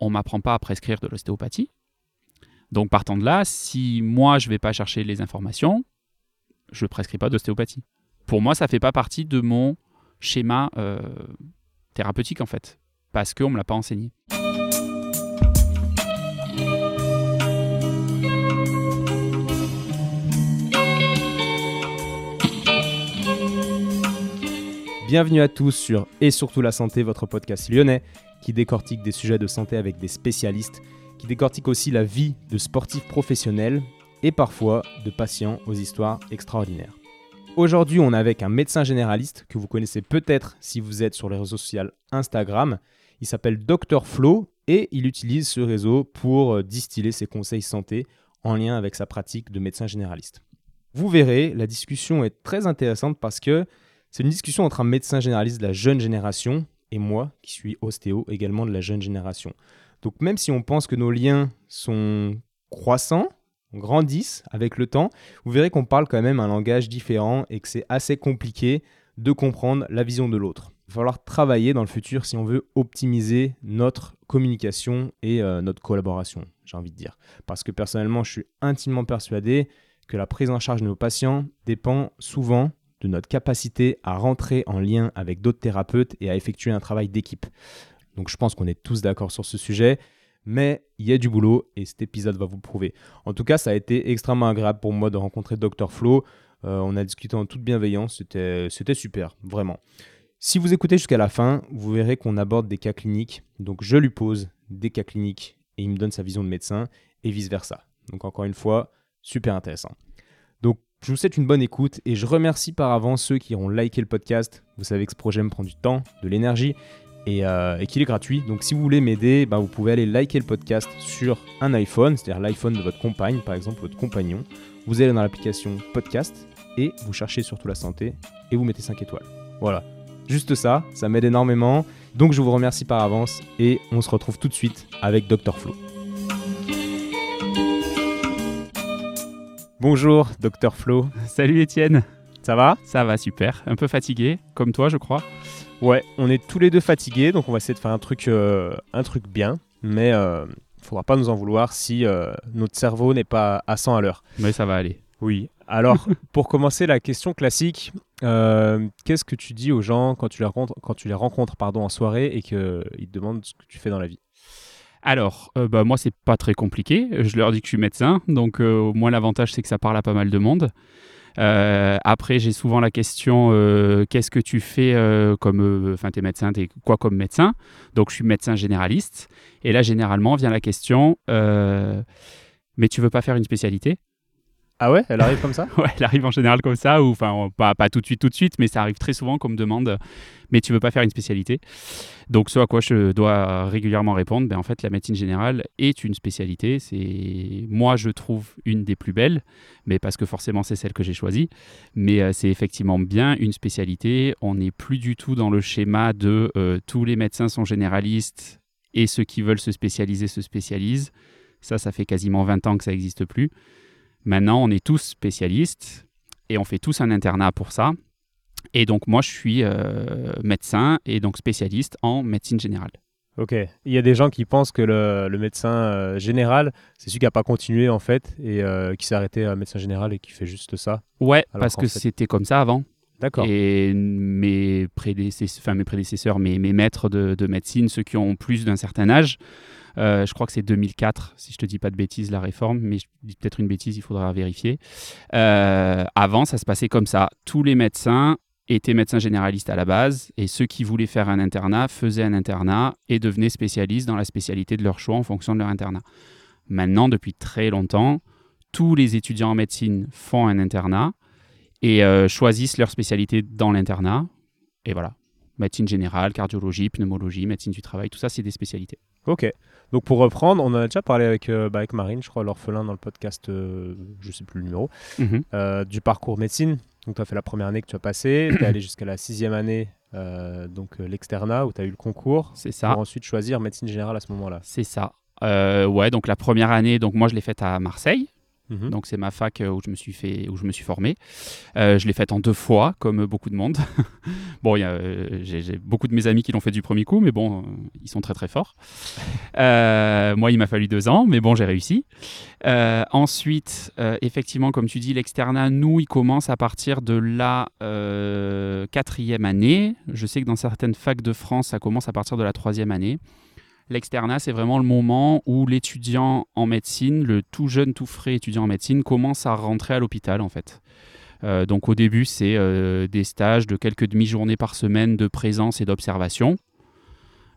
on m'apprend pas à prescrire de l'ostéopathie. Donc partant de là, si moi je vais pas chercher les informations, je prescris pas d'ostéopathie. Pour moi, ça fait pas partie de mon schéma euh, thérapeutique en fait, parce qu'on me l'a pas enseigné. Bienvenue à tous sur Et surtout la santé, votre podcast lyonnais qui décortique des sujets de santé avec des spécialistes, qui décortique aussi la vie de sportifs professionnels et parfois de patients aux histoires extraordinaires. Aujourd'hui, on est avec un médecin généraliste que vous connaissez peut-être si vous êtes sur les réseaux sociaux Instagram. Il s'appelle Dr Flo et il utilise ce réseau pour euh, distiller ses conseils santé en lien avec sa pratique de médecin généraliste. Vous verrez, la discussion est très intéressante parce que c'est une discussion entre un médecin généraliste de la jeune génération et moi qui suis ostéo également de la jeune génération. Donc même si on pense que nos liens sont croissants, grandissent avec le temps, vous verrez qu'on parle quand même un langage différent et que c'est assez compliqué de comprendre la vision de l'autre. Il va falloir travailler dans le futur si on veut optimiser notre communication et euh, notre collaboration, j'ai envie de dire. Parce que personnellement, je suis intimement persuadé que la prise en charge de nos patients dépend souvent de notre capacité à rentrer en lien avec d'autres thérapeutes et à effectuer un travail d'équipe. Donc je pense qu'on est tous d'accord sur ce sujet, mais il y a du boulot et cet épisode va vous prouver. En tout cas, ça a été extrêmement agréable pour moi de rencontrer Dr Flo. Euh, on a discuté en toute bienveillance, c'était super, vraiment. Si vous écoutez jusqu'à la fin, vous verrez qu'on aborde des cas cliniques. Donc je lui pose des cas cliniques et il me donne sa vision de médecin et vice-versa. Donc encore une fois, super intéressant. Je vous souhaite une bonne écoute et je remercie par avance ceux qui ont liké le podcast. Vous savez que ce projet me prend du temps, de l'énergie et, euh, qu'il est gratuit. Donc si vous voulez m'aider, bah, vous pouvez aller liker le podcast sur un iPhone, c'est-à-dire l'iPhone de votre compagne, par exemple, votre compagnon. Vous allez dans l'application podcast et vous cherchez surtout la santé et vous mettez 5 étoiles. Voilà, juste ça, ça m'aide énormément. Donc je vous remercie par avance et on se retrouve tout de suite avec Dr Flo. Bonjour, docteur Flo. Salut Étienne. Ça va? Ça va super. Un peu fatigué, comme toi, je crois. Ouais, on est tous les deux fatigués, donc on va essayer de faire un truc, euh, un truc bien. Mais il euh, faudra pas nous en vouloir si euh, notre cerveau n'est pas à 100 à l'heure. Mais ça va aller. Oui. Alors, pour commencer, la question classique qu'est-ce que tu dis aux gens quand tu les rencontres, quand tu les rencontres pardon, en soirée et qu'ils te demandent ce que tu fais dans la vie? Alors, euh, bah, moi, c'est pas très compliqué. Je leur dis que je suis médecin, donc euh, au moins l'avantage, c'est que ça parle à pas mal de monde. Euh, après, j'ai souvent la question qu'est-ce que tu fais comme. Enfin, tu es médecin, tu es quoi comme médecin? Donc, je suis médecin généraliste. Et là, généralement, vient la question mais tu veux pas faire une spécialité? Ah ouais, elle arrive comme ça Ouais, elle arrive en général comme ça, ou enfin pas, pas tout de suite, tout de suite, mais ça arrive très souvent qu'on me demande, mais tu veux pas faire une spécialité Donc ce à quoi je dois régulièrement répondre, ben en fait la médecine générale est une spécialité. C'est moi je trouve une des plus belles, mais parce que forcément c'est celle que j'ai choisie. Mais euh, c'est effectivement bien une spécialité. On n'est plus du tout dans le schéma de euh, tous les médecins sont généralistes et ceux qui veulent se spécialiser se spécialisent. Ça, ça fait quasiment 20 ans que ça n'existe plus. Maintenant, on est tous spécialistes et on fait tous un internat pour ça. Et donc, moi, je suis euh, médecin et donc spécialiste en médecine générale. Ok. Il y a des gens qui pensent que le, médecin euh, général, c'est celui qui n'a pas continué en fait et euh, qui s'est arrêté à médecin général et qui fait juste ça. Ouais, parce que c'était comme ça avant. D'accord. Et mes prédécesseurs, enfin mes prédécesseurs, mes, mes maîtres de, de, médecine, ceux qui ont plus d'un certain âge, je crois que c'est 2004, si je te dis pas de bêtises, la réforme, mais je dis peut-être une bêtise, il faudra vérifier. Euh, avant, ça se passait comme ça. Tous les médecins étaient médecins généralistes à la base, et ceux qui voulaient faire un internat faisaient un internat et devenaient spécialistes dans la spécialité de leur choix en fonction de leur internat. Maintenant, depuis très longtemps, tous les étudiants en médecine font un internat et euh, choisissent leur spécialité dans l'internat. Et voilà, médecine générale, cardiologie, pneumologie, médecine du travail, tout ça, c'est des spécialités. Ok. Donc pour reprendre, on en a déjà parlé avec, euh, bah, avec Marine, je crois, l'orphelin dans le podcast, euh, je ne sais plus le numéro, mhm. euh, du parcours médecine. Donc tu as fait la première année que tu as passé, tu es allé jusqu'à la sixième année, donc l'externat, où tu as eu le concours. C'est ça. Pour ensuite choisir médecine générale à ce moment-là. C'est ça. ouais, donc la première année, donc moi je l'ai faite à Marseille. Mhm. Donc c'est ma fac euh, où je me suis fait, où je me suis formé. Euh, je l'ai faite en deux fois, comme beaucoup de monde. bon, euh, j'ai beaucoup de mes amis qui l'ont fait du premier coup, mais bon, euh, ils sont très très forts. Euh, moi, il m'a fallu deux ans, mais bon, j'ai réussi. Ensuite, effectivement, comme tu dis, l'externat, nous, il commence à partir de la quatrième année. Je sais que dans certaines facs de France, ça commence à partir de la troisième année. L'externat, c'est vraiment le moment où l'étudiant en médecine, le tout jeune, tout frais étudiant en médecine, commence à rentrer à l'hôpital, en fait. Euh, donc au début, c'est euh, des stages de quelques demi-journées par semaine de présence et d'observation.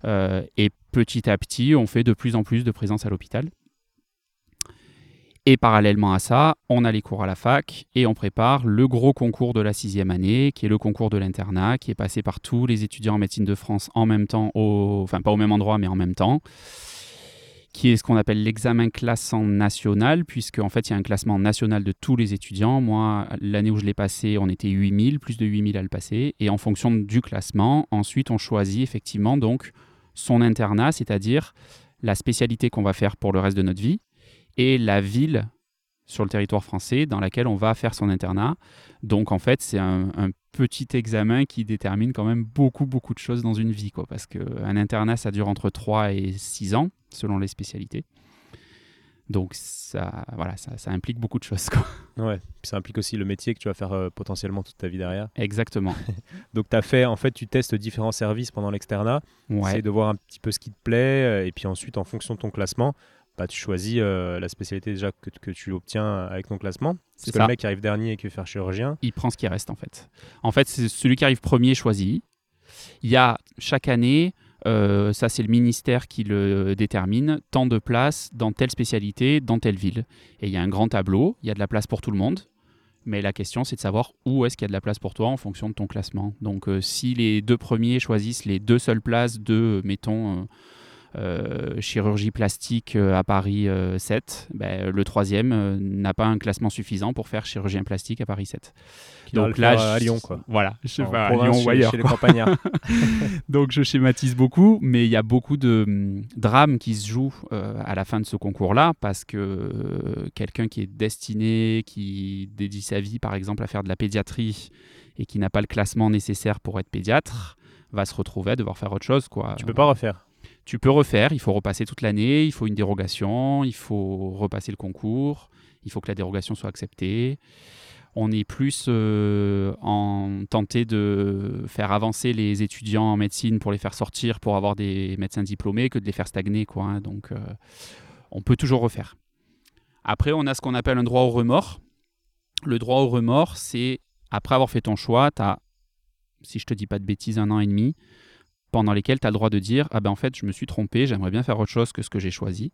Euh, et petit à petit, on fait de plus en plus de présence à l'hôpital. Et parallèlement à ça, on a les cours à la fac et on prépare le gros concours de la sixième année, qui est le concours de l'internat, qui est passé par tous les étudiants en médecine de France en même temps, enfin pas au même endroit, mais en même temps, qui est ce qu'on appelle l'examen classant national, puisque en fait il y a un classement national de tous les étudiants. Moi, l'année où je l'ai passé, on était 8000, plus de 8000 à le passer, et en fonction du classement, ensuite on choisit effectivement donc son internat, c'est-à-dire la spécialité qu'on va faire pour le reste de notre vie et la ville sur le territoire français dans laquelle on va faire son internat. Donc en fait, c'est un, un petit examen qui détermine quand même beaucoup, beaucoup de choses dans une vie. Quoi, parce qu'un internat, ça dure entre 3 et 6 ans, selon les spécialités. Donc ça, voilà, ça, ça implique beaucoup de choses. Quoi. Ouais. Puis ça implique aussi le métier que tu vas faire euh, potentiellement toute ta vie derrière. Exactement. Donc tu as fait, en fait, tu testes différents services pendant l'externat. Ouais. Essaye de voir un petit peu ce qui te plaît. euh, Et puis ensuite, en fonction de ton classement, bah, tu choisis euh, la spécialité déjà que, que tu obtiens avec ton classement. C'est Parce que ça. le mec qui arrive dernier et qui veut faire chirurgien, il prend ce qui reste en fait. En fait, c'est celui qui arrive premier choisi. Il y a chaque année, euh, ça c'est le ministère qui le détermine, tant de places dans telle spécialité, dans telle ville. Et il y a un grand tableau, il y a de la place pour tout le monde. Mais la question, c'est de savoir où est-ce qu'il y a de la place pour toi en fonction de ton classement. Donc, euh, si les deux premiers choisissent les deux seules places de, mettons, chirurgie plastique euh, à Paris euh, 7, ben, le troisième euh, n'a pas un classement suffisant pour faire chirurgien plastique à Paris 7. qui le là, faire à je- Lyon, quoi. Voilà, je sais pas, à Lyon ou ailleurs. Chez les campagnards. Donc je schématise beaucoup, mais il y a beaucoup de hum, drames qui se jouent euh, à la fin de ce concours-là, parce que euh, quelqu'un qui est destiné, qui dédie sa vie par exemple à faire de la pédiatrie et qui n'a pas le classement nécessaire pour être pédiatre, va se retrouver à devoir faire autre chose. Quoi. tu peux pas refaire. Tu peux refaire, il faut repasser toute l'année, il faut une dérogation, il faut repasser le concours, il faut que la dérogation soit acceptée. On est plus euh, en tenté de faire avancer les étudiants en médecine pour les faire sortir pour avoir des médecins diplômés que de les faire stagner. Quoi, hein. Donc euh, on peut toujours refaire. Après, on a ce qu'on appelle un droit au remords. Le droit au remords, c'est après avoir fait ton choix, tu as, si je te dis pas de bêtises, un an et demi pendant lesquels tu as le droit de dire Ah ben en fait, je me suis trompé, j'aimerais bien faire autre chose que ce que j'ai choisi.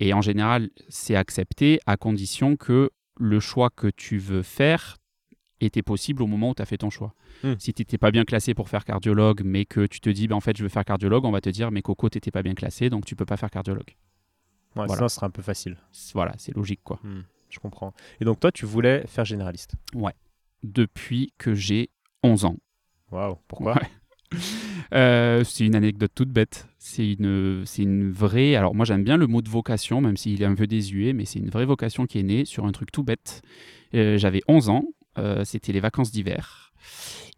Et en général, c'est accepté à condition que le choix que tu veux faire était possible au moment où tu as fait ton choix. Hmm. Si tu n'étais pas bien classé pour faire cardiologue, mais que tu te dis ben en fait, je veux faire cardiologue, on va te dire Mais Coco, tu n'étais pas bien classé, donc tu peux pas faire cardiologue. Ouais, Voilà. Sinon, ce serait un peu facile. Voilà, c'est logique quoi. Hmm, je comprends. Et donc, toi, tu voulais faire généraliste. Depuis que j'ai 11 ans. Waouh, pourquoi? Ouais. Euh, c'est une anecdote toute bête. C'est une, c'est une vraie. Alors, moi, j'aime bien le mot de vocation, même s'il est un peu désuet, mais c'est une vraie vocation qui est née sur un truc tout bête. Euh, J'avais 11 ans, euh, c'était les vacances d'hiver.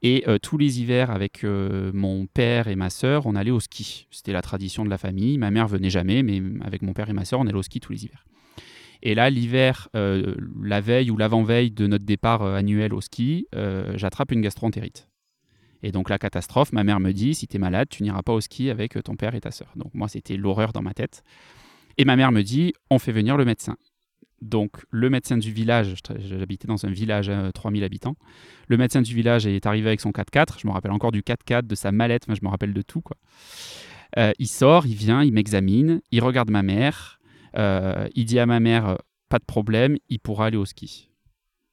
Et tous les hivers, avec mon père et ma sœur, on allait au ski. C'était la tradition de la famille. Ma mère venait jamais, mais avec mon père et ma sœur, on allait au ski tous les hivers. Et là, l'hiver, la veille ou l'avant-veille de notre départ annuel au ski, j'attrape une gastroentérite. Et donc la catastrophe, ma mère me dit, si tu es malade, tu n'iras pas au ski avec euh, ton père et ta sœur. Donc moi, c'était l'horreur dans ma tête. Et ma mère me dit, on fait venir le médecin. Donc le médecin du village, j'habitais dans un village à 3000 habitants, le médecin du village est arrivé avec son 4x4, je me rappelle encore du 4x4, de sa mallette, enfin, je me rappelle de tout. Euh, il sort, il vient, il m'examine, il regarde ma mère, euh, il dit à ma mère, euh, pas de problème, il pourra aller au ski.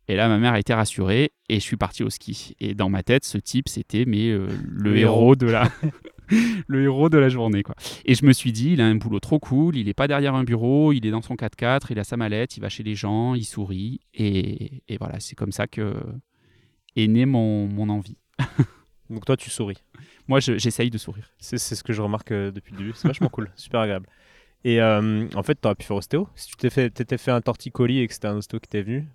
Et là, ma mère a été rassurée et je suis parti au ski. Et dans ma tête, ce type, c'était mais euh, le, Le héros de la le héros de la journée quoi. Et je me suis dit, il a un boulot trop cool, il est pas derrière un bureau, il est dans son 4x4, il a sa mallette, il va chez les gens, il sourit et, et voilà, c'est comme ça que est née mon, mon envie. Donc, toi, tu souris. Moi, je- j'essaye de sourire. C'est ce que je remarque euh, depuis le début. C'est vachement cool, super agréable. Et euh, en fait, tu aurais pu faire ostéo. Si tu t'étais fait, t'étais fait un torticolis et que c'était un ostéo qui t'est venu,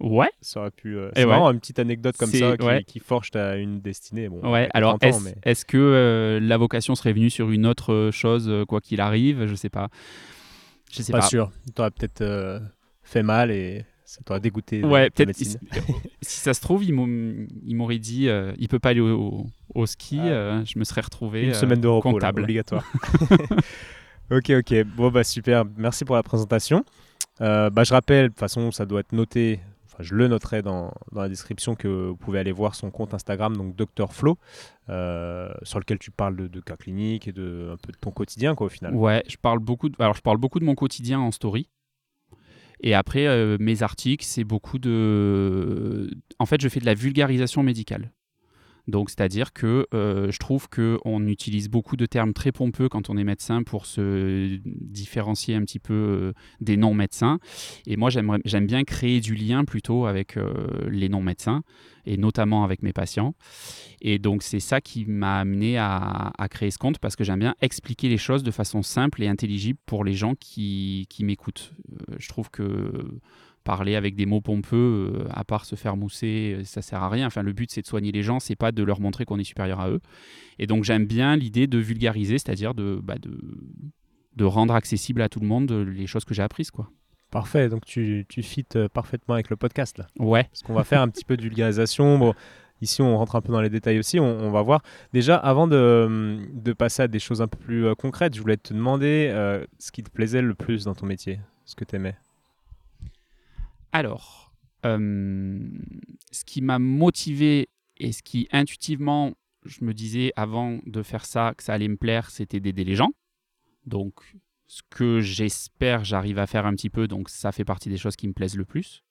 Ouais. ça aurait pu. euh, c'est ouais. marrant, une petite anecdote comme ça qui, ouais. qui forge ta une destinée. Bon, Ouais, alors 30 ans, est-ce mais- que euh, la vocation serait venue sur une autre euh, chose, euh, quoi qu'il arrive? Je sais pas. Je sais pas, pas. sûr. T'aurais peut-être euh, fait mal et ça t'aurait dégoûté. Ouais, peut-être. si ça se trouve, il m'au- il m'aurait dit il peut pas aller au, au- au ski, Ah. je me serais retrouvé. Une semaine de repos, là, comptable. obligatoire. ok, ok. Bon, bah super. Merci pour la présentation. Bah, je rappelle, de toute façon, ça doit être noté. Je le noterai dans, la description que vous pouvez aller voir son compte Instagram, donc Dr Flo, euh, sur lequel tu parles de, de cas cliniques et de un peu de ton quotidien, quoi, au final. Ouais, je parle beaucoup. De, alors, je parle beaucoup de mon quotidien en story. Et après, euh, mes articles, c'est beaucoup de. En fait, je fais de la vulgarisation médicale. Donc, c'est-à-dire que euh, je trouve qu'on utilise beaucoup de termes très pompeux quand on est médecin pour se différencier un petit peu euh, des non-médecins. Et moi, j'aime bien créer du lien plutôt avec euh, les non-médecins, et notamment avec mes patients. Et donc, c'est ça qui m'a amené à, créer ce compte, parce que j'aime bien expliquer les choses de façon simple et intelligible pour les gens qui, qui m'écoutent. Je trouve que parler avec des mots pompeux, euh, à part se faire mousser, euh, ça sert à rien. Enfin, le but, c'est de soigner les gens, c'est pas de leur montrer qu'on est supérieur à eux. Et donc, j'aime bien l'idée de vulgariser, c'est-à-dire de, bah, de, de rendre accessible à tout le monde les choses que j'ai apprises, quoi. Parfait. Donc, tu, tu fites euh, parfaitement avec le podcast, là. Ouais. Parce qu'on va faire un petit peu de vulgarisation. Bon, ici, on rentre un peu dans les détails aussi. On, on va voir. Déjà, avant de, de passer à des choses un peu plus concrètes, je voulais te demander euh, ce qui te plaisait le plus dans ton métier, ce que tu aimais. Alors, euh, ce qui m'a motivé et ce qui intuitivement, je me disais avant de faire ça que ça allait me plaire, c'était d'aider les gens. Donc, ce que j'espère, j'arrive à faire un petit peu, donc ça fait partie des choses qui me plaisent le plus.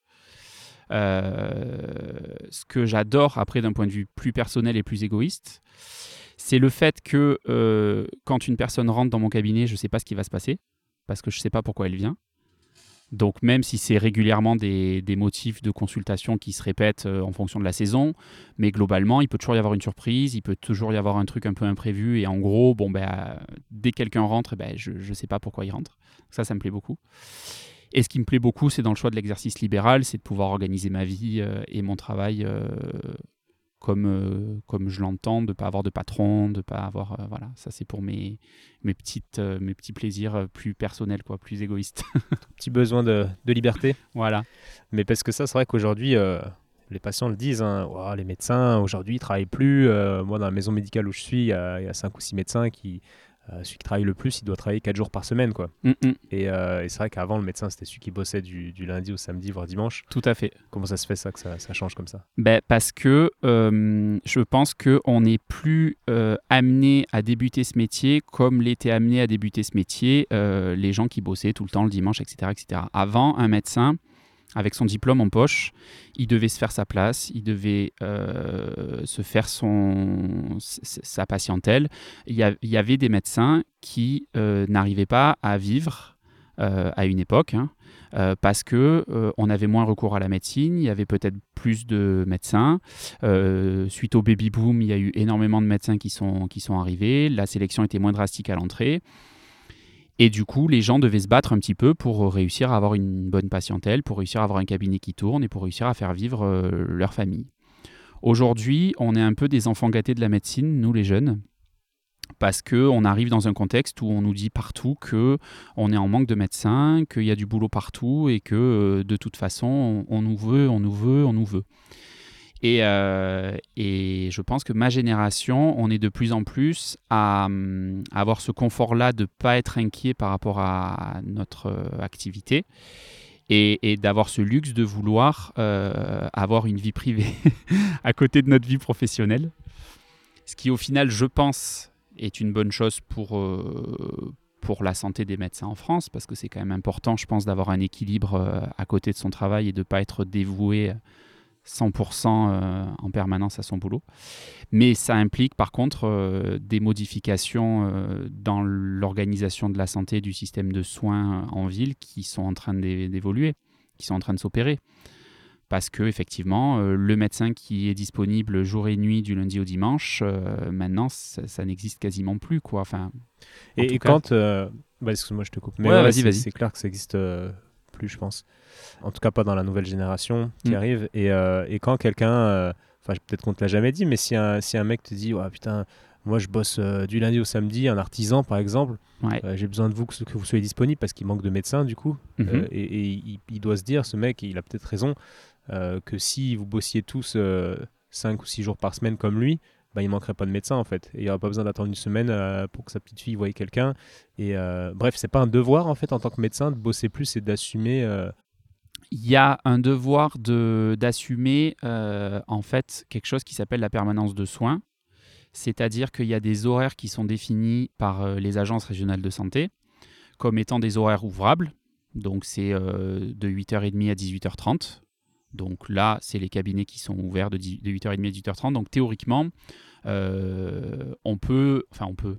Euh, ce que j'adore, après d'un point de vue plus personnel et plus égoïste, c'est le fait que euh, quand une personne rentre dans mon cabinet, je ne sais pas ce qui va se passer, parce que je ne sais pas pourquoi elle vient. Donc même si c'est régulièrement des, des motifs de consultation qui se répètent euh, en fonction de la saison, mais globalement, il peut toujours y avoir une surprise, il peut toujours y avoir un truc un peu imprévu, et en gros, bon, ben, euh, dès que quelqu'un rentre, ben, je ne sais pas pourquoi il rentre. Ça, ça me plaît beaucoup. Et ce qui me plaît beaucoup, c'est dans le choix de l'exercice libéral, c'est de pouvoir organiser ma vie euh, et mon travail comme, euh, comme je l'entends, de ne pas avoir de patron, de pas avoir... euh, voilà, ça c'est pour mes, mes, petites, euh, mes petits plaisirs plus personnels, quoi, plus égoïstes. Petit besoin de, de liberté. voilà. Mais parce que ça, c'est vrai qu'aujourd'hui, les patients le disent. hein, les médecins, aujourd'hui, ils travaillent plus. Moi, dans la maison médicale où je suis, il y y a cinq ou six médecins qui. Euh, celui qui travaille le plus, il doit travailler 4 jours par semaine. Quoi. Mm, mm, Et, euh, et c'est vrai qu'avant, le médecin, c'était celui qui bossait du, du lundi au samedi, voire dimanche. tout à fait. Comment ça se fait ça que ça, ça change comme ça? Ben, parce que euh, je pense qu'on n'est plus amené à débuter ce métier comme l'étaient amenés à débuter ce métier les gens qui bossaient tout le temps le dimanche, etc., etc. Avant, un médecin, avec son diplôme en poche, il devait se faire sa place, il devait euh, se faire son, sa patientèle. Il y, avait des médecins qui euh, n'arrivaient pas à vivre euh, à une époque. hein, parce que on avait moins recours à la médecine, il y avait peut-être plus de médecins. Suite au baby boom, il y a eu énormément de médecins qui sont, qui sont arrivés. La sélection était moins drastique à l'entrée. Et du coup, les gens devaient se battre un petit peu pour réussir à avoir une bonne patientèle, pour réussir à avoir un cabinet qui tourne et pour réussir à faire vivre euh, leur famille. Aujourd'hui, on est un peu des enfants gâtés de la médecine, nous les jeunes, parce qu'on arrive dans un contexte où on nous dit partout que on est en manque de médecins, qu'il y a du boulot partout et que euh, de toute façon, on, on nous veut, on nous veut, on nous veut. Et, euh, et je pense que ma génération, on est de plus en plus à, avoir ce confort-là de ne pas être inquiet par rapport à notre euh, activité et, d'avoir ce luxe de vouloir euh, avoir une vie privée à côté de notre vie professionnelle. Ce qui au final, je pense, est une bonne chose pour, pour la santé des médecins en France, parce que c'est quand même important, je pense, d'avoir un équilibre à côté de son travail et de ne pas être dévoué 100% euh, en permanence à son boulot. Mais ça implique par contre euh, des modifications euh, dans l'organisation de la santé du système de soins en ville qui sont en train d'é- d'évoluer, qui sont en train de s'opérer. parce que effectivement, le médecin qui est disponible jour et nuit du lundi au dimanche, maintenant, ça, ça n'existe quasiment plus, quoi. Enfin, en Et, quand. euh, bah, Excuse-moi, je te coupe. Mais Ouais, ouais, vas-y, c'est- vas-y. C'est clair que ça existe euh, plus, je pense. En tout cas, pas dans la nouvelle génération qui Mm. arrive. Et, euh, et quand quelqu'un. euh, Enfin, peut-être qu'on te l'a jamais dit, mais si un, si un mec te dit Ouais, putain, moi je bosse euh, du lundi au samedi, un artisan par exemple, ouais. euh, j'ai besoin de vous que, que vous soyez disponible parce qu'il manque de médecins du coup. Mhm. Euh, et et il, il doit se dire, ce mec, il a peut-être raison, que si vous bossiez tous 5 ou 6 jours par semaine comme lui, bah, il manquerait pas de médecin en fait. Et il n'y aurait pas besoin d'attendre une semaine euh, pour que sa petite fille voie quelqu'un. Et euh, bref, c'est pas un devoir en fait en tant que médecin de bosser plus et d'assumer. euh, il y a un devoir de d'assumer euh, en fait quelque chose qui s'appelle la permanence de soins, c'est-à-dire qu'il y a des horaires qui sont définis par les agences régionales de santé comme étant des horaires ouvrables. Donc c'est de 8h30 à 18h30. Donc là, c'est les cabinets qui sont ouverts de, 10 de 8h30 à 18h30. Donc théoriquement, on peut, enfin on peut,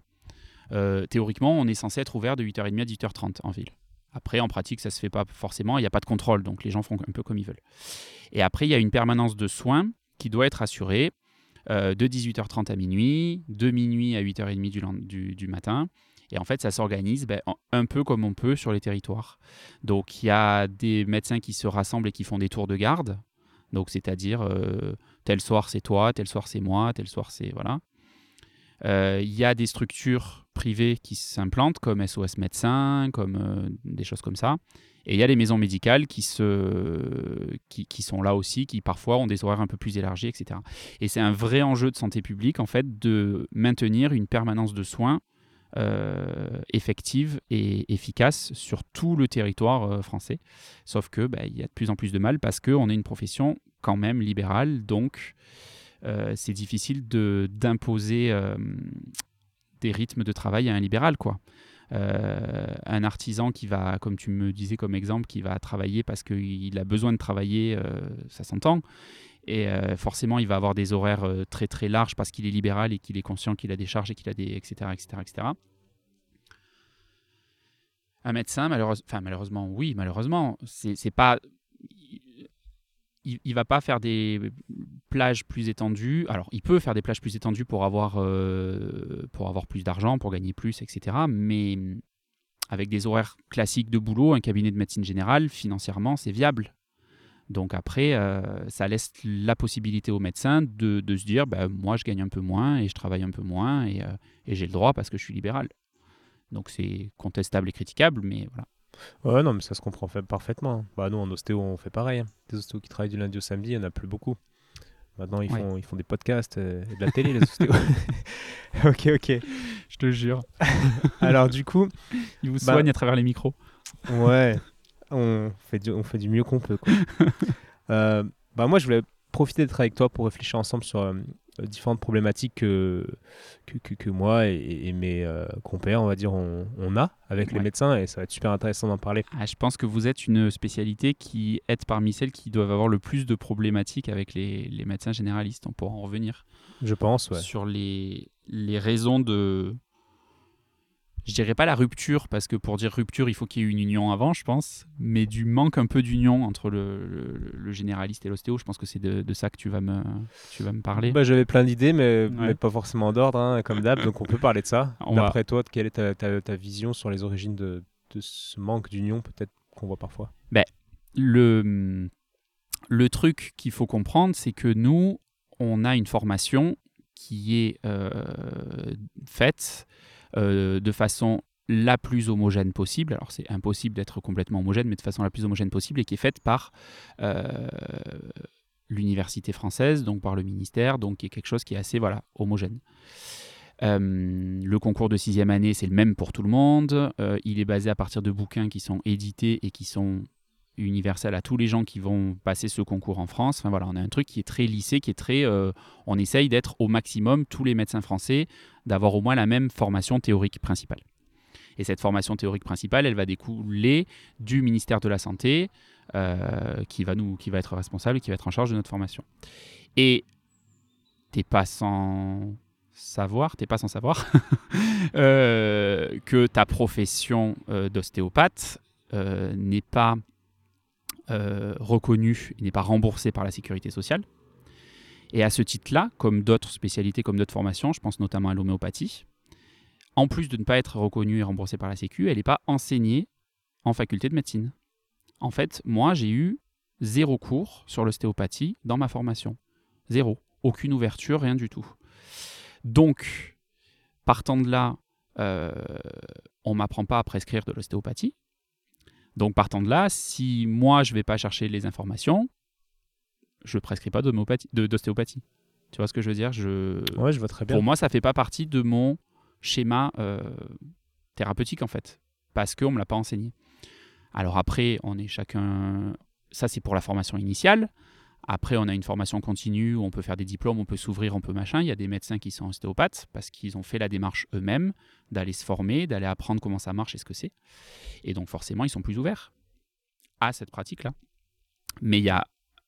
euh, théoriquement, on est censé être ouvert de 8h30 à 18h30 en ville. Après, en pratique, ça se fait pas forcément. Il n'y a pas de contrôle, donc les gens font un peu comme ils veulent. Et après, il y a une permanence de soins qui doit être assurée euh, de 18h30 à minuit, de minuit à 8h30 du, du, matin. Et en fait, ça s'organise ben, en- un peu comme on peut sur les territoires. Donc, il y a des médecins qui se rassemblent et qui font des tours de garde. Donc, c'est-à-dire, euh, tel soir c'est toi, tel soir c'est moi, tel soir c'est. Voilà. Euh, Il y a des structures privées qui s'implantent, comme SOS Médecins, comme euh, des choses comme ça. Et il y a les maisons médicales qui, se, qui, sont là aussi, qui parfois ont des horaires un peu plus élargis, etc. Et c'est un vrai enjeu de santé publique, en fait, de maintenir une permanence de soins euh, effective et efficace sur tout le territoire français. Sauf que bah, y a de plus en plus de mal parce qu'on est une profession quand même libérale, donc euh, c'est difficile d'imposer euh, des rythmes de travail à un libéral, quoi. Euh, un artisan qui va, comme tu me disais comme exemple, qui va travailler parce qu'il a besoin de travailler, ça s'entend. Et forcément, il va avoir des horaires très très larges parce qu'il est libéral et qu'il est conscient qu'il a des charges et qu'il a des etc etc etc. Un médecin, malheureusement, enfin malheureusement, oui, malheureusement, c'est pas, il, il va pas faire des plages plus étendues. Alors, il peut faire des plages plus étendues pour avoir euh, pour avoir plus d'argent, pour gagner plus, etc. Mais avec des horaires classiques de boulot, un cabinet de médecine générale, financièrement, c'est viable. Donc après, euh, ça laisse la possibilité aux médecins de, de se dire, bah, moi je gagne un peu moins et je travaille un peu moins et, euh, et j'ai le droit parce que je suis libéral. Donc c'est contestable et critiquable, mais voilà. Ouais, non, mais ça se comprend fait- parfaitement. Bah, nous, en ostéo, on fait pareil. hein. Des ostéos qui travaillent du lundi au samedi, il n'y en a plus beaucoup. Maintenant, ils, Ouais. font, ils font des podcasts euh, et de la télé, les ostéos. ok, ok. Je te jure. Alors, du coup, Ils vous Bah- soignent à travers les micros. ouais, on fait du, on fait du mieux qu'on peut. quoi. Euh, bah, moi, je voulais profiter d'être avec toi pour réfléchir ensemble sur euh, différentes problématiques que, que, que- que moi et, et mes euh, compères, on va dire, on, on a avec les médecins et ça va être super intéressant d'en parler. Ah, je pense que vous êtes une spécialité qui est parmi celles qui doivent avoir le plus de problématiques avec les, les médecins généralistes. On pourra en revenir Je pense, ouais. sur les, les raisons de... Je dirais pas la rupture, parce que pour dire rupture, il faut qu'il y ait une union avant, je pense, mais du manque un peu d'union entre le, le- le généraliste et l'ostéo. Je pense que c'est de, de ça que tu vas me, tu vas me parler. Bah, J'avais plein d'idées, mais, Ouais. mais pas forcément d'ordre, hein, comme d'hab, donc on peut parler de ça. Va- D'après toi, quelle est ta, ta- ta vision sur les origines de, de ce manque d'union, peut-être qu'on voit parfois? Le, le truc qu'il faut comprendre, c'est que nous, on a une formation qui est euh, faite euh, de façon la plus homogène possible. Alors c'est impossible d'être complètement homogène, mais de façon la plus homogène possible, et qui est faite par euh, l'université française, donc par le ministère, donc qui est quelque chose qui est assez voilà, homogène. Euh, le concours de sixième année, c'est le même pour tout le monde. Il est basé à partir de bouquins qui sont édités et qui sont universels à tous les gens qui vont passer ce concours en France. Enfin voilà, on a un truc qui est très lissé, qui est très. euh, on essaye d'être au maximum tous les médecins français, d'avoir au moins la même formation théorique principale. Et cette formation théorique principale, elle va découler du ministère de la Santé, euh, qui, va nous, qui va être responsable qui va être en charge de notre formation. Et t'es pas sans savoir, t'es pas sans savoir euh, que ta profession d'ostéopathe n'est pas euh, reconnu, il n'est pas remboursé par la sécurité sociale. Et à ce titre-là, comme d'autres spécialités, comme d'autres formations, je pense notamment à l'homéopathie, en plus de ne pas être reconnue et remboursée par la Sécu, elle n'est pas enseignée en faculté de médecine. En fait, moi, j'ai eu zéro cours sur l'ostéopathie dans ma formation. Zéro. Aucune ouverture, rien du tout. Donc, partant de là, euh, on ne m'apprend pas à prescrire de l'ostéopathie. Donc, partant de là, si moi, je ne vais pas chercher les informations, je ne prescris pas d'ostéopathie. Tu vois ce que je veux dire? Je... Ouais, je vois très bien. Pour moi, ça ne fait pas partie de mon schéma euh, thérapeutique, en fait, parce qu'on ne me l'a pas enseigné. Alors après, on est chacun... Ça, c'est pour la formation initiale. Après, on a une formation continue où on peut faire des diplômes, on peut s'ouvrir, on peut machin. Il y a des médecins qui sont ostéopathes parce qu'ils ont fait la démarche eux-mêmes d'aller se former, d'aller apprendre comment ça marche et ce que c'est. Et donc forcément, ils sont plus ouverts à cette pratique-là. Mais il y a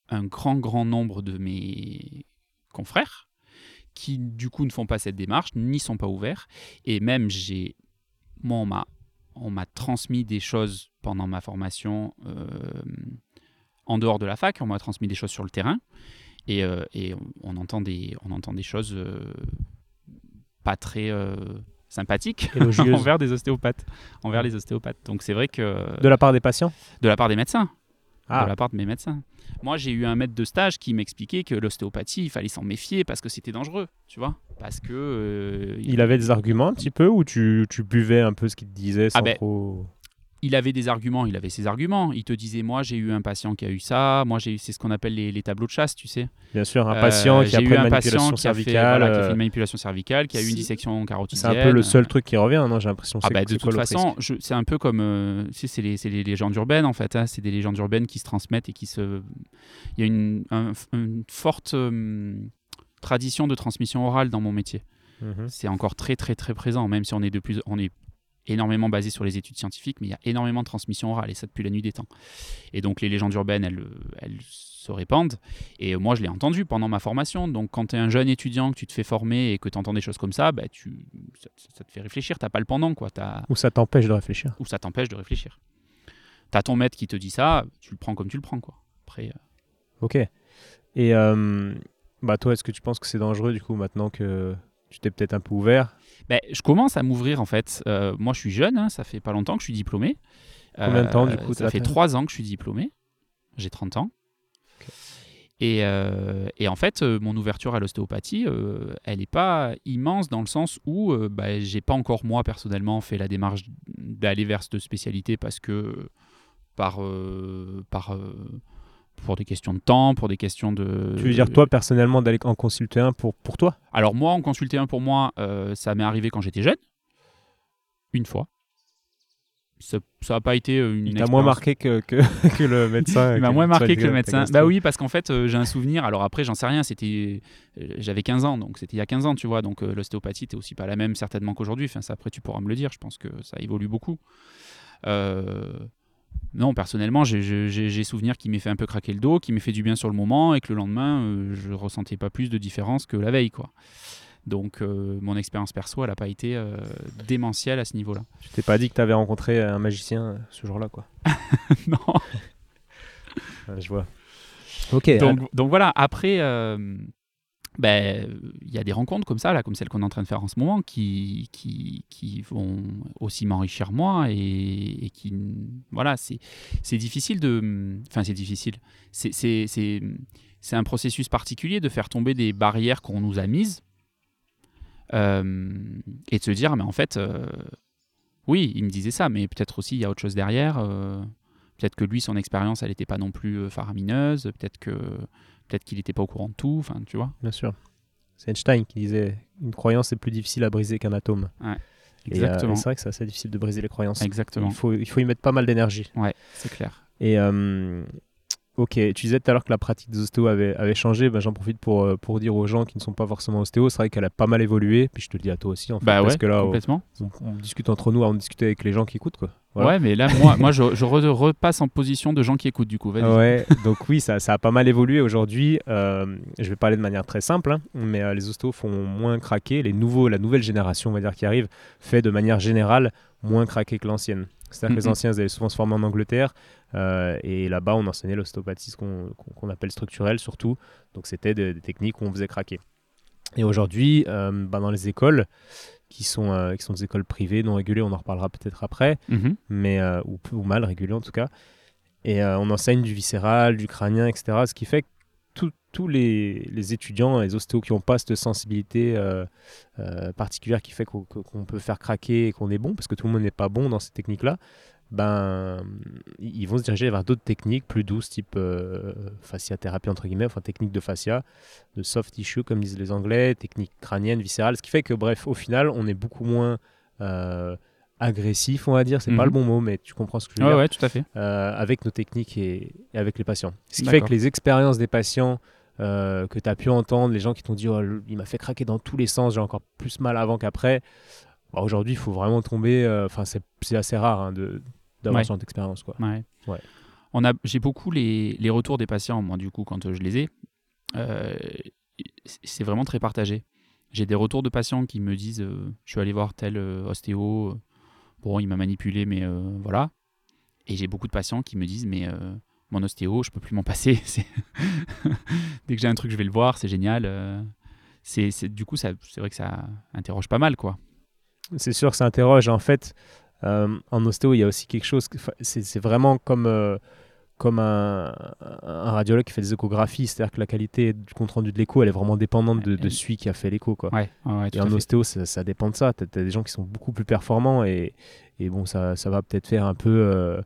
un grand, grand nombre de mes confrères qui, du coup, ne font pas cette démarche, n'y sont pas ouverts. Et même, j'ai, moi, on m'a transmis des choses pendant ma formation. Euh, en dehors de la fac, on m'a transmis des choses sur le terrain, et, euh, on, entend des, on entend des choses euh, pas très euh, sympathiques envers des ostéopathes, envers les ostéopathes. Donc c'est vrai que... De la part des patients? De la part des médecins. Ah. De la part de mes médecins. Moi, j'ai eu un maître de stage qui m'expliquait que l'ostéopathie, il fallait s'en méfier parce que c'était dangereux, tu vois Parce que... il... avait des arguments un petit peu ou tu, tu buvais un peu ce qu'il te disait ah sans ben, trop il avait des arguments, il avait ses arguments. Il te disait, moi j'ai eu un patient qui a eu ça, moi j'ai eu, c'est ce qu'on appelle les, tableaux de chasse, tu sais. Bien sûr, un patient qui a eu un patient qui a, fait, une manipulation cervicale, qui a eu une dissection carotidienne. C'est un peu le seul truc qui revient, non J'ai l'impression. Ah bah, de toute façon, c'est un peu comme, euh, c'est les, les, légendes urbaines en fait. Hein. c'est des légendes urbaines qui se transmettent et qui se. Il y a une, forte euh, tradition de transmission orale dans mon métier. Mhm. C'est encore très très très présent, même si on est de plus, on est énormément basé sur les études scientifiques, mais il y a énormément de transmission orale, et ça depuis la nuit des temps. Et donc les légendes urbaines, elles, elles se répandent, et moi je l'ai entendu pendant ma formation, donc quand tu es un jeune étudiant, que tu te fais former et que tu entends des choses comme ça, bah, tu, ça, te fait réfléchir, t'as pas le pendant. Quoi. As... Ou ça t'empêche de réfléchir. Ou ça t'empêche de réfléchir. Tu as ton maître qui te dit ça, tu le prends comme tu le prends. Quoi. Après, euh, Ok. Et euh, bah toi, est-ce que tu penses que c'est dangereux du coup maintenant que tu t'es peut-être un peu ouvert ben, Je commence à m'ouvrir en fait. Euh, moi, je suis jeune, hein, ça fait pas longtemps que je suis diplômé. Combien de temps du coup Ça fait trois ans que je suis diplômé. J'ai 30 ans. Et, euh, et, en fait, euh, mon ouverture à l'ostéopathie, elle n'est pas immense dans le sens où bah, j'ai pas encore moi personnellement fait la démarche d'aller vers cette spécialité parce que par, par pour des questions de temps, pour des questions de... Tu veux dire toi personnellement d'aller en consulter un pour, pour toi? Alors moi, en consulter un pour moi, euh, ça m'est arrivé quand j'étais jeune, une fois. Ça n'a pas été euh, une. Il t'a moins marqué que, que, que le médecin. Il m'a moins marqué que le médecin. Bah oui, parce qu'en fait, euh, j'ai un souvenir. Alors après, j'en sais rien. C'était, j'avais 15 ans, donc c'était il y a 15 ans, tu vois. Donc l'ostéopathie n'était aussi pas la même certainement qu'aujourd'hui. Enfin, ça, après, tu pourras me le dire. Je pense que ça évolue beaucoup. Euh, non, personnellement, j'ai souvenir qui m'ait fait un peu craquer le dos, qui m'ait fait du bien sur le moment et que le lendemain, euh, je ressentais pas plus de différence que la veille. quoi. Donc, euh, mon expérience perso, elle n'a pas été euh, démentielle à ce niveau-là. Tu t'es pas dit que tu avais rencontré un magicien ce jour-là, quoi? Non. je vois. Ok. Donc, donc voilà, après, ben, il y a des rencontres comme ça, là, comme celle qu'on est en train de faire en ce moment, qui, qui, qui vont aussi m'enrichir moi et, qui, voilà, c'est difficile de, enfin c'est difficile, c'est un processus particulier de faire tomber des barrières qu'on nous a mises euh, et de se dire, mais en fait, euh, oui, il me disait ça, mais peut-être aussi il y a autre chose derrière. Euh, peut-être que lui, son expérience, elle n'était pas non plus faramineuse. Peut-être que peut-être qu'il n'était pas au courant de tout, enfin, tu vois. Bien sûr. C'est Einstein qui disait une croyance est plus difficile à briser qu'un atome. Ouais, euh, exactement. c'est vrai que c'est assez difficile de briser les croyances. Exactement. Il faut, il faut y mettre pas mal d'énergie. Ouais, c'est clair. Et euh, Ok, tu disais tout à l'heure que la pratique des ostéos avait, avait changé. Ben, J'en profite pour, euh, pour dire aux gens qui ne sont pas forcément ostéos, c'est vrai qu'elle a pas mal évolué. Puis je te le dis à toi aussi, en fait, bah parce que là, complètement. On, discute entre nous, on discute avec les gens qui écoutent. Quoi. Ouais, mais là, moi, moi je, je repasse en position de gens qui écoutent, du coup. Ouais, donc oui, ça, ça, a pas mal évolué aujourd'hui. Euh, je vais parler de manière très simple, hein, mais euh, les ostéos font moins craquer. Les nouveaux, la nouvelle génération, on va dire, qui arrive, fait de manière générale moins craquer que l'ancienne. C'est-à-dire que les anciens, ils allaient souvent se former en Angleterre. Euh, et là-bas, on enseignait l'ostéopathie, ce qu'on qu'on appelle structurelle surtout. Donc, c'était des, des techniques où on faisait craquer. Et aujourd'hui, euh, bah, dans les écoles, qui sont, euh, qui sont des écoles privées, non régulées, on en reparlera peut-être après, Mhm. mais, euh, ou, ou mal régulées en tout cas. Et on enseigne du viscéral, du crânien, etc. Ce qui fait que tous les, les étudiants, les ostéos qui n'ont pas cette sensibilité euh, euh, particulière qui fait qu'on qu'on peut faire craquer et qu'on est bon, parce que tout le monde n'est pas bon dans ces techniques-là, ben, ils vont se diriger vers d'autres techniques plus douces, type euh, fasciathérapie, entre guillemets, enfin technique de fascia, de soft tissue, comme disent les Anglais, technique crânienne, viscérale, ce qui fait que, bref, au final, on est beaucoup moins euh, agressif, on va dire, c'est pas Mhm. le bon mot, mais tu comprends ce que je veux dire ouais, tout à fait. euh, avec nos techniques et, et avec les patients. Ce qui fait que les expériences des patients euh, que tu as pu entendre, les gens qui t'ont dit oh, il m'a fait craquer dans tous les sens, j'ai encore plus mal avant qu'après. Bah, Aujourd'hui, il faut vraiment tomber. Enfin, c'est c'est assez rare hein, de d'avoir Ouais. ce genre d'expérience. quoi. Ouais. Ouais. On a, j'ai beaucoup les, les retours des patients, moi, du coup, quand euh, je les ai. Euh, c'est vraiment très partagé. J'ai des retours de patients qui me disent euh, Je suis allé voir tel euh, ostéo, bon, il m'a manipulé, mais voilà. Et j'ai beaucoup de patients qui me disent Mais mon ostéo, je peux plus m'en passer. C'est- Dès que j'ai un truc, je vais le voir, c'est génial. c'est, c'est- du coup, ça, c'est vrai que ça interroge pas mal, quoi. C'est sûr que ça interroge. En fait, en ostéo, il y a aussi quelque chose. que- C'est vraiment comme, euh, comme un, un radiologue qui fait des échographies. C'est-à-dire que la qualité du compte rendu de l'écho, elle est vraiment dépendante de, celui qui a fait l'écho. quoi. Ouais, ouais, ouais, tout Et en ostéo, ça, ça dépend de ça. Tu as, des gens qui sont beaucoup plus performants et, et bon, ça, ça va peut-être faire un peu. euh,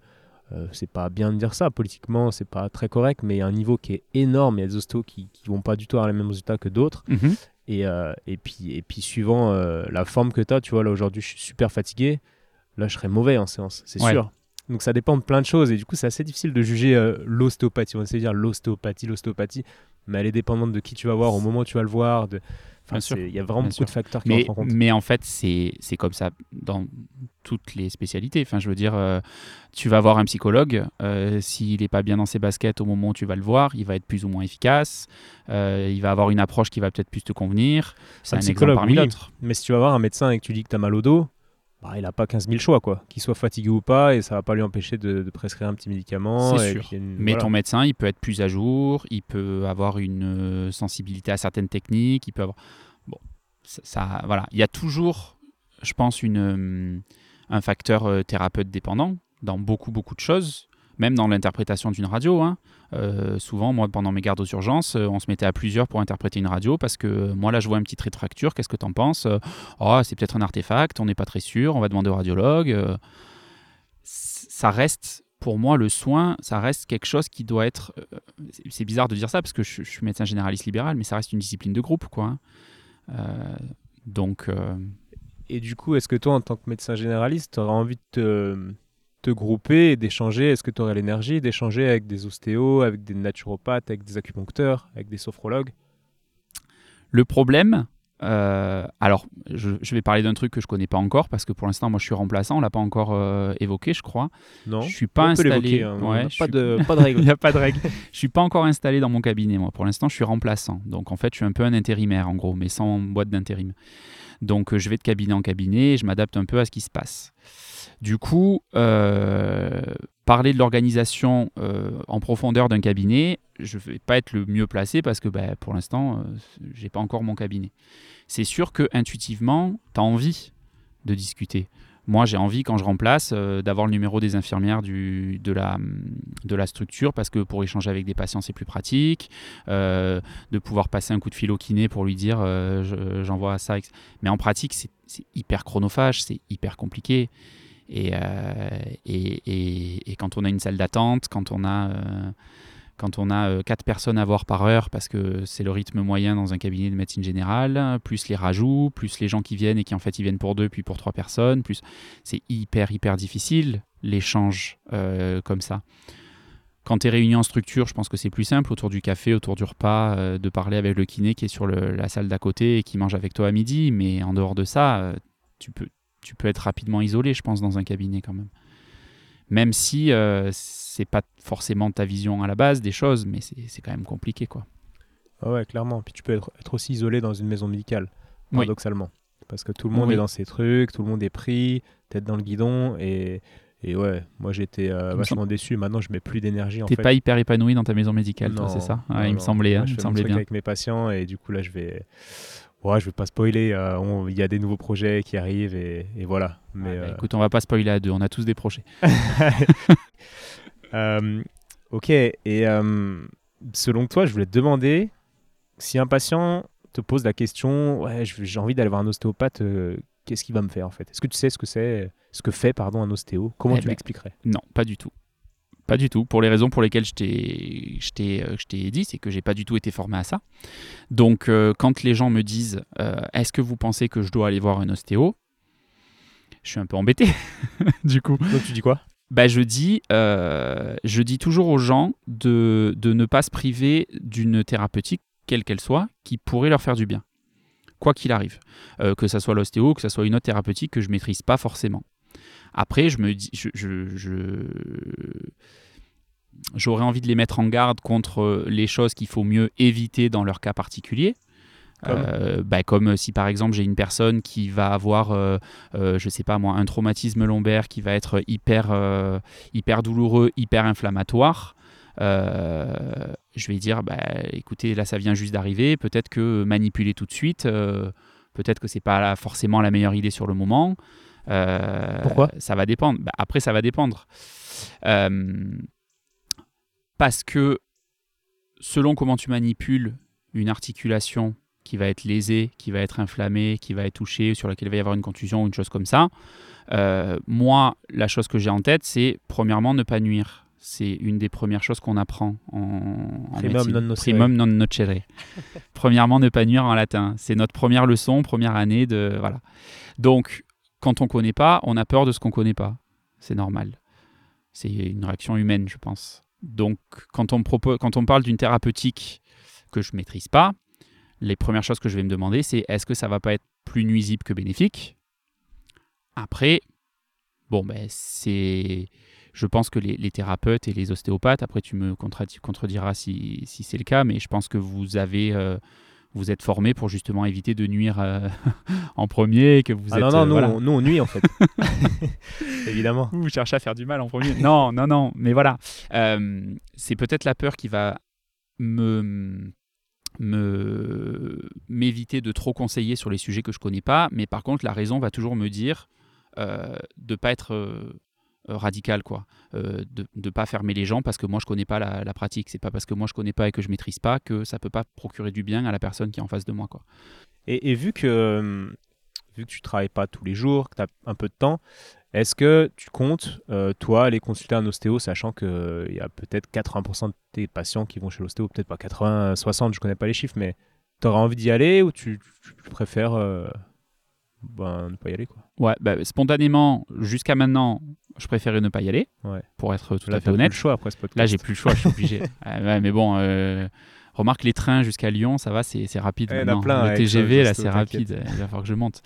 euh, c'est pas bien de dire ça, politiquement, c'est pas très correct, mais il y a un niveau qui est énorme. Il y a des ostéos qui, qui vont pas du tout avoir les mêmes résultats que d'autres. Mhm. Et, euh, et, puis, et puis, suivant euh, la forme que tu as, tu vois, là aujourd'hui, je suis super fatigué. Là, je serais mauvais en séance, c'est Ouais. sûr. Donc, ça dépend de plein de choses. Et du coup, c'est assez difficile de juger euh, l'ostéopathie. On va essayer de dire l'ostéopathie, l'ostéopathie, mais elle est dépendante de qui tu vas voir, au moment où tu vas le voir. De... Enfin, il y a vraiment beaucoup sûr. de facteurs qui Mais, en compte. mais en fait, c'est comme ça dans toutes les spécialités. Enfin, je veux dire, euh, tu vas voir un psychologue, euh, s'il n'est pas bien dans ses baskets au moment où tu vas le voir, il va être plus ou moins efficace, il va avoir une approche qui va peut-être plus te convenir. C'est Un un, exemple psychologue, parmi oui. d'autres. Mais si tu vas voir un médecin et que tu dis que tu as mal au dos, bah, il n'a pas 15 000 choix, quoi. Qu'il soit fatigué ou pas, et ça va pas lui empêcher de, de prescrire un petit médicament. Et sûr. une- Mais voilà. ton médecin, il peut être plus à jour, il peut avoir une euh, sensibilité à certaines techniques, il peut avoir... Bon, ça, ça- voilà. Il y a toujours, je pense, une, euh, un facteur euh, thérapeute dépendant dans beaucoup, beaucoup de choses, même dans l'interprétation d'une radio. hein. Euh, souvent, moi, pendant mes gardes aux urgences, euh, on se mettait à plusieurs pour interpréter une radio parce que euh, moi, là, je vois un petit trait de fracture. Qu'est-ce que tu en penses Oh, c'est peut-être un artefact, on n'est pas très sûr, on va demander au radiologue. Ça reste, pour moi, le soin, ça reste quelque chose qui doit être. c'est- bizarre de dire ça parce que je, suis médecin généraliste libéral, mais ça reste une discipline de groupe, quoi. hein. Donc, Et du coup, est-ce que toi, en tant que médecin généraliste, tu envie de te, te grouper et d'échanger Est-ce que tu aurais l'énergie d'échanger avec des ostéos, avec des naturopathes, avec des acupuncteurs, avec des sophrologues? Le problème, euh, alors je, je vais parler d'un truc que je connais pas encore parce que pour l'instant moi je suis remplaçant, on l'a pas encore euh, évoqué je crois. Non Je suis pas On installé. hein, Ouais, pas, de, pas de règles. Il n'y a pas de règle. je suis pas encore installé dans mon cabinet moi. Pour l'instant je suis remplaçant, donc en fait je suis un peu un intérimaire en gros, mais sans boîte d'intérim. Donc euh, je vais de cabinet en cabinet, et je m'adapte un peu à ce qui se passe. Du coup, euh, parler de l'organisation euh, en profondeur d'un cabinet, je ne vais pas être le mieux placé parce que bah, pour l'instant, euh, j'ai pas encore mon cabinet. C'est sûr que intuitivement, tu as envie de discuter. Moi, j'ai envie, quand je remplace, euh, d'avoir le numéro des infirmières de, la, de la structure parce que pour échanger avec des patients, c'est plus pratique. de pouvoir passer un coup de fil au kiné pour lui dire je- j'envoie ça. Mais en pratique, c'est hyper chronophage, c'est hyper compliqué. Et, euh, et, quand on a une salle d'attente, quand on a, euh, quand on a euh, quatre personnes à voir par heure, parce que c'est le rythme moyen dans un cabinet de médecine générale, plus les rajouts, plus les gens qui viennent et qui en fait ils viennent pour deux puis pour trois personnes, plus c'est hyper hyper difficile l'échange euh, comme ça. Quand tu es réuni en structure, je pense que c'est plus simple autour du café, autour du repas, euh, de parler avec le kiné qui est sur la salle d'à côté et qui mange avec toi à midi. Mais en dehors de ça, euh, tu peux, tu peux être rapidement isolé, je pense, dans un cabinet quand même. Même si euh, c'est pas forcément ta vision à la base des choses, mais c'est quand même compliqué, quoi. Ah ouais, clairement. Puis tu peux être, être aussi isolé dans une maison médicale, Oui. paradoxalement. Parce que tout le monde Oui. est dans ses trucs, tout le monde est pris, tête dans le guidon, et, Et ouais, moi j'étais euh, me vachement déçu. Maintenant, je mets plus d'énergie. en T'es pas hyper épanoui dans ta maison médicale, toi, c'est ça? Non, Il me semblait, hein, je il me fais semblait bien. avec mes patients et du coup là, je vais. Ouais, je vais pas spoiler. euh, Il y a des nouveaux projets qui arrivent et, et voilà. Mais Ouais, bah, euh, Écoute, on va pas spoiler à deux, on a tous des projets. euh, ok. Et selon toi, je voulais te demander si un patient te pose la question, ouais, j'ai envie d'aller voir un ostéopathe. Qu'est-ce qu'il va me faire en fait? Est-ce que tu sais ce que c'est, ce que fait pardon un ostéo? Comment Eh tu ben, l'expliquerais? Non, pas du tout. Pas du tout. Pour les raisons pour lesquelles je t'ai, euh, je t'ai dit, c'est que j'ai pas du tout été formé à ça. Donc, euh, quand les gens me disent euh, Est-ce que vous pensez que je dois aller voir un ostéo Je suis un peu embêté, du coup. Donc tu dis quoi? Bah, je, dis, euh, je dis toujours aux gens de, de ne pas se priver d'une thérapeutique, quelle qu'elle soit, qui pourrait leur faire du bien, quoi qu'il arrive. Que ça soit l'ostéo, que ça soit une autre thérapeutique que je maîtrise pas forcément. Après, je me dis, je, je- j'aurais envie de les mettre en garde contre les choses qu'il faut mieux éviter dans leur cas particulier. Comme Euh, bah, comme si par exemple j'ai une personne qui va avoir, euh, euh, je sais pas moi, un traumatisme lombaire qui va être hyper, hyper douloureux, hyper inflammatoire. je vais dire, bah, écoutez, là ça vient juste d'arriver, peut-être que manipuler tout de suite, peut-être que c'est pas forcément la meilleure idée sur le moment. Euh, Pourquoi? Ça va dépendre. Bah, après, ça va dépendre. Euh, parce que selon comment tu manipules une articulation qui va être lésée, qui va être inflammée, qui va être touchée, sur laquelle il va y avoir une contusion ou une chose comme ça, euh, moi, la chose que j'ai en tête, c'est premièrement ne pas nuire. C'est une des premières choses qu'on apprend en, en Primum médecine. non nocere. Primum non nocere. premièrement, ne pas nuire en latin. C'est notre première leçon, première année de voilà. Donc, quand on connaît pas, on a peur de ce qu'on connaît pas. C'est normal. C'est une réaction humaine, je pense. Donc, quand on, propose, quand on parle d'une thérapeutique que je maîtrise pas, les premières choses que je vais me demander, c'est est-ce que ça va pas être plus nuisible que bénéfique? Après, bon, ben, c'est. Je pense que les, thérapeutes et les ostéopathes, après tu me contredi- contrediras si, si c'est le cas, mais je pense que vous avez. euh, vous êtes formé pour justement éviter de nuire euh, en premier, que vous Ah êtes. non, non, euh, nous, voilà. on, nous on nuit en fait. Évidemment. Vous cherchez à faire du mal en premier. non, non, non. Mais voilà, Euh, c'est peut-être la peur qui va me me m'éviter de trop conseiller sur les sujets que je connais pas. Mais par contre, la raison va toujours me dire de pas être radical, quoi, Euh, de ne pas fermer les gens parce que moi je connais pas la, pratique. C'est pas parce que moi je connais pas et que je maîtrise pas que ça peut pas procurer du bien à la personne qui est en face de moi, quoi. Et, vu que euh, vu que tu travailles pas tous les jours, que tu as un peu de temps, est-ce que tu comptes, euh, toi, aller consulter un ostéo, sachant qu'il y a peut-être 80% de tes patients qui vont chez l'ostéo, peut-être pas 80, 60, je connais pas les chiffres, mais tu auras envie d'y aller ou tu, préfères euh, ben, ne pas y aller quoi Ouais, bah, spontanément, jusqu'à maintenant, je préférais ne pas y aller, Ouais. pour être tout Là, à fait plus honnête. le choix après ce podcast. Là, j'ai plus le choix, je suis obligé. Ah ouais, mais bon, euh, remarque les trains jusqu'à Lyon, ça va, c'est rapide. Eh, maintenant. plein le TGV, là, c'est rapide. Il va falloir que je monte.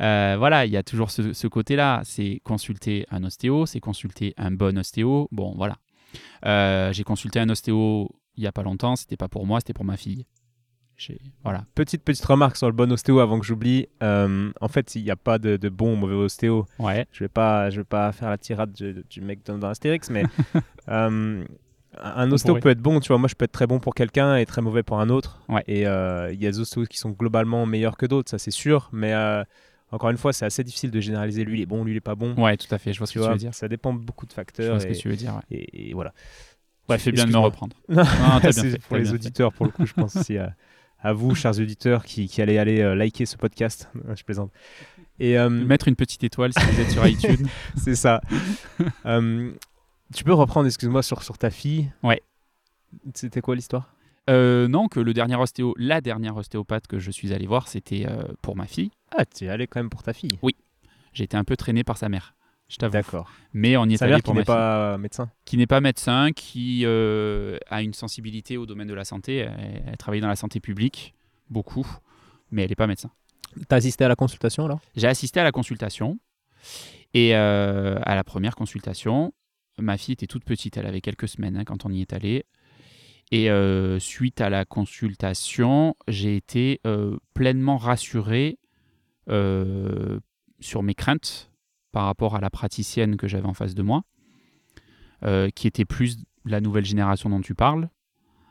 Euh, voilà, il y a toujours ce, ce côté-là. C'est consulter un ostéo, c'est consulter un bon ostéo. Bon, voilà. Euh, j'ai consulté un ostéo il y a pas longtemps. C'était pas pour moi, c'était pour ma fille. Voilà. Petite petite remarque sur le bon ostéo avant que j'oublie. Euh, en fait, il n'y a pas de, de bon ou mauvais ostéo. Ouais. Je vais pas, je vais pas faire la tirade du, du mec dans, dans Astérix, mais euh, un ostéo pourrait. peut être bon. Tu vois, moi, je peux être très bon pour quelqu'un et très mauvais pour un autre. Ouais. Et euh, il y a des ostéos qui sont globalement meilleurs que d'autres, ça c'est sûr. Mais encore une fois, c'est assez difficile de généraliser. Lui, il est bon, lui, il est pas bon. Ouais, tout à fait. Je vois ce tu que tu veux dire. ça dépend beaucoup de Je facteurs. vois ce que tu veux dire. ouais. et- et voilà. Tu fais bien de me reprendre. Non, bien fait, pour les bien fait. auditeurs, pour le coup, je pense aussi à, vous, chers auditeurs, qui, qui allez aller euh, liker ce podcast. je plaisante. Et euh, Mettre une petite étoile si vous êtes sur iTunes. c'est ça. Euh, tu peux reprendre, excuse-moi, sur, sur ta fille Ouais. C'était quoi l'histoire? Euh, non, que le dernier ostéo, la dernière ostéopathe que je suis allé voir, c'était euh, pour ma fille. Ah, tu es allé quand même pour ta fille? J'ai été un peu traîné par sa mère, je t'avoue. D'accord. Mais on y est allé mère qui pour n'est pas médecin. Qui n'est pas médecin, qui euh, a une sensibilité au domaine de la santé. Elle, elle travaille dans la santé publique, beaucoup, mais elle n'est pas médecin. T'as assisté à la consultation alors? J'ai assisté à la consultation. Et euh, à la première consultation, ma fille était toute petite, elle avait quelques semaines hein, quand on y est allé. Et euh, suite à la consultation, j'ai été pleinement rassuré sur mes craintes par rapport à la praticienne que j'avais en face de moi, euh, qui était plus la nouvelle génération dont tu parles.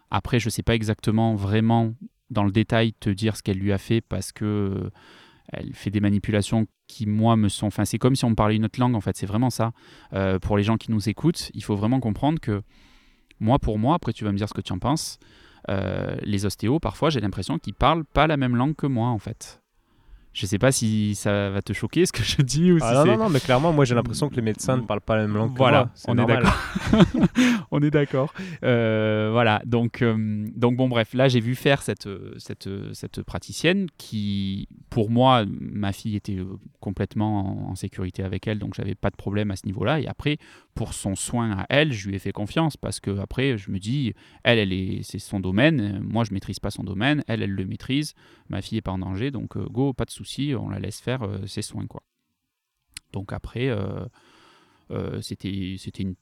Après, je ne sais pas exactement vraiment dans le détail te dire ce qu'elle lui a fait parce que euh, elle fait des manipulations qui moi me sont. Enfin, c'est comme si on parlait une autre langue en fait. C'est vraiment ça. Euh, pour les gens qui nous écoutent, il faut vraiment comprendre que moi, pour moi, après tu vas me dire ce que tu en penses. les ostéos, parfois, j'ai l'impression qu'ils parlent pas la même langue que moi en fait. Je sais pas si ça va te choquer ce que je dis ou si Ah non, c'est- non, non, mais clairement, moi j'ai l'impression que les médecins ne parlent pas la même langue que Voilà, moi. C'est on est d'accord. on est d'accord. Euh, voilà, donc, euh, donc bon, bref, là j'ai vu faire cette, cette, cette praticienne qui, pour moi, ma fille était euh, complètement en, en sécurité avec elle, donc j'avais pas de problème à ce niveau-là. Et après, pour son soin à elle, je lui ai fait confiance parce que après, je me dis, elle, elle est, c'est son domaine. Moi, je maîtrise pas son domaine. Elle, elle le maîtrise. Ma fille est pas en danger, donc euh, go, pas de souci, on la laisse faire euh, ses soins, quoi. Donc après. euh, c'était c'était une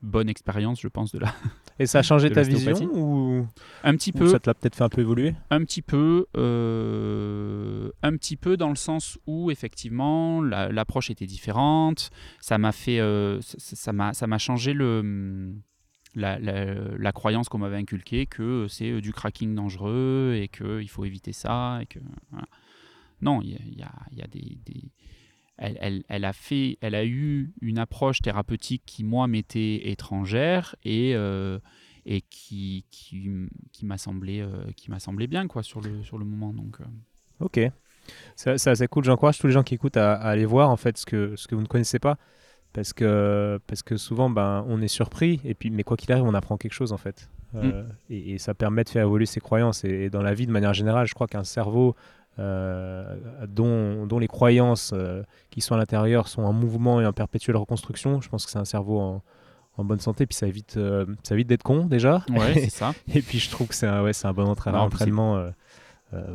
bonne expérience, je pense, de la. Et ça a changé ta vision ou, Un petit ou peu, ça te l'a peut-être fait un peu évoluer? Un petit peu, euh, un petit peu dans le sens où effectivement la- l'approche était différente. Ça m'a fait, euh, ça- ça m'a ça m'a changé le la, la- croyance qu'on m'avait inculquée que c'est euh, du cracking dangereux et qu'il faut éviter ça et que non, il y y a- des, elle, elle- elle a fait, elle a eu une approche thérapeutique qui moi m'était étrangère et euh, et qui, qui, qui m'a semblé, euh, semblé bien quoi, sur, le, sur le moment. Donc, Ok. Ça, ça, c'est cool. J'encourage tous les gens qui écoutent à, à aller voir en fait ce que, ce que vous ne connaissez pas. Parce que, parce que souvent, ben, on est surpris. Et puis, mais quoi qu'il arrive, on apprend quelque chose en fait. Euh, et, et ça permet de faire évoluer ses croyances. Et, et dans la vie, de manière générale, je crois qu'un cerveau euh, dont, dont les croyances euh, qui sont à l'intérieur sont en mouvement et en perpétuelle reconstruction, je pense que c'est un cerveau en, en bonne santé. Puis ça évite, ça évite d'être con déjà. ouais, c'est ça. Et puis je trouve que c'est un, ouais, c'est un bon Non, entraînement euh,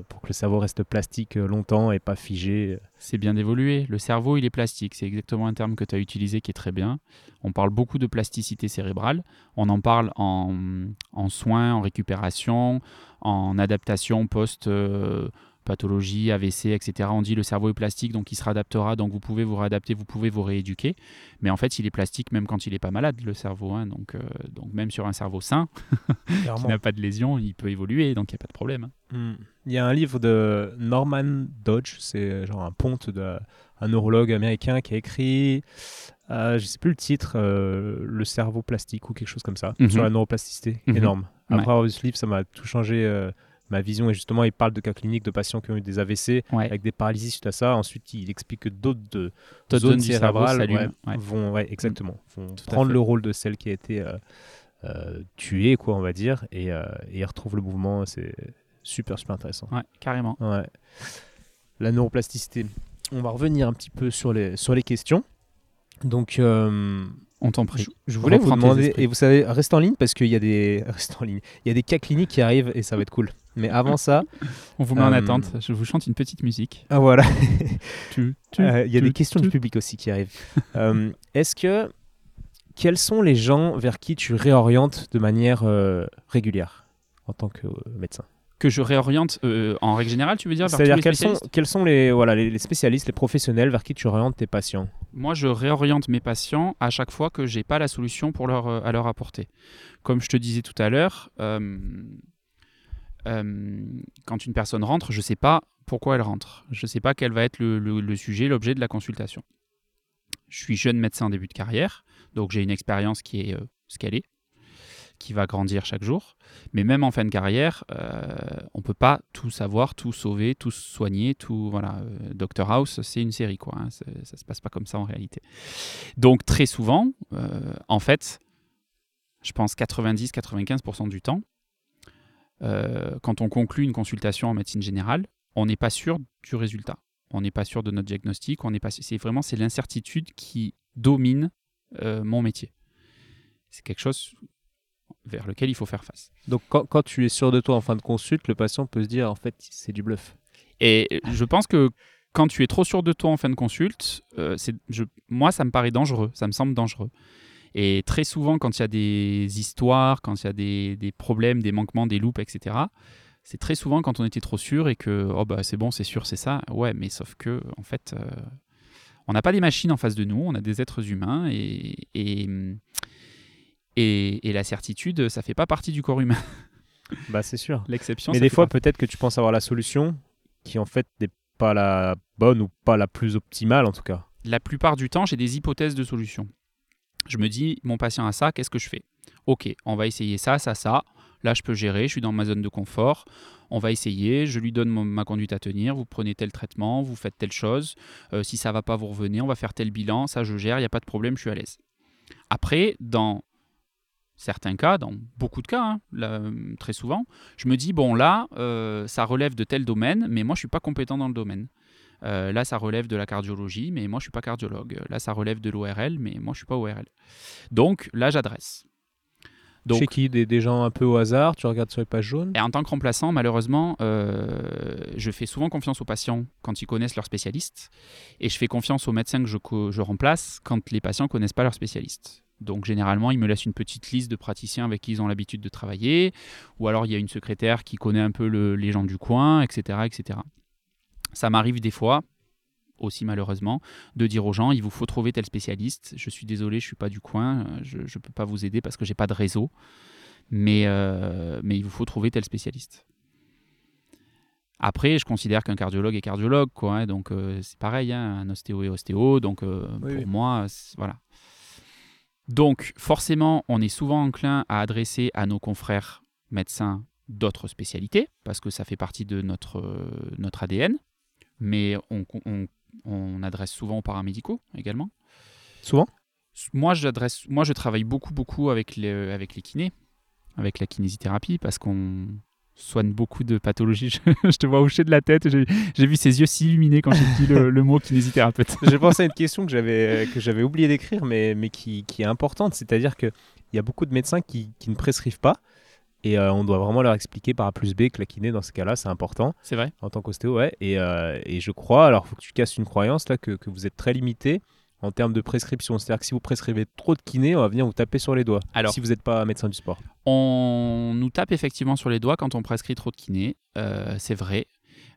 pour que le cerveau reste plastique euh, longtemps et pas figé. C'est bien d'évoluer. Le cerveau, il est plastique. C'est exactement un terme que tu as utilisé qui est très bien. On parle beaucoup de plasticité cérébrale. On en parle en, en soins, en récupération, en adaptation post. Euh, pathologie, AVC, etc. On dit le cerveau est plastique, donc il se réadaptera, donc vous pouvez vous réadapter, vous pouvez vous rééduquer. Mais en fait, il est plastique même quand il n'est pas malade, le cerveau. hein. Donc, euh, donc même sur un cerveau sain, qui n'a pas de lésion, il peut évoluer, donc il n'y a pas de problème. hein. Hmm. Il y a un livre de Norman Dodge, c'est euh, genre un ponte de un neurologue américain qui a écrit, euh, je sais plus le titre, euh, le cerveau plastique ou quelque chose comme ça, Mhm. sur la neuroplasticité, Mhm. énorme. Après Ouais. avoir vu ce livre, ça m'a tout changé. euh, Ma vision, et justement, il parle de cas cliniques de patients qui ont eu des AVC Ouais. avec des paralysies suite à ça. Ensuite, il explique que d'autres de, zones cérébrales ouais, ouais. vont, exactement, vont à prendre le rôle de celle qui a été euh, euh, tuée, quoi, on va dire, et, euh, et ils retrouvent le mouvement. C'est super, super intéressant. Ouais, carrément. Ouais. La neuroplasticité. On va revenir un petit peu sur les, sur les questions. Donc, euh, On t'en prie. je, je voulais vous demander, et vous savez, reste en ligne parce qu'il y a des, reste en ligne, il y a des cas cliniques qui arrivent et ça va être cool. Mais avant ça, On vous met en Euh, attente. Je vous chante une petite musique. ah, voilà, Euh, il y a tu, des questions du public aussi qui arrivent. Euh, Est-ce que quels sont les gens vers qui tu réorientes de manière régulière en tant que médecin? Que je réoriente euh, en règle générale, tu veux dire C'est-à-dire quels sont spécialistes quels sont les voilà les, les spécialistes, les professionnels vers qui tu réorientes tes patients? Moi, je réoriente mes patients à chaque fois que j'ai pas la solution pour leur, euh, à leur apporter. Comme je te disais tout à l'heure, euh, quand une personne rentre, je sais pas pourquoi elle rentre. Je sais pas quel va être le, le- le sujet, l'objet de la consultation. Je suis jeune médecin en début de carrière, donc j'ai une expérience qui est ce qu'elle est, qui va grandir chaque jour. Mais même en fin de carrière, euh, on peut pas tout savoir, tout sauver, tout soigner, tout voilà. Euh, Doctor House, c'est une série quoi. hein, ça se passe pas comme ça en réalité. Donc très souvent, euh, en fait, je pense 90-95% du temps, quand on conclut une consultation en médecine générale, on n'est pas sûr du résultat. On n'est pas sûr de notre diagnostic. On n'est pas. C'est vraiment c'est l'incertitude qui domine mon métier. C'est quelque chose vers lequel il faut faire face. Donc quand, quand tu es sûr de toi en fin de consulte, le patient peut se dire en fait c'est du bluff. Et je pense que quand tu es trop sûr de toi en fin de consulte, euh, c'est- je- moi, ça me paraît dangereux, ça me semble dangereux. Et très souvent, quand il y a des histoires, quand il y a des, des problèmes, des manquements, des loupes, etc., c'est très souvent quand on était trop sûr et que oh bah c'est bon, c'est sûr, c'est ça. Ouais, mais sauf que en fait, euh, On n'a pas des machines en face de nous, on a des êtres humains et, et, et, et la certitude, ça fait pas partie du corps humain. Bah c'est sûr. L'exception. Mais des fois, peut-être que tu penses avoir la solution qui en fait n'est pas la bonne ou pas la plus optimale en tout cas. la plupart du temps, j'ai des hypothèses de solutions. Je me dis, mon patient a ça, qu'est-ce que je fais? Ok, on va essayer ça, ça, ça. Là, je peux gérer, je suis dans ma zone de confort. On va essayer, je lui donne mon- ma conduite à tenir. Vous prenez tel traitement, vous faites telle chose. Euh, si ça va pas, vous revenez. On va faire tel bilan. Ça, je gère, il n'y a pas de problème, je suis à l'aise. Après, dans certains cas, dans beaucoup de cas, hein, là, très souvent, je me dis, bon, là, euh, ça relève de tel domaine, mais moi, je suis pas compétent dans le domaine. Euh, là, ça relève de la cardiologie, mais moi, je suis pas cardiologue. Là, ça relève de l'ORL, mais moi, je suis pas ORL. Donc, là, j'adresse. Donc, Chez qui? Des, des gens un peu au hasard, tu regardes sur les pages jaunes? et en tant que remplaçant, malheureusement, euh, je fais souvent confiance aux patients quand ils connaissent leur spécialiste, et je fais confiance aux médecins que je, co- je remplace quand les patients connaissent pas leur spécialiste. Donc généralement, ils me laissent une petite liste de praticiens avec qui ils ont l'habitude de travailler, ou alors il y a une secrétaire qui connaît un peu le- les gens du coin, etc., etc. Ça m'arrive des fois, aussi malheureusement, de dire aux gens, il vous faut trouver tel spécialiste. Je suis désolé, je suis pas du coin, euh, je ne peux pas vous aider parce que j'ai pas de réseau, mais, euh, mais il vous faut trouver tel spécialiste. Après, je considère qu'un cardiologue est cardiologue, quoi. hein, donc euh, c'est pareil, hein, un ostéo est ostéo. Donc euh, Oui, pour oui. moi, voilà. Donc forcément, on est souvent enclin à adresser à nos confrères médecins d'autres spécialités parce que ça fait partie de notre, euh, notre ADN. Mais on, on- on adresse souvent aux paramédicaux également. Souvent? Moi, moi, je travaille beaucoup, beaucoup avec les, avec les kinés, avec la kinésithérapie, parce qu'on soigne beaucoup de pathologies. Je, je te vois hocher de la tête. J'ai, vu ses yeux s'illuminer quand j'ai dit le, le mot kinésithérapeute. J'ai pensé à une question que j'avais que j'avais oublié d'écrire, mais, mais qui, qui est importante. C'est-à-dire qu'il y a beaucoup de médecins qui, qui ne prescrivent pas. Et euh, on doit vraiment leur expliquer par A plus B que la kiné, dans ce cas-là, c'est important C'est vrai en tant qu'ostéo. Ouais. Et, euh, et je crois, alors il faut que tu casses une croyance, là, que, que vous êtes très limité en termes de prescription. C'est-à-dire que si vous prescrivez trop de kiné, on va venir vous taper sur les doigts. Alors, si vous n'êtes pas médecin du sport. on nous tape effectivement sur les doigts quand on prescrit trop de kiné. euh, c'est vrai.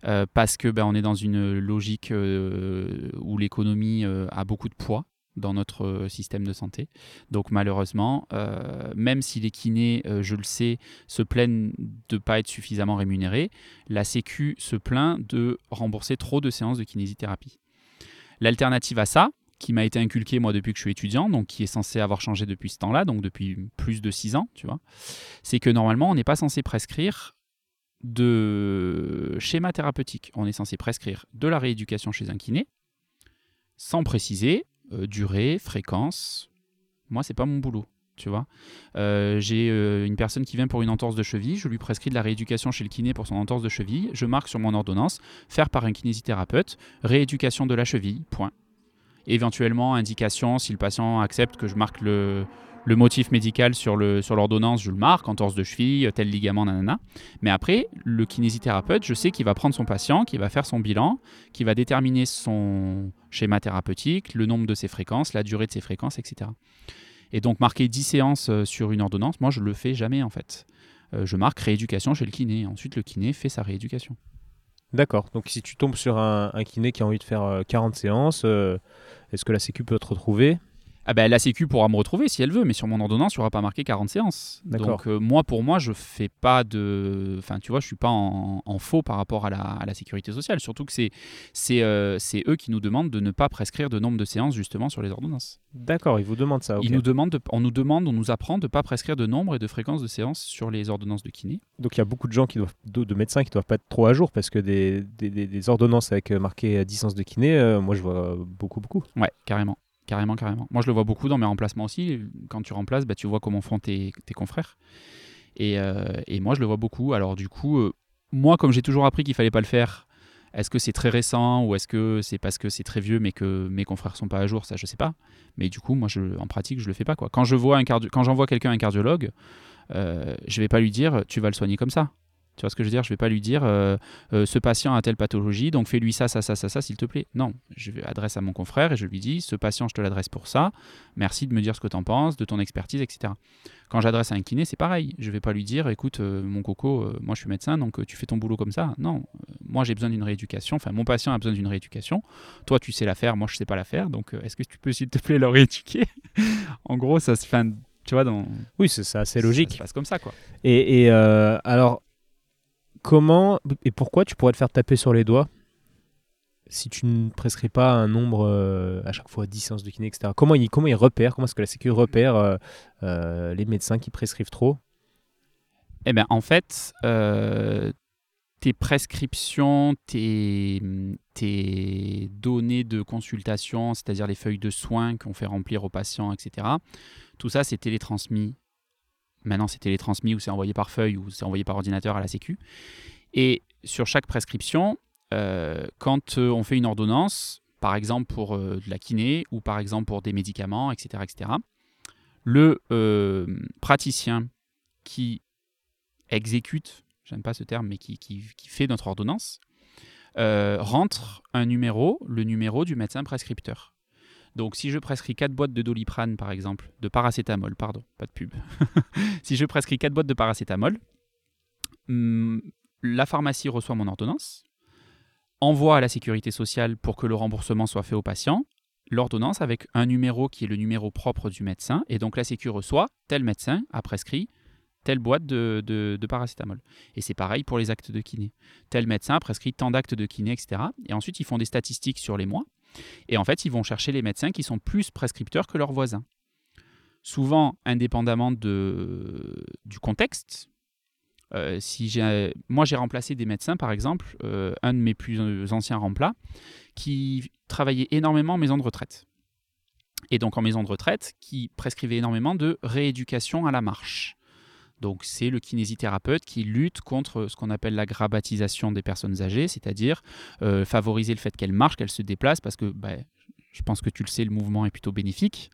Euh, parce que ben, on est dans une logique euh, où l'économie a beaucoup de poids dans notre système de santé. Donc malheureusement, euh, même si les kinés, euh, je le sais, se plaignent de ne pas être suffisamment rémunérés, la Sécu se plaint de rembourser trop de séances de kinésithérapie. L'alternative à ça, qui m'a été inculquée moi depuis que je suis étudiant, donc qui est censé avoir changé depuis ce temps-là, donc depuis plus de six ans, tu vois, c'est que normalement on n'est pas censé prescrire de schéma thérapeutique. On est censé prescrire de la rééducation chez un kiné, sans préciser euh, durée, fréquence. Moi, c'est pas mon boulot. Tu vois, Euh, j'ai euh, une personne qui vient pour une entorse de cheville, je lui prescris de la rééducation chez le kiné pour son entorse de cheville, je marque sur mon ordonnance, faire par un kinésithérapeute, rééducation de la cheville, point. Éventuellement, indication, si le patient accepte que je marque le, motif médical sur le- sur l'ordonnance, je le marque, entorse de cheville, tel ligament, nanana. Mais après, le kinésithérapeute, je sais qu'il va prendre son patient, qu'il va faire son bilan, qu'il va déterminer son schéma thérapeutique, le nombre de ses fréquences, la durée de ses fréquences, etc. Et donc marquer 10 séances euh, sur une ordonnance, moi je le fais jamais en fait. Euh, je marque rééducation chez le kiné. Ensuite, le kiné fait sa rééducation. D'accord. Donc si tu tombes sur un, kiné qui a envie de faire euh, 40 séances, euh, est-ce que la Sécu peut te retrouver? Ah ben, la Sécu pourra me retrouver si elle veut, mais sur mon ordonnance, il n'y aura pas marqué 40 séances. D'accord. Donc euh, moi, pour moi, je fais pas de... Enfin, tu vois, je suis pas en, en faux par rapport à la, à la sécurité sociale. Surtout que c'est c'est euh, c'est eux qui nous demandent de ne pas prescrire de nombre de séances justement sur les ordonnances. D'accord, ils vous demandent ça. Ils nous demandent de- on nous demande, on nous apprend de ne pas prescrire de nombre et de fréquence de séances sur les ordonnances de kiné. Donc il y a beaucoup de gens qui doivent, de, de médecins qui doivent pas être trop à jour parce que des, des- ordonnances avec euh, marqué 10 séances de kiné, euh, moi je vois beaucoup, beaucoup. Ouais, carrément. Carrément, carrément. Moi, je le vois beaucoup dans mes remplacements aussi. Quand tu remplaces, bah, tu vois comment font tes, confrères. Et, euh, et moi, je le vois beaucoup. Alors, du coup, euh, moi, comme j'ai toujours appris qu'il fallait pas le faire, est-ce que c'est très récent ou est-ce que c'est parce que c'est très vieux mais que mes confrères sont pas à jour Ça, je sais pas. Mais du coup, moi, je, en pratique, je le fais pas. Quoi. Quand je j'envoie quelqu'un à un cardiologue, euh, je vais pas lui dire tu vas le soigner comme ça. Tu vois ce que je veux dire? Je vais pas lui dire euh, euh, ce patient a telle pathologie, donc fais-lui ça, ça, ça, ça, ça, s'il te plaît. Non, je vais adresse à mon confrère et je lui dis ce patient, je te l'adresse pour ça. Merci de me dire ce que tu en penses, de ton expertise, etc. Quand j'adresse à un kiné, c'est pareil. Je vais pas lui dire écoute, euh, mon coco, moi je suis médecin, donc tu fais ton boulot comme ça. Non, moi j'ai besoin d'une rééducation. Enfin, mon patient a besoin d'une rééducation. Toi, tu sais la faire, moi je sais pas la faire. Donc, est-ce que tu peux, s'il te plaît, le rééduquer En gros, ça se fait. un- Tu vois, dans, Oui, c'est assez Ça logique. se passe comme ça, quoi. Et, et, euh, alors, comment et pourquoi tu pourrais te faire taper sur les doigts si tu ne prescris pas un nombre euh, à chaque fois 10 séances de kiné, etc. Comment ils comment repèrent Comment est-ce que la Sécu repère euh, euh, les médecins qui prescrivent trop? Eh bien, en fait, tes prescriptions, tes, tes données de consultation, c'est-à-dire les feuilles de soins qu'on fait remplir aux patients, etc., tout ça, c'est télétransmis. Maintenant, c'est télétransmis ou c'est envoyé par feuille ou c'est envoyé par ordinateur à la Sécu. Et sur chaque prescription, euh, quand euh, on fait une ordonnance, par exemple pour euh, de la kiné ou par exemple pour des médicaments, etc., etc., le praticien qui exécute, j'aime pas ce terme, mais qui, fait notre ordonnance, rentre un numéro, le numéro du médecin prescripteur. Donc si je prescris 4 boîtes de doliprane, par exemple, de paracétamol, pardon, pas de pub. si je prescris 4 boîtes de paracétamol, hum, la pharmacie reçoit mon ordonnance, envoie à la sécurité sociale pour que le remboursement soit fait au patient, l'ordonnance avec un numéro qui est le numéro propre du médecin, et donc la sécu reçoit, tel médecin a prescrit telle boîte de, de- de paracétamol. Et c'est pareil pour les actes de kiné. Tel médecin a prescrit tant d'actes de kiné, etc. Et ensuite, ils font des statistiques sur les mois. Et en fait, ils vont chercher les médecins qui sont plus prescripteurs que leurs voisins. Souvent, indépendamment de, du contexte. Euh, si moi, j'ai remplacé des médecins, par exemple, euh, un de mes plus anciens remplats, qui travaillait énormément en maison de retraite. Et donc en maison de retraite, qui prescrivait énormément de rééducation à la marche. Donc c'est le kinésithérapeute qui lutte contre ce qu'on appelle la grabatisation des personnes âgées, c'est-à-dire euh, favoriser le fait qu'elles marchent, qu'elles se déplacent, parce que bah, je pense que tu le sais, le mouvement est plutôt bénéfique.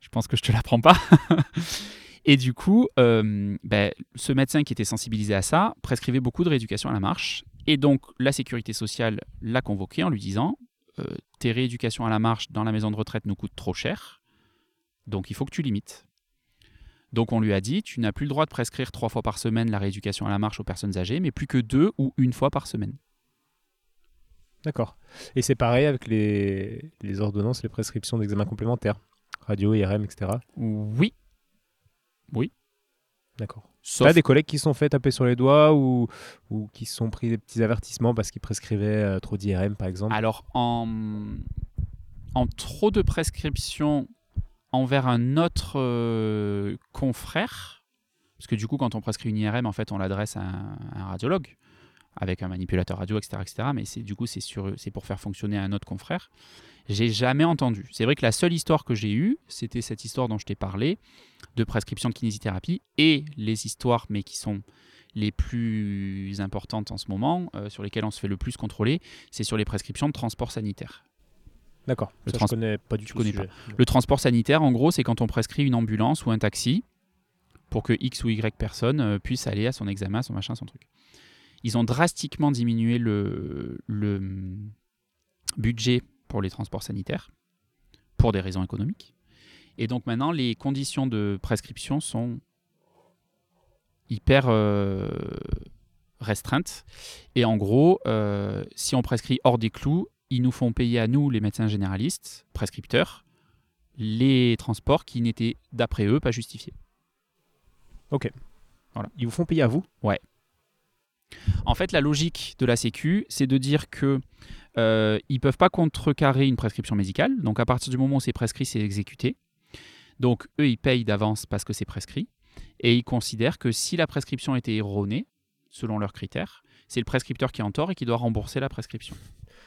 Je pense que je te l'apprends pas. Et du coup, euh, ben, ce médecin qui était sensibilisé à ça prescrivait beaucoup de rééducation à la marche. Et donc la sécurité sociale l'a convoqué en lui disant euh, tes rééducations à la marche dans la maison de retraite nous coûtent trop cher, donc il faut que tu limites. Donc on lui a dit, tu n'as plus le droit de prescrire trois fois par semaine la rééducation à la marche aux personnes âgées, mais plus que deux ou une fois par semaine. D'accord. Et c'est pareil avec les, les ordonnances, les prescriptions d'examens complémentaires, radio, IRM, etc. Oui. D'accord. Sauf T'as des collègues qui sont fait taper sur les doigts ou, ou qui se sont pris des petits avertissements parce qu'ils prescrivaient euh, trop d'IRM, par exemple? Alors, en, en trop de prescriptions envers un autre euh, confrère, parce que du coup, quand on prescrit une IRM, en fait, on l'adresse à, un- radiologue avec un manipulateur radio, etc., etc. Mais c'est du coup, c'est c'est pour faire fonctionner un autre confrère. J'ai jamais entendu. C'est vrai que la seule histoire que j'ai eue, c'était cette histoire dont je t'ai parlé, de prescription de kinésithérapie, et les histoires, mais qui sont les plus importantes en ce moment, euh, sur lesquelles on se fait le plus contrôler, c'est sur les prescriptions de transport sanitaire. D'accord. Le Ça, trans- je connais pas du tout. connais le transport sanitaire, en gros, c'est quand on prescrit une ambulance ou un taxi pour que X ou Y personne euh, puisse aller à son examen, son machin, son truc. Ils ont drastiquement diminué le, le hum, budget pour les transports sanitaires pour des raisons économiques. Et donc maintenant, les conditions de prescription sont hyper euh, restreintes. Et en gros, euh, si on prescrit hors des clous, ils nous font payer à nous, les médecins généralistes, prescripteurs, les transports qui n'étaient, d'après eux, pas justifiés. Ils vous font payer à vous? En fait, la logique de la Sécu, c'est de dire que euh, ils peuvent pas contrecarrer une prescription médicale. Donc, à partir du moment où c'est prescrit, c'est exécuté. Donc, eux, ils payent d'avance parce que c'est prescrit. Et ils considèrent que si la prescription était erronée, selon leurs critères, c'est le prescripteur qui est en tort et qui doit rembourser la prescription.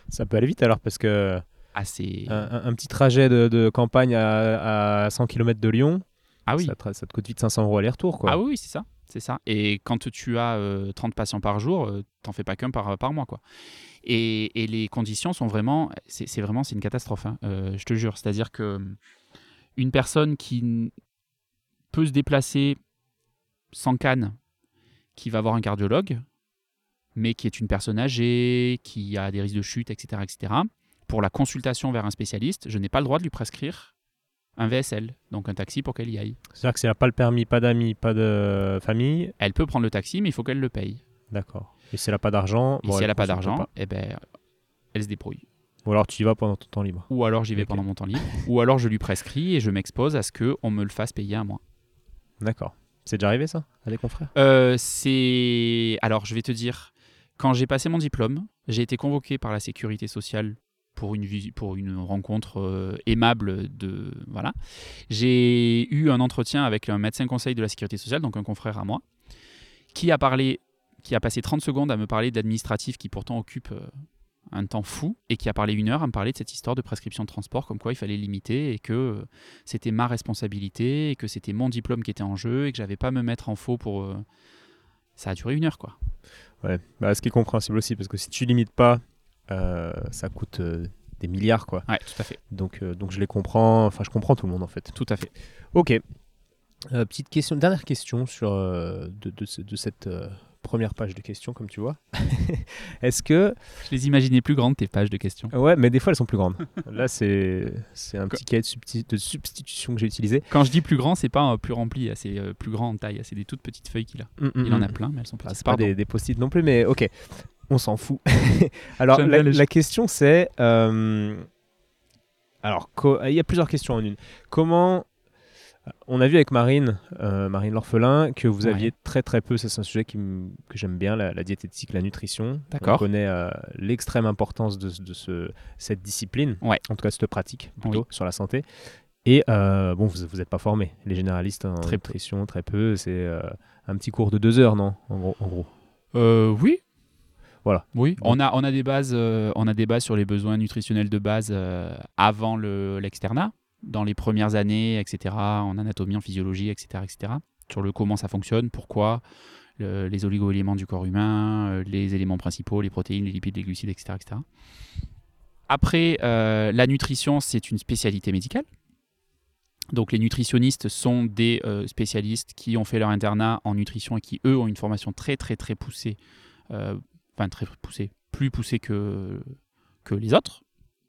Ça peut aller vite alors parce que Ah, un, un- un petit trajet de, de campagne à, à 100 km de Lyon, ah oui. ça, te, ça te coûte vite 500 euros aller-retour. Quoi. Ah oui, c'est ça. C'est ça. Et quand tu as euh, 30 patients par jour, euh, t'en fais pas qu'un par, par mois. Quoi. Et, et les conditions sont vraiment. C'est vraiment c'est une catastrophe. hein. Euh, je te jure. C'est-à-dire que hum, une personne qui peut se déplacer sans canne, qui va voir un cardiologue, mais qui est une personne âgée, qui a des risques de chute, etc., etc., pour la consultation vers un spécialiste, je n'ai pas le droit de lui prescrire un VSL, donc un taxi pour qu'elle y aille. C'est-à-dire que si elle n'a pas le permis, pas d'amis, pas de famille, Elle peut prendre le taxi, mais il faut qu'elle le paye. d'accord. Et si elle n'a pas d'argent, Et bon, si elle n'a pas d'argent, eh ben, elle se débrouille. Ou alors tu y vas pendant ton temps libre. Ou alors j'y vais pendant mon temps libre, ou alors je lui prescris et je m'expose à ce qu'on me le fasse payer à moi. D'accord. C'est déjà arrivé ça à des confrères? Euh, c'est. Alors, je vais te dire, quand j'ai passé mon diplôme, j'ai été convoqué par la sécurité sociale pour une, rencontre euh, aimable de. Voilà. J'ai eu un entretien avec un médecin conseil de la sécurité sociale, donc un confrère à moi, qui a parlé. qui a passé 30 secondes à me parler d'administratif qui pourtant occupe euh, un temps fou et qui a parlé une heure à me parler de cette histoire de prescription de transport, comme quoi il fallait limiter et que euh, c'était ma responsabilité et que c'était mon diplôme qui était en jeu et que j'avais pas à me mettre en faux pour. Ça a duré une heure, quoi. Ouais. Bah, ce qui est compréhensible aussi, parce que si tu limites pas, euh, ça coûte euh, des milliards, quoi. Ouais, tout à fait. Donc, euh, donc je les comprends. Enfin, je comprends tout le monde en fait. Tout à fait. Ok. Petite question, dernière question sur de, de de cette première page de questions, comme tu vois. Est-ce que Je les imaginais plus grandes, tes pages de questions. ouais, mais des fois elles sont plus grandes. Là, c'est c'est un petit cahier de, substitution que j'ai utilisé. Quand je dis plus grand, c'est pas euh, plus rempli, c'est euh, plus grand en taille. C'est des toutes petites feuilles qu'il a. Mm, mm, Il en a mm. plein, mais elles sont Ah, petites. c'est pas des, des post-it non plus, mais ok, on s'en fout. alors, la, question c'est. euh, alors, il y a plusieurs questions en une. Comment. On a vu avec Marine, euh, Marine l'orphelin, que vous Ouais. aviez très très peu, ça c'est un sujet qui que j'aime bien, la, la diététique, la nutrition. D'accord. On connaît euh, l'extrême importance de, de ce, cette discipline, Ouais. en tout cas cette pratique plutôt Oui. sur la santé. Et euh, bon, vous n'êtes pas formé. Les généralistes en Très peu. nutrition, très peu. C'est un petit cours de deux heures, non en gros, en gros? Oui. Voilà. Oui. On a, on a des bases, euh, on a des bases sur les besoins nutritionnels de base euh, avant le- l'externat, dans les premières années, etc. En anatomie, en physiologie, etc., etc. Sur le comment ça fonctionne, pourquoi, le- les oligo-éléments du corps humain, euh, les éléments principaux, les protéines, les lipides, les glucides, etc., etc. Après, euh, la nutrition, c'est une spécialité médicale. Donc les nutritionnistes sont des euh, spécialistes qui ont fait leur internat en nutrition et qui, eux, ont une formation très très très poussée, enfin très poussée, plus poussée que, que les autres,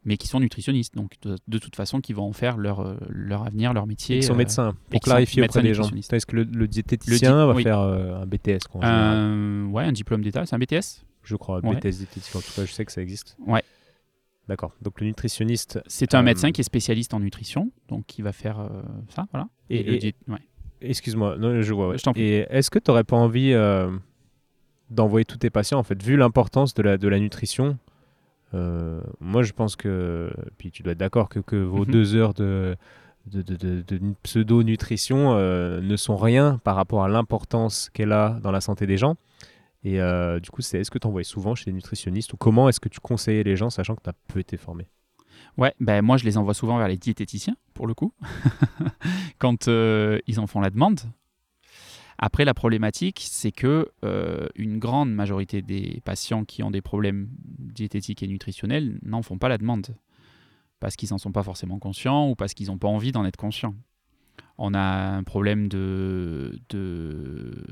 mais qui sont nutritionnistes. Donc de, de toute façon, qui vont en faire leur, euh, leur avenir, leur métier. Ils sont euh, médecins, et pour qui sont clarifier auprès médecins des gens. Est-ce que le, le diététicien Le di- va oui. faire euh, un BTS quoi, un, ouais, un diplôme d'état, c'est un BTS Je crois, ouais. BTS diététique, en tout cas, je sais que ça existe. Ouais. D'accord. Donc le nutritionniste. C'est un Euh, médecin qui est spécialiste en nutrition, donc qui va faire euh, ça, voilà. Et- et- ouais. Excuse-moi, non, je vois. ouais. Je prie. Et est-ce que tu n'aurais pas envie d'envoyer tous tes patients, en fait, vu l'importance de la, de la nutrition euh, Moi, je pense que. Puis tu dois être d'accord que, que vos Mhm. deux heures de, de, de- de- de pseudo-nutrition euh, ne sont rien par rapport à l'importance qu'elle a dans la santé des gens. Et euh, du coup, c'est est-ce que tu envoyais souvent chez les nutritionnistes ou comment est-ce que tu conseillais les gens, sachant que tu as peu été formé? Ouais, ben moi je les envoie souvent vers les diététiciens, pour le coup, quand ils en font la demande. Après, la problématique, c'est que euh, une grande majorité des patients qui ont des problèmes diététiques et nutritionnels n'en font pas la demande. Parce qu'ils n'en sont pas forcément conscients ou parce qu'ils n'ont pas envie d'en être conscients. On a un problème de, de,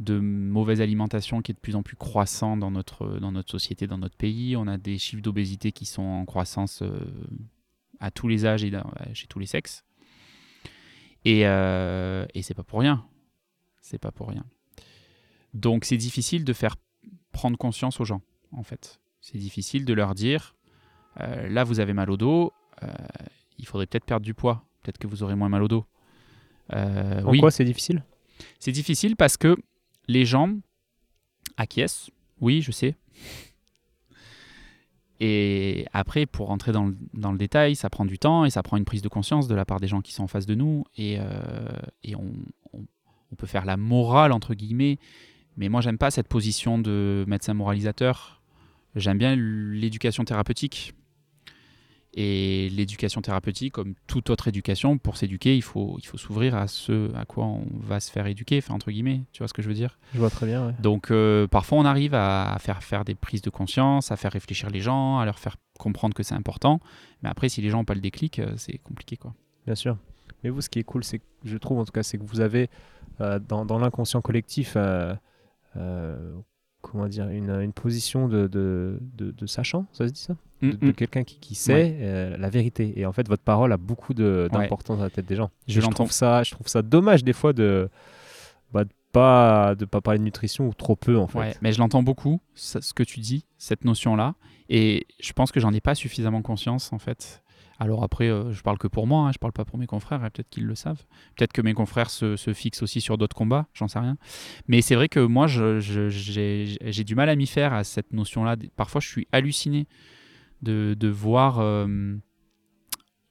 de mauvaise alimentation qui est de plus en plus croissant dans notre, dans notre société, dans notre pays. On a des chiffres d'obésité qui sont en croissance euh, à tous les âges et chez tous les sexes. Et, euh, et c'est pas pour rien. C'est pas pour rien. Donc c'est difficile de faire prendre conscience aux gens, en fait. C'est difficile de leur dire, euh, là vous avez mal au dos, euh, il faudrait peut-être perdre du poids, peut-être que vous aurez moins mal au dos. Euh, En oui, quoi c'est difficile? C'est difficile parce que les gens acquiescent. Oui, je sais. Et après, pour rentrer dans le, dans le détail, ça prend du temps et ça prend une prise de conscience de la part des gens qui sont en face de nous. Et, euh, et on, on- peut faire la morale, entre guillemets. Mais moi, j'aime pas cette position de médecin moralisateur. J'aime bien l'éducation thérapeutique. Et l'éducation thérapeutique, comme toute autre éducation, pour s'éduquer, il faut, il faut s'ouvrir à ce à quoi on va se faire éduquer, enfin, entre guillemets. Tu vois ce que je veux dire? Je vois très bien. ouais. Donc, euh, parfois, on arrive à faire faire des prises de conscience, à faire réfléchir les gens, à leur faire comprendre que c'est important. Mais après, si les gens n'ont pas le déclic, euh, c'est compliqué, quoi. Bien sûr. Mais vous, ce qui est cool, c'est que je trouve en tout cas, c'est que vous avez dans, dans l'inconscient collectif euh, euh, comment dire, une, une position de, de, de, de sachant, ça se dit ça? Mm, De, de mm. quelqu'un qui, qui sait euh, la vérité. Et en fait, votre parole a beaucoup de- Ouais. d'importance dans la tête des gens. Je je, trouve ça, je trouve ça dommage des fois de bah, de pas, de pas parler de nutrition ou trop peu en fait. Ouais, mais je l'entends beaucoup, ça- ce que tu dis, cette notion-là. Et je pense que j'en ai pas suffisamment conscience, en fait. Alors après, euh, je parle que pour moi, hein, je parle pas pour mes confrères, et peut-être qu'ils le savent. Peut-être que mes confrères se, fixent aussi sur d'autres combats, j'en sais rien. Mais c'est vrai que moi, j'ai du mal à m'y faire à cette notion-là. Parfois, je suis halluciné de, voir euh,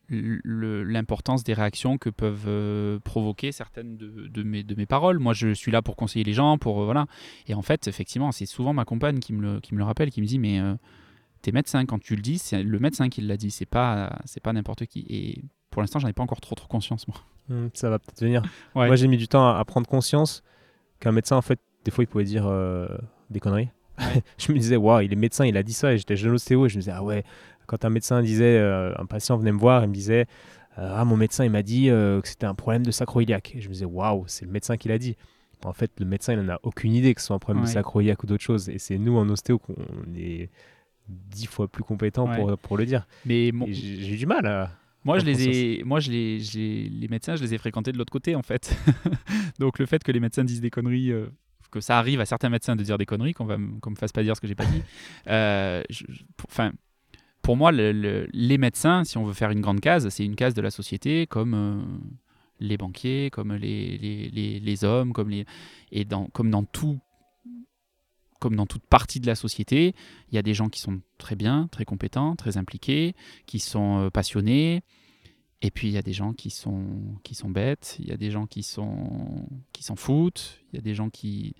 l'importance des réactions que peuvent euh, provoquer certaines de, mes, paroles. Moi, je suis là pour conseiller les gens, pour euh, voilà. Et en fait, effectivement, c'est souvent ma compagne qui me le, qui me le rappelle, qui me dit mais t'es médecin quand tu le dis, c'est le médecin qui l'a dit, c'est pas c'est pas n'importe qui. Et pour l'instant, j'en ai pas encore trop trop conscience moi. Hum, ça va peut-être venir. Ouais. Moi, j'ai mis du temps à, à prendre conscience qu'un médecin, en fait, des fois, il pouvait dire euh, des conneries. Ouais. je me disais, waouh, il est médecin, il a dit ça. Et j'étais jeune ostéo et je me disais, ah ouais, quand un médecin disait, euh, un patient venait me voir, il me disait, euh, ah, mon médecin, il m'a dit que c'était un problème de sacroiliac. Et je me disais, waouh, c'est le médecin qui l'a dit. En fait, le médecin, il n'en a aucune idée que ce soit un problème de sacroiliac ou d'autre chose. Et c'est nous, en ostéo, qu'on est dix fois plus compétents Ouais. pour, pour le dire. Mais mon- J'ai eu du mal à. Moi, je les ai, moi, je les, les médecins, je les ai fréquentés de l'autre côté, en fait. Donc, le fait que les médecins disent des conneries, euh, que ça arrive à certains médecins de dire des conneries, qu'on m- qu'on me fasse pas dire ce que j'ai pas dit. euh, je- pour- Enfin, pour moi, le- le- les médecins, si on veut faire une grande case, c'est une case de la société, comme euh, les banquiers, comme les, les, les, les hommes, comme les, et dans, comme dans tout. Comme dans toute partie de la société, il y a des gens qui sont très bien, très compétents, très impliqués, qui sont euh, passionnés. Et puis il y a des gens qui sont, qui sont bêtes, il y a des gens qui sont qui s'en foutent, il y a des gens qui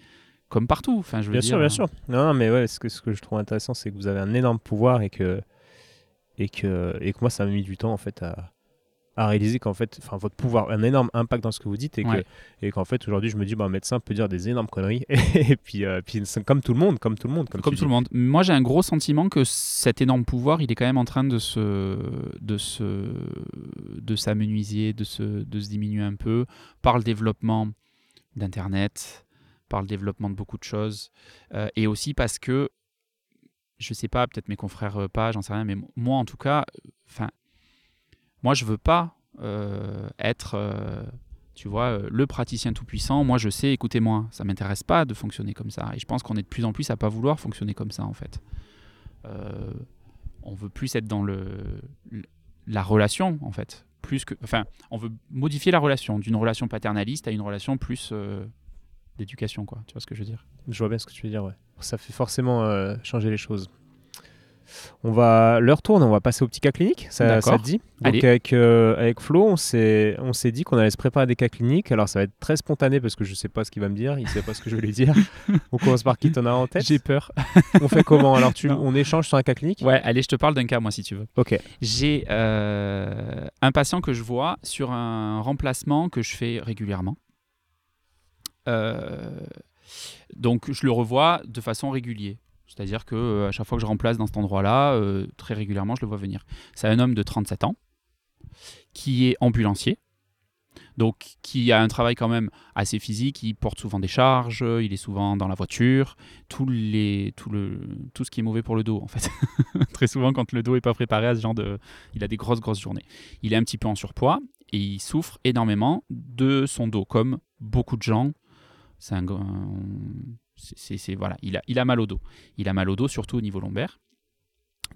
comme partout. Enfin, je veux Bien dire, sûr, bien sûr. Non, non, mais ouais, ce que, ce que je trouve intéressant, c'est que vous avez un énorme pouvoir et que, et que, et que moi, ça m'a mis du temps en fait à, à réaliser qu'en fait, enfin, votre pouvoir a un énorme impact dans ce que vous dites et que, Ouais. et qu'en fait, aujourd'hui, je me dis, bah, un médecin peut dire des énormes conneries et puis, euh, puis comme tout le monde, comme tout le monde, comme, tout le monde. Moi, j'ai un gros sentiment que cet énorme pouvoir, il est quand même en train de se, de se, de s'amenuiser, de se, de se diminuer un peu par le développement d'Internet, par le développement de beaucoup de choses, euh, et aussi parce que, je sais pas, peut-être mes confrères euh, pas, j'en sais rien, mais moi en tout cas, enfin, moi je veux pas euh, être euh, tu vois, euh, le praticien tout-puissant, moi je sais, écoutez-moi, ça m'intéresse pas de fonctionner comme ça. Et je pense qu'on est de plus en plus à pas vouloir fonctionner comme ça, en fait. On veut plus être dans le, la relation, en fait. Plus que, enfin, on veut modifier la relation d'une relation paternaliste à une relation plus d'éducation, quoi. Tu vois ce que je veux dire? Je vois bien ce que tu veux dire, ouais. Ça fait forcément changer les choses. On va l'heure tourne, on va passer au petit cas clinique. Ça, ça te dit Donc Allez. avec euh, avec Flo, on s'est dit qu'on allait se préparer des cas cliniques. Alors ça va être très spontané parce que je sais pas ce qu'il va me dire, il sait pas ce que je vais lui dire. on commence par qui t'en as en tête? J'ai peur. On fait comment? Alors tu Non. on échange sur un cas clinique? Ouais, allez, je te parle d'un cas, moi, si tu veux. Ok. J'ai euh, un patient que je vois sur un remplacement que je fais régulièrement. Euh, donc je le revois de façon régulière. C'est-à-dire que euh, à chaque fois que je remplace dans cet endroit-là, euh, très régulièrement, je le vois venir. C'est un homme de 37 ans qui est ambulancier. Donc, qui a un travail quand même assez physique, il porte souvent des charges, il est souvent dans la voiture, tout, le, tout ce qui est mauvais pour le dos, en fait. Très souvent, quand le dos est pas préparé à ce genre de. Il a des grosses, grosses journées. Il est un petit peu en surpoids et il souffre énormément de son dos, comme beaucoup de gens. C'est un. C'est- voilà, il a, il a mal au dos. Il a mal au dos, surtout au niveau lombaire.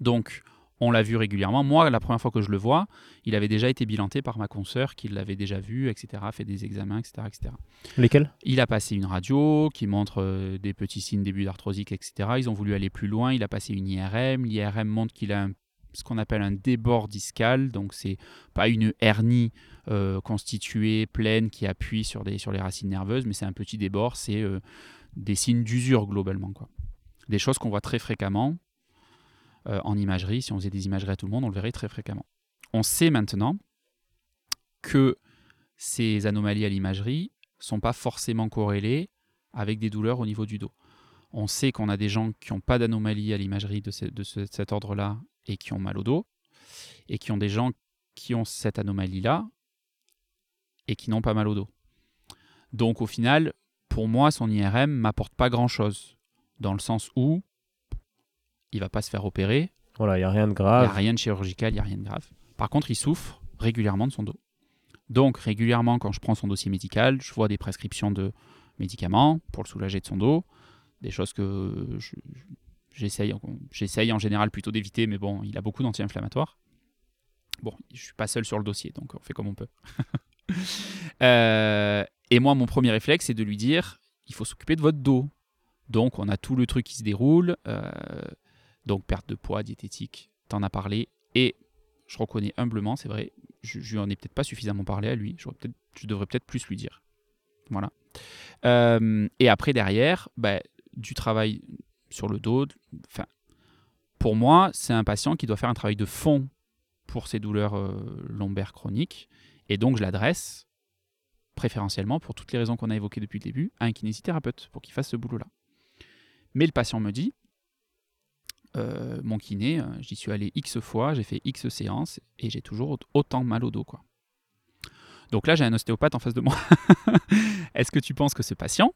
Donc, on l'a vu régulièrement. Moi, la première fois que je le vois, il avait déjà été bilanté par ma consoeur qui l'avait déjà vu, etc., fait des examens, etc., etc. Lesquels? Il a passé une radio qui montre euh, des petits signes début d'arthrosique, etc. Ils ont voulu aller plus loin. Il a passé une IRM. L'IRM montre qu'il a un- ce qu'on appelle un débord discal. Donc, c'est pas une hernie euh, constituée, pleine, qui appuie sur, des, sur les racines nerveuses, mais c'est un petit débord. C'est euh, des signes d'usure globalement. Quoi. Des choses qu'on voit très fréquemment euh, en imagerie. Si on faisait des imageries à tout le monde, on le verrait très fréquemment. On sait maintenant que ces anomalies à l'imagerie sont pas forcément corrélées avec des douleurs au niveau du dos. On sait qu'on a des gens qui n'ont pas d'anomalie à l'imagerie de, ce- de ce- cet ordre-là et qui ont mal au dos, et qui ont des gens qui ont cette anomalie-là et qui n'ont pas mal au dos. Donc au final, pour moi, son IRM m'apporte pas grand-chose. dans le sens où il va pas se faire opérer, Voilà, il n'y a rien de il n'y grave. a rien de chirurgical, il n'y a rien de grave. Par contre, il souffre régulièrement de son dos. Donc, régulièrement, quand je prends son dossier médical, je vois des prescriptions de médicaments pour le soulager de son dos, des choses que je- j'essaye j'essaye en général plutôt d'éviter, mais bon, il a beaucoup d'anti-inflammatoires. Bon, je suis pas seul sur le dossier, donc on fait comme on peut. Euh, et moi, mon premier réflexe, c'est de lui dire, il faut s'occuper de votre dos. Donc, on a tout le truc qui se déroule. euh, donc, perte de poids, diététique, t'en as parlé. Et je reconnais humblement, c'est vrai, je, je lui en ai peut-être pas suffisamment parlé à lui. Je devrais peut-être plus lui dire. Voilà. Euh, et après, derrière, bah, du travail sur le dos. Enfin, pour moi, c'est un patient qui doit faire un travail de fond pour ses douleurs euh, lombaires chroniques. Et donc, je l'adresse préférentiellement, pour toutes les raisons qu'on a évoquées depuis le début, à un kinésithérapeute pour qu'il fasse ce boulot-là. Mais le patient me dit, euh, mon kiné, euh, j'y suis allé X fois, j'ai fait X séances et j'ai toujours autant mal au dos. Quoi. Donc là, j'ai un ostéopathe en face de moi. Est-ce que tu penses que ce patient,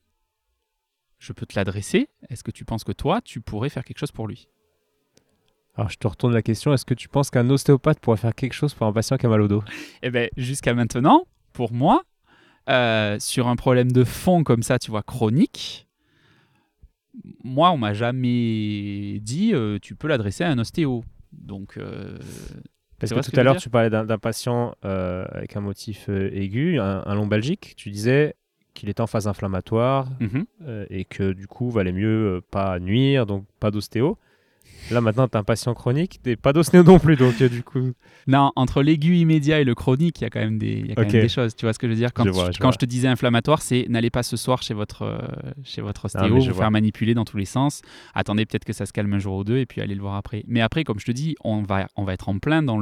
je peux te l'adresser Est-ce que tu penses que toi, tu pourrais faire quelque chose pour lui? Alors, je te retourne la question. Est-ce que tu penses qu'un ostéopathe pourrait faire quelque chose pour un patient qui a mal au dos? Eh bien, jusqu'à maintenant, pour moi, euh, sur un problème de fond comme ça, tu vois, chronique, moi, on m'a jamais dit euh, tu peux l'adresser à un ostéo. Donc, euh, Parce que tout à l'heure, tu parlais d'un patient euh, avec un motif aigu, un, un lombalgique. Tu disais qu'il était en phase inflammatoire mhm. et que du coup, valait mieux pas nuire, donc pas d'ostéo. Là, maintenant, tu as un patient chronique, t'es pas d'ostéo non plus, donc euh, du coup. non, entre l'aigu immédiat et le chronique, il y a quand même des, il y a quand Ok. même des choses. Tu vois ce que je veux dire? Quand, Je vois, tu- je quand vois. je te disais inflammatoire, c'est n'allez pas ce soir chez votre, euh, chez votre ostéo, Ah, je vous vois. faire manipuler dans tous les sens. Attendez peut-être que ça se calme un jour ou deux et puis allez le voir après. Mais après, comme je te dis, on va, on va être en plein dans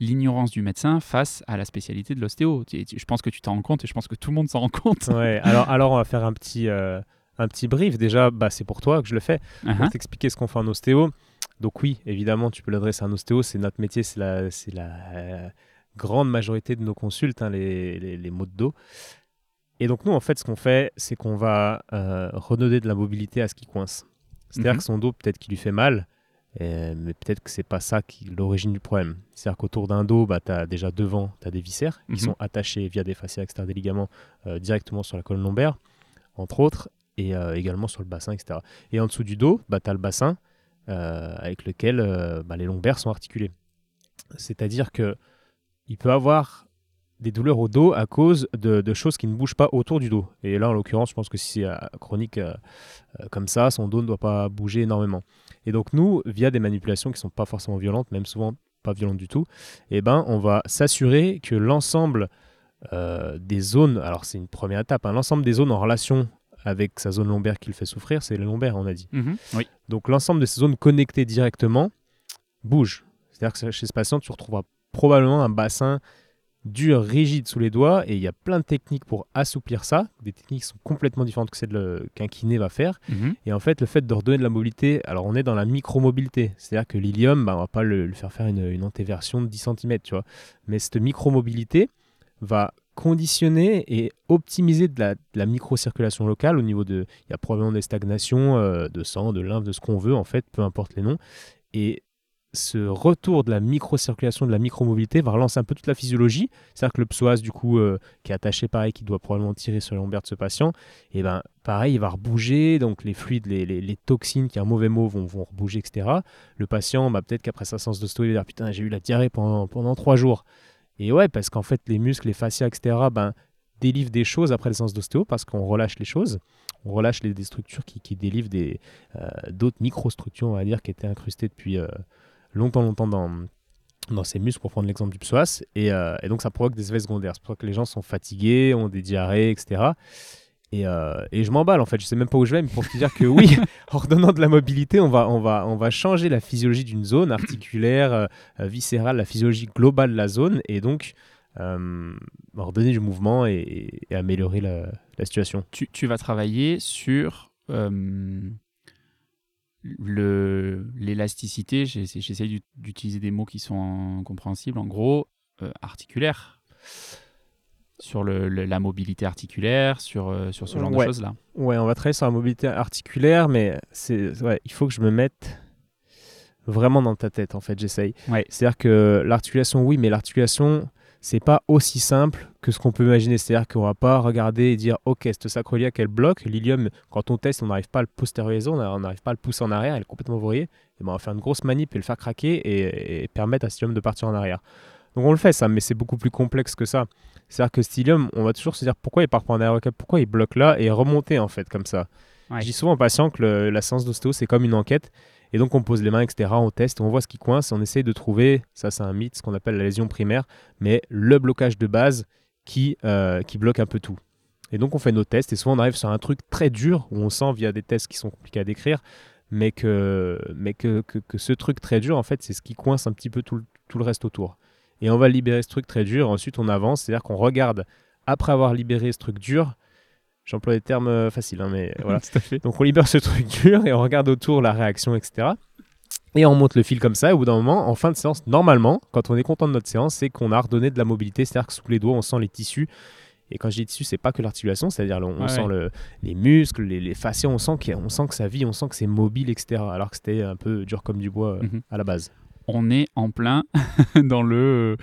l'ignorance du médecin face à la spécialité de l'ostéo. Je pense que tu t'en rends compte et je pense que tout le monde s'en rend compte. Ouais, alors, alors, on va faire un petit, euh, un petit brief. Déjà, bah, c'est pour toi que je le fais. Uh-huh. pour t'expliquer ce qu'on fait en ostéo. Donc oui, évidemment, tu peux l'adresser à un ostéo, c'est notre métier, c'est la, euh, grande majorité de nos consultes, hein, les, les, les maux de dos. Et donc nous, en fait, ce qu'on fait, c'est qu'on va euh, redonner de la mobilité à ce qui coince. C'est-à-dire Mhm. que son dos, peut-être qu'il lui fait mal, euh, mais peut-être que c'est pas ça qui l'origine du problème. C'est-à-dire qu'autour d'un dos, bah, tu as déjà devant, tu as des viscères qui Mhm. sont attachés via des fascias externes des ligaments euh, directement sur la colonne lombaire, entre autres, et euh, également sur le bassin, etc. Et en dessous du dos, bah, tu as le bassin euh, avec lequel euh, bah, les lombaires sont articulés. C'est-à-dire que il peut avoir des douleurs au dos à cause de, choses qui ne bougent pas autour du dos. Et là, en l'occurrence, je pense que si c'est chronique comme ça, son dos ne doit pas bouger énormément. Et donc nous, via des manipulations qui ne sont pas forcément violentes, même souvent pas violentes du tout, eh ben, on va s'assurer que l'ensemble des zones, alors c'est une première étape, hein, l'ensemble des zones en relation avec sa zone lombaire qui le fait souffrir, c'est les lombaires, on a dit. Mhm. Oui. Donc l'ensemble de ces zones connectées directement bougent. C'est-à-dire que chez ce patient, tu retrouveras probablement un bassin dur, rigide sous les doigts, et il y a plein de techniques pour assouplir ça, des techniques qui sont complètement différentes que celles le- qu'un kiné va faire. Mhm. Et en fait, le fait de redonner de la mobilité, alors on est dans la micromobilité, c'est-à-dire que l'ilium, bah, on va pas le, le faire faire une, une antéversion de 10 cm, tu vois. Mais cette micromobilité va conditionner et optimiser de la, la microcirculation locale au niveau de... Il y a probablement des stagnations euh, de sang, de lymphe, de ce qu'on veut, en fait, peu importe les noms. Et ce retour de la microcirculation, de la micromobilité va relancer un peu toute la physiologie. C'est-à-dire que le psoas, du coup, euh, qui est attaché pareil, qui doit probablement tirer sur les lombaires de ce patient, et ben pareil, il va rebouger, donc les fluides, les, les- les toxines, qui est un mauvais mot, vont, vont rebouger, etc. Le patient, bah, peut-être qu'après sa séance d'ostéo, il va dire putain, j'ai eu la diarrhée pendant, pendant trois jours. Et ouais, parce qu'en fait, les muscles, les fascias, etc., ben, délivrent des choses après la séance d'ostéo parce qu'on relâche les choses. On relâche les, des structures qui, qui délivrent des, euh, d'autres microstructures, on va dire, qui étaient incrustées depuis euh, longtemps, longtemps dans, dans ces muscles, pour prendre l'exemple du psoas. Et, euh, et donc, ça provoque des effets secondaires. C'est pour ça que les gens sont fatigués, ont des diarrhées, etc. Et, euh, et je m'emballe en fait, je sais même pas où je vais, mais pour te dire que oui, en redonnant de la mobilité, on va, on va, on va changer la physiologie d'une zone articulaire, euh, euh, viscérale, la physiologie globale de la zone, et donc euh, redonner du mouvement et, et améliorer la, la situation. tu, tu vas travailler sur euh, l'élasticité. J'essa- J'essaie d'ut- d'utiliser des mots qui sont compréhensibles. En gros, articulaire. Sur le, le- la mobilité articulaire, sur, euh, sur ce genre Ouais. de choses-là. Ouais, on va travailler sur la mobilité articulaire, mais c'est ouais, il faut que je me mette vraiment dans ta tête en fait, j'essaye. Ouais. C'est-à-dire que l'articulation, oui, mais l'articulation, c'est pas aussi simple que ce qu'on peut imaginer. C'est-à-dire qu'on va pas regarder et dire, ok, ce sacroiliac, elle bloque. L'ilium, quand on teste, on n'arrive pas à le postérioriser, on n'arrive pas à le pousser en arrière, elle est complètement verrouillée. Et ben, on va faire une grosse manip et le faire craquer et, et permettre à cet ilium de partir en arrière. Donc on le fait ça, mais c'est beaucoup plus complexe que ça. C'est-à-dire que cet ilium, on va toujours se dire pourquoi il part pas en arrière, pourquoi il bloque là et remonter en fait comme ça? Ouais. Je dis souvent aux patients que le- la séance d'ostéo, c'est comme une enquête. Et donc, on pose les mains, etc. On teste, on voit ce qui coince. On essaye de trouver, ça c'est un mythe, ce qu'on appelle la lésion primaire, mais le blocage de base qui, euh, qui bloque un peu tout. Et donc, on fait nos tests. Et souvent, on arrive sur un truc très dur où on sent via des tests qui sont compliqués à décrire, mais que, mais que, que, que ce truc très dur, en fait, c'est ce qui coince un petit peu tout, le- tout le reste autour. Et on va libérer ce truc très dur. Ensuite, on avance. C'est-à-dire qu'on regarde, après avoir libéré ce truc dur, j'emploie des termes euh, faciles, hein, mais voilà. Tout à fait. Donc on libère ce truc dur et on regarde autour la réaction, etc. Et on monte le fil comme ça. Et au bout d'un moment, en fin de séance, normalement, quand on est content de notre séance, c'est qu'on a redonné de la mobilité. C'est-à-dire que sous les doigts, on sent les tissus. Et quand je dis tissus, c'est pas que l'articulation, c'est-à-dire on, Ouais, sent ouais. le- les muscles, les, les fascias, on sent, qu'il y a- on sent que ça vit, on sent que c'est mobile, etc. Alors que c'était un peu dur comme du bois euh, Mhm. à la base. On est en plein dans le,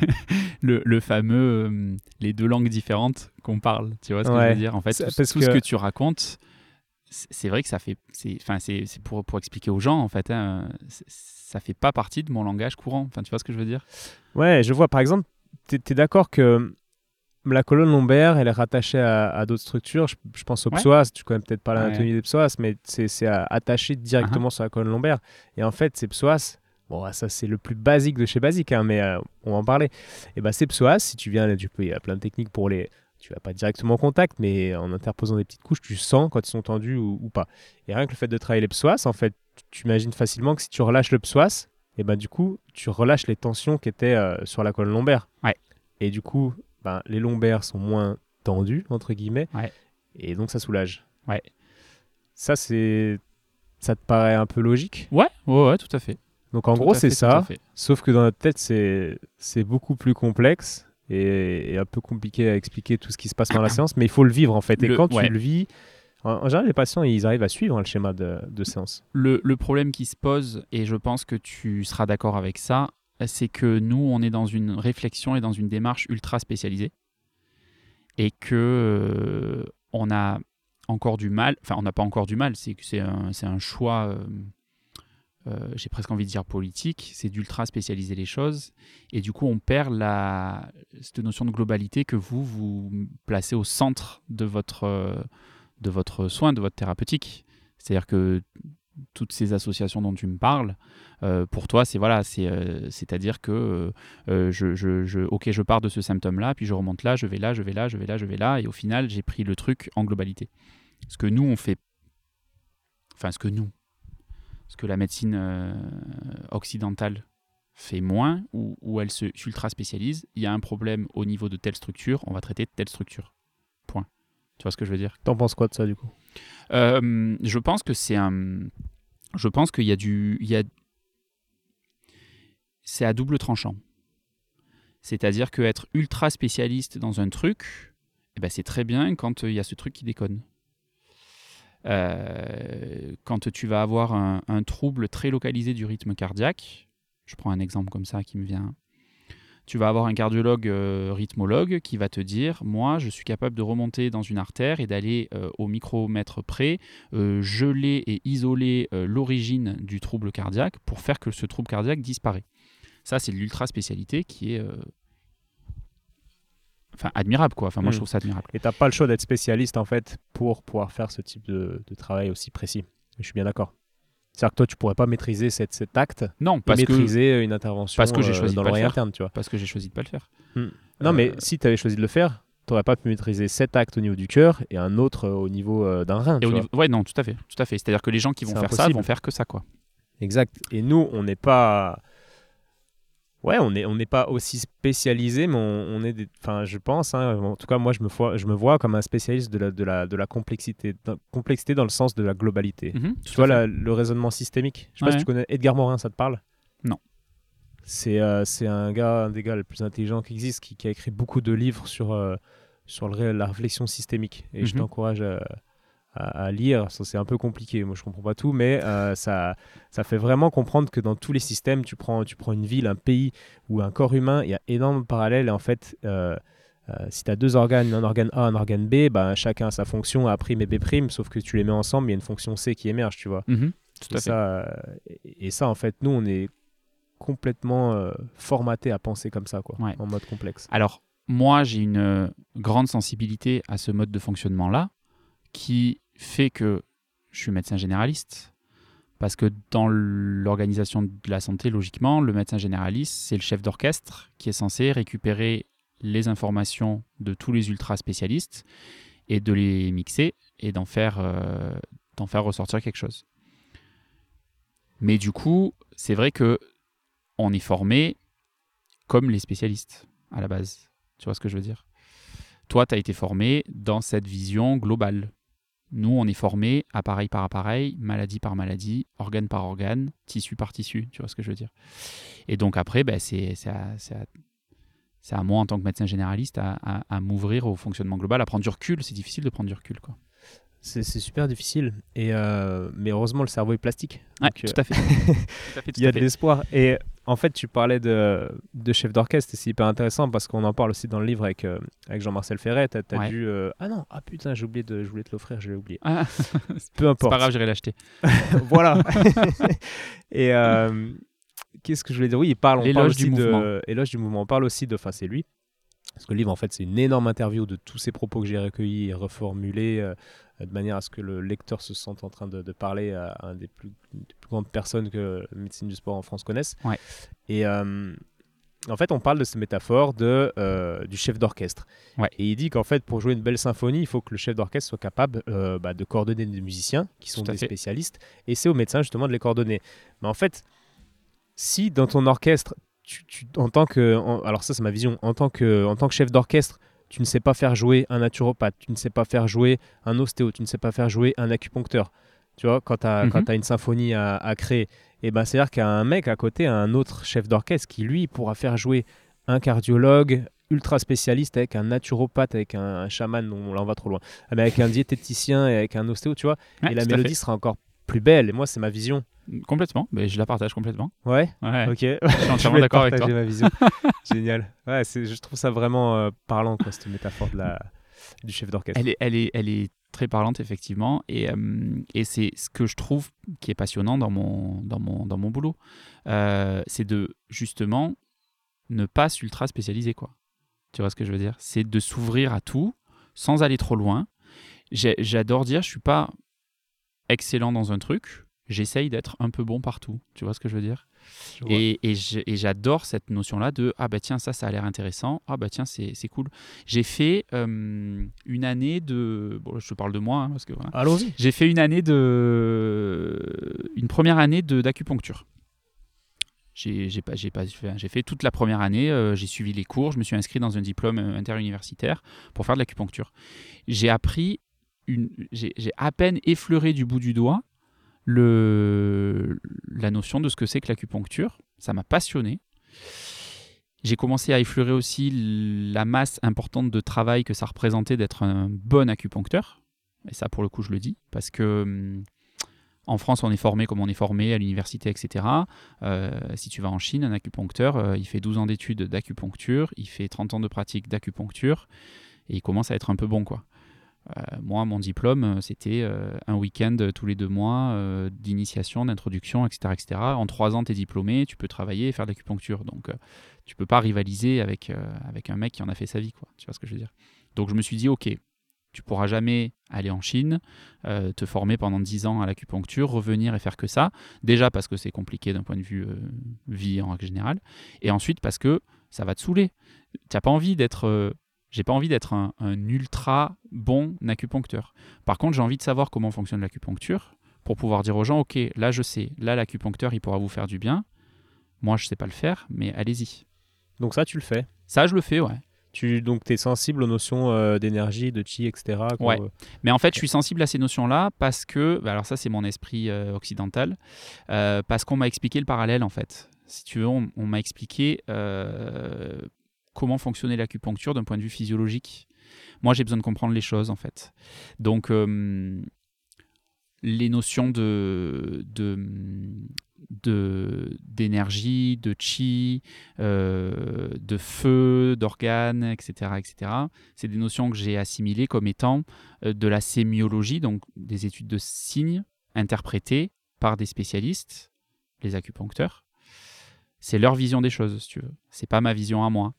le, le fameux euh, les deux langues différentes qu'on parle. Tu vois ce que je Ouais. veux dire? En fait, tout, parce tout ce que- que tu racontes, c'est vrai que ça fait. c'est- Enfin, c'est pour, pour expliquer aux gens, en fait. hein, ça fait pas partie de mon langage courant. Enfin, tu vois ce que je veux dire? Ouais, je vois. Par exemple, tu es, d'accord que la colonne lombaire, elle est rattachée à, à d'autres structures. Je, je pense au Ouais. psoas. Tu connais peut-être pas Ouais. l'anatomie des psoas, mais c'est attaché directement sur la colonne lombaire. Et en fait, ces psoas, bon, ça c'est le plus basique de chez basique, hein, mais euh, on va en parler. Et ben ces psoas, si tu viens, tu peux, il y a plein de techniques pour les. Tu vas pas directement en contact, mais en interposant des petites couches, tu sens quand ils sont tendus ou, ou pas. Et rien que le fait de travailler les psoas, en fait, tu imagines facilement que si tu relâches le psoas, et ben du coup, tu relâches les tensions qui étaient euh, sur la colonne lombaire. Ouais. Et du coup, ben, les lombaires sont moins tendus, entre guillemets. Ouais. Et donc, ça soulage. Ouais. Ça, c'est. Ça te paraît un peu logique? Ouais, ouais, ouais, tout à fait. Donc, en Tout gros, c'est ça. Sauf que dans notre tête, c'est beaucoup plus complexe et, et un peu compliqué à expliquer tout ce qui se passe dans la séance. Mais il faut le vivre, en fait. Et Le- quand ouais. tu le vis. En, en général, les patients, ils arrivent à suivre hein, le schéma de, de séance. Le, le problème qui se pose, et je pense que tu seras d'accord avec ça, c'est que nous, on est dans une réflexion et dans une démarche ultra spécialisée. Et que euh, on a encore du mal, enfin, on n'a pas encore du mal, c'est que c'est un, un choix, euh, euh, j'ai presque envie de dire politique, c'est d'ultra spécialiser les choses. Et du coup, on perd la, cette notion de globalité que vous, vous placez au centre de votre, euh, de votre soin, de votre thérapeutique. C'est-à-dire que toutes ces associations dont tu me parles, euh, pour toi, c'est voilà, c'est euh, c'est-à-dire que euh, euh, je, je, je- ok, je pars de ce symptôme-là, puis je remonte là, je vais là, je vais là, je vais là, je vais là, et au final, j'ai pris le truc en globalité. Ce que nous on fait, enfin ce que nous, ce que la médecine euh, occidentale fait moins, ou où elle se ultra spécialise, il y a un problème au niveau de telle structure, on va traiter telle structure. Point. Tu vois ce que je veux dire? T'en penses quoi de ça, du coup? Euh, je pense que c'est un. Je pense qu'il y a du. Il y a... C'est à double tranchant. C'est-à-dire qu'être ultra spécialiste dans un truc, eh ben c'est très bien quand euh, il y a ce truc qui déconne. Euh, quand tu vas avoir un, trouble très localisé du rythme cardiaque, je prends un exemple comme ça qui me vient. Tu vas avoir un cardiologue euh, rythmologue qui va te dire Moi, je suis capable de remonter dans une artère et d'aller euh, au micromètre près, geler et isoler l'origine du trouble cardiaque pour faire que ce trouble cardiaque disparaît. Ça, c'est l'ultra spécialité qui est. euh, Enfin, admirable, quoi. Enfin, moi, je Mm. trouve ça admirable. Et t'as pas le choix d'être spécialiste en fait pour pouvoir faire ce type de, de travail aussi précis. Je suis bien d'accord. C'est-à-dire que toi, tu pourrais pas maîtriser cet, cet acte Non, parce que, maîtriser une intervention parce que j'ai euh, choisi de dans pas le faire. interne, tu vois. parce que j'ai choisi de pas le faire. Non, mais Euh, si tu avais choisi de le faire, tu n'aurais pas pu maîtriser cet acte au niveau du cœur et un autre euh, au niveau euh, d'un rein. Et tu au vois. niveau- Ouais, non, tout à fait. Tout à fait. C'est-à-dire que les gens qui vont faire ça impossible. vont faire que ça, quoi. Exact. Et nous, on n'est pas. Ouais, on n'est on n'est pas aussi spécialisé, mais on, on est. des- Enfin, je pense. hein, en tout cas, moi, je me vois, je me vois comme un spécialiste de la, de la, de la complexité, complexité dans le sens de la globalité. Mhm, Tu vois la- le raisonnement systémique. Je sais pas si tu connais Edgar Morin, ça te parle? Non. C'est euh, c'est un gars, un des gars les plus intelligents qui existe, qui, qui a écrit beaucoup de livres sur, euh, sur le la réflexion systémique. Et je Mhm. t'encourage à, à- à lire. Ça, C'est un peu compliqué, moi je comprends pas tout, mais euh, ça, ça fait vraiment comprendre que dans tous les systèmes, tu prends, tu prends une ville, un pays ou un corps humain, il y a énormément de parallèles. Et en fait, euh, euh, si tu as deux organes, un organe A, un organe B, bah, chacun a sa fonction A' et B', sauf que tu les mets ensemble, il y a une fonction C qui émerge, tu vois. Mhm, Tout Et à fait. ça, euh, et ça, en fait, nous, on est complètement euh, formaté à penser comme ça, quoi, Ouais. en mode complexe. Alors, moi, j'ai une grande sensibilité à ce mode de fonctionnement-là qui fait que je suis médecin généraliste. Parce que dans l'organisation de la santé, logiquement, le médecin généraliste, c'est le chef d'orchestre qui est censé récupérer les informations de tous les ultra spécialistes et de les mixer et d'en faire, euh, d'en faire ressortir quelque chose. Mais du coup, c'est vrai que on est formé comme les spécialistes à la base. Tu vois ce que je veux dire? Toi, tu as été formé dans cette vision globale. Nous, on est formé appareil par appareil, maladie par maladie, organe par organe, tissu par tissu. Tu vois ce que je veux dire Et donc après, ben, c'est à, moi, en tant que médecin généraliste, à, à- à m'ouvrir au fonctionnement global, à prendre du recul. C'est difficile de prendre du recul. Quoi. C'est c'est super difficile. Et, euh, mais heureusement, le cerveau est plastique. Ouais, Donc, euh, tout à fait. Tout à fait, tout Il y a de l'espoir. Et en fait, tu parlais de, de chef d'orchestre, et c'est hyper intéressant parce qu'on en parle aussi dans le livre avec, euh, avec Jean-Marcel Ferret. T'as as Ouais. dû. euh, Ah non, ah putain, j'ai oublié de, je voulais te l'offrir, je l'ai oublié. Ah, Peu c'est importe. pas grave, j'irai l'acheter. voilà. et euh, qu'est-ce que je voulais dire? Oui, il parle, on L'éloge parle du aussi mouvement. de éloge du mouvement. On parle aussi de, enfin, c'est lui. Parce que le livre, en fait, c'est une énorme interview de tous ces propos que j'ai recueillis et reformulés euh, de manière à ce que le lecteur se sente en train de, de parler à un des plus, des plus grandes personnes que la médecine du sport en France connaisse. Ouais. Et euh, en fait, on parle de cette métaphore de, euh, du chef d'orchestre. Ouais. Et il dit qu'en fait, pour jouer une belle symphonie, il faut que le chef d'orchestre soit capable euh, bah, de coordonner des musiciens qui sont des fait. spécialistes. Et c'est au médecin justement de les coordonner. Mais en fait, si dans ton orchestre, tu, tu- en tant que, en- alors ça c'est ma vision, en tant que, en tant que chef d'orchestre, tu ne sais pas faire jouer un naturopathe, tu ne sais pas faire jouer un ostéo, tu ne sais pas faire jouer un acupuncteur. Tu vois, quand tu as, Mhm. une symphonie à, à créer, et ben c'est-à-dire qu'il y a un mec à côté, un autre chef d'orchestre qui lui pourra faire jouer un cardiologue ultra spécialiste avec un naturopathe, avec un, un chaman, non, là on va trop loin, mais avec un diététicien et avec un ostéo, tu vois, Ouais, et la mélodie sera encore plus belle. Et moi, c'est ma vision. Complètement, mais je la partage complètement. Ouais, Ouais, ok. je suis entièrement d'accord avec toi. ma vision. Génial. Ouais, je trouve ça vraiment euh, parlant, quoi, cette métaphore de la, du chef d'orchestre. Elle est, elle, est, elle est très parlante, effectivement. Et, euh, et c'est ce que je trouve qui est passionnant dans mon, dans mon, dans mon boulot. Euh, c'est de, justement, ne pas s'ultra spécialiser. Quoi. Tu vois ce que je veux dire? C'est de s'ouvrir à tout sans aller trop loin. J'adore dire, je suis pas excellent dans un truc. J'essaye d'être un peu bon partout. Tu vois ce que je veux dire? Et, j'adore cette notion-là de ah bah tiens ça ça a l'air intéressant ah bah tiens c'est cool j'ai fait euh, une année de bon je te parle de moi hein, parce que voilà. Allons-y. j'ai fait une année de une première année d'acupuncture j'ai pas j'ai j'ai fait toute la première année euh, j'ai suivi les cours je me suis inscrit dans un diplôme euh, interuniversitaire pour faire de l'acupuncture j'ai appris une j'ai à peine effleuré du bout du doigt la notion de ce que c'est que l'acupuncture. Ça m'a passionné. J'ai commencé à effleurer aussi la masse importante de travail que ça représentait d'être un bon acupuncteur. Et ça, pour le coup, je le dis, parce que hum, en France, on est formé comme on est formé à l'université, etc. Euh, si tu vas en Chine, un acupuncteur, euh, il fait 12 ans d'études d'acupuncture, il fait 30 ans de pratique d'acupuncture, et il commence à être un peu bon, quoi. Euh, moi, mon diplôme, euh, c'était euh, un week-end tous les deux mois d'initiation, d'introduction, etc., etc. En trois ans, tu es diplômé, tu peux travailler et faire de l'acupuncture. Donc, tu peux pas rivaliser avec, avec un mec qui en a fait sa vie. Quoi. Tu vois ce que je veux dire? Donc, je me suis dit, OK, tu pourras jamais aller en Chine, te former pendant 10 ans à l'acupuncture, revenir et faire que ça. Déjà parce que c'est compliqué d'un point de vue vie en règle générale. Et ensuite parce que ça va te saouler. Tu n'as pas envie d'être... j'ai pas envie d'être un, un ultra bon acupuncteur. Par contre, j'ai envie de savoir comment fonctionne l'acupuncture pour pouvoir dire aux gens, ok, là je sais, là l'acupuncteur il pourra vous faire du bien. Moi je sais pas le faire, mais allez-y. Donc ça, tu le fais? Ça je le fais, ouais. Tu, donc, tu es sensible aux notions euh, d'énergie, de chi, etc. Ouais. Mais en fait, je suis sensible à ces notions-là parce que, bah, alors ça c'est mon esprit euh, occidental, euh, parce qu'on m'a expliqué le parallèle en fait. si tu veux, on, on m'a expliqué comment fonctionnait l'acupuncture d'un point de vue physiologique. Moi, j'ai besoin de comprendre les choses, en fait. Donc, euh, les notions de, d'énergie, de chi, euh, de feu, d'organes, etc., etc. C'est des notions que j'ai assimilées comme étant euh, de la sémiologie, donc des études de signes interprétées par des spécialistes, les acupuncteurs. C'est leur vision des choses, si tu veux. C'est pas ma vision à moi.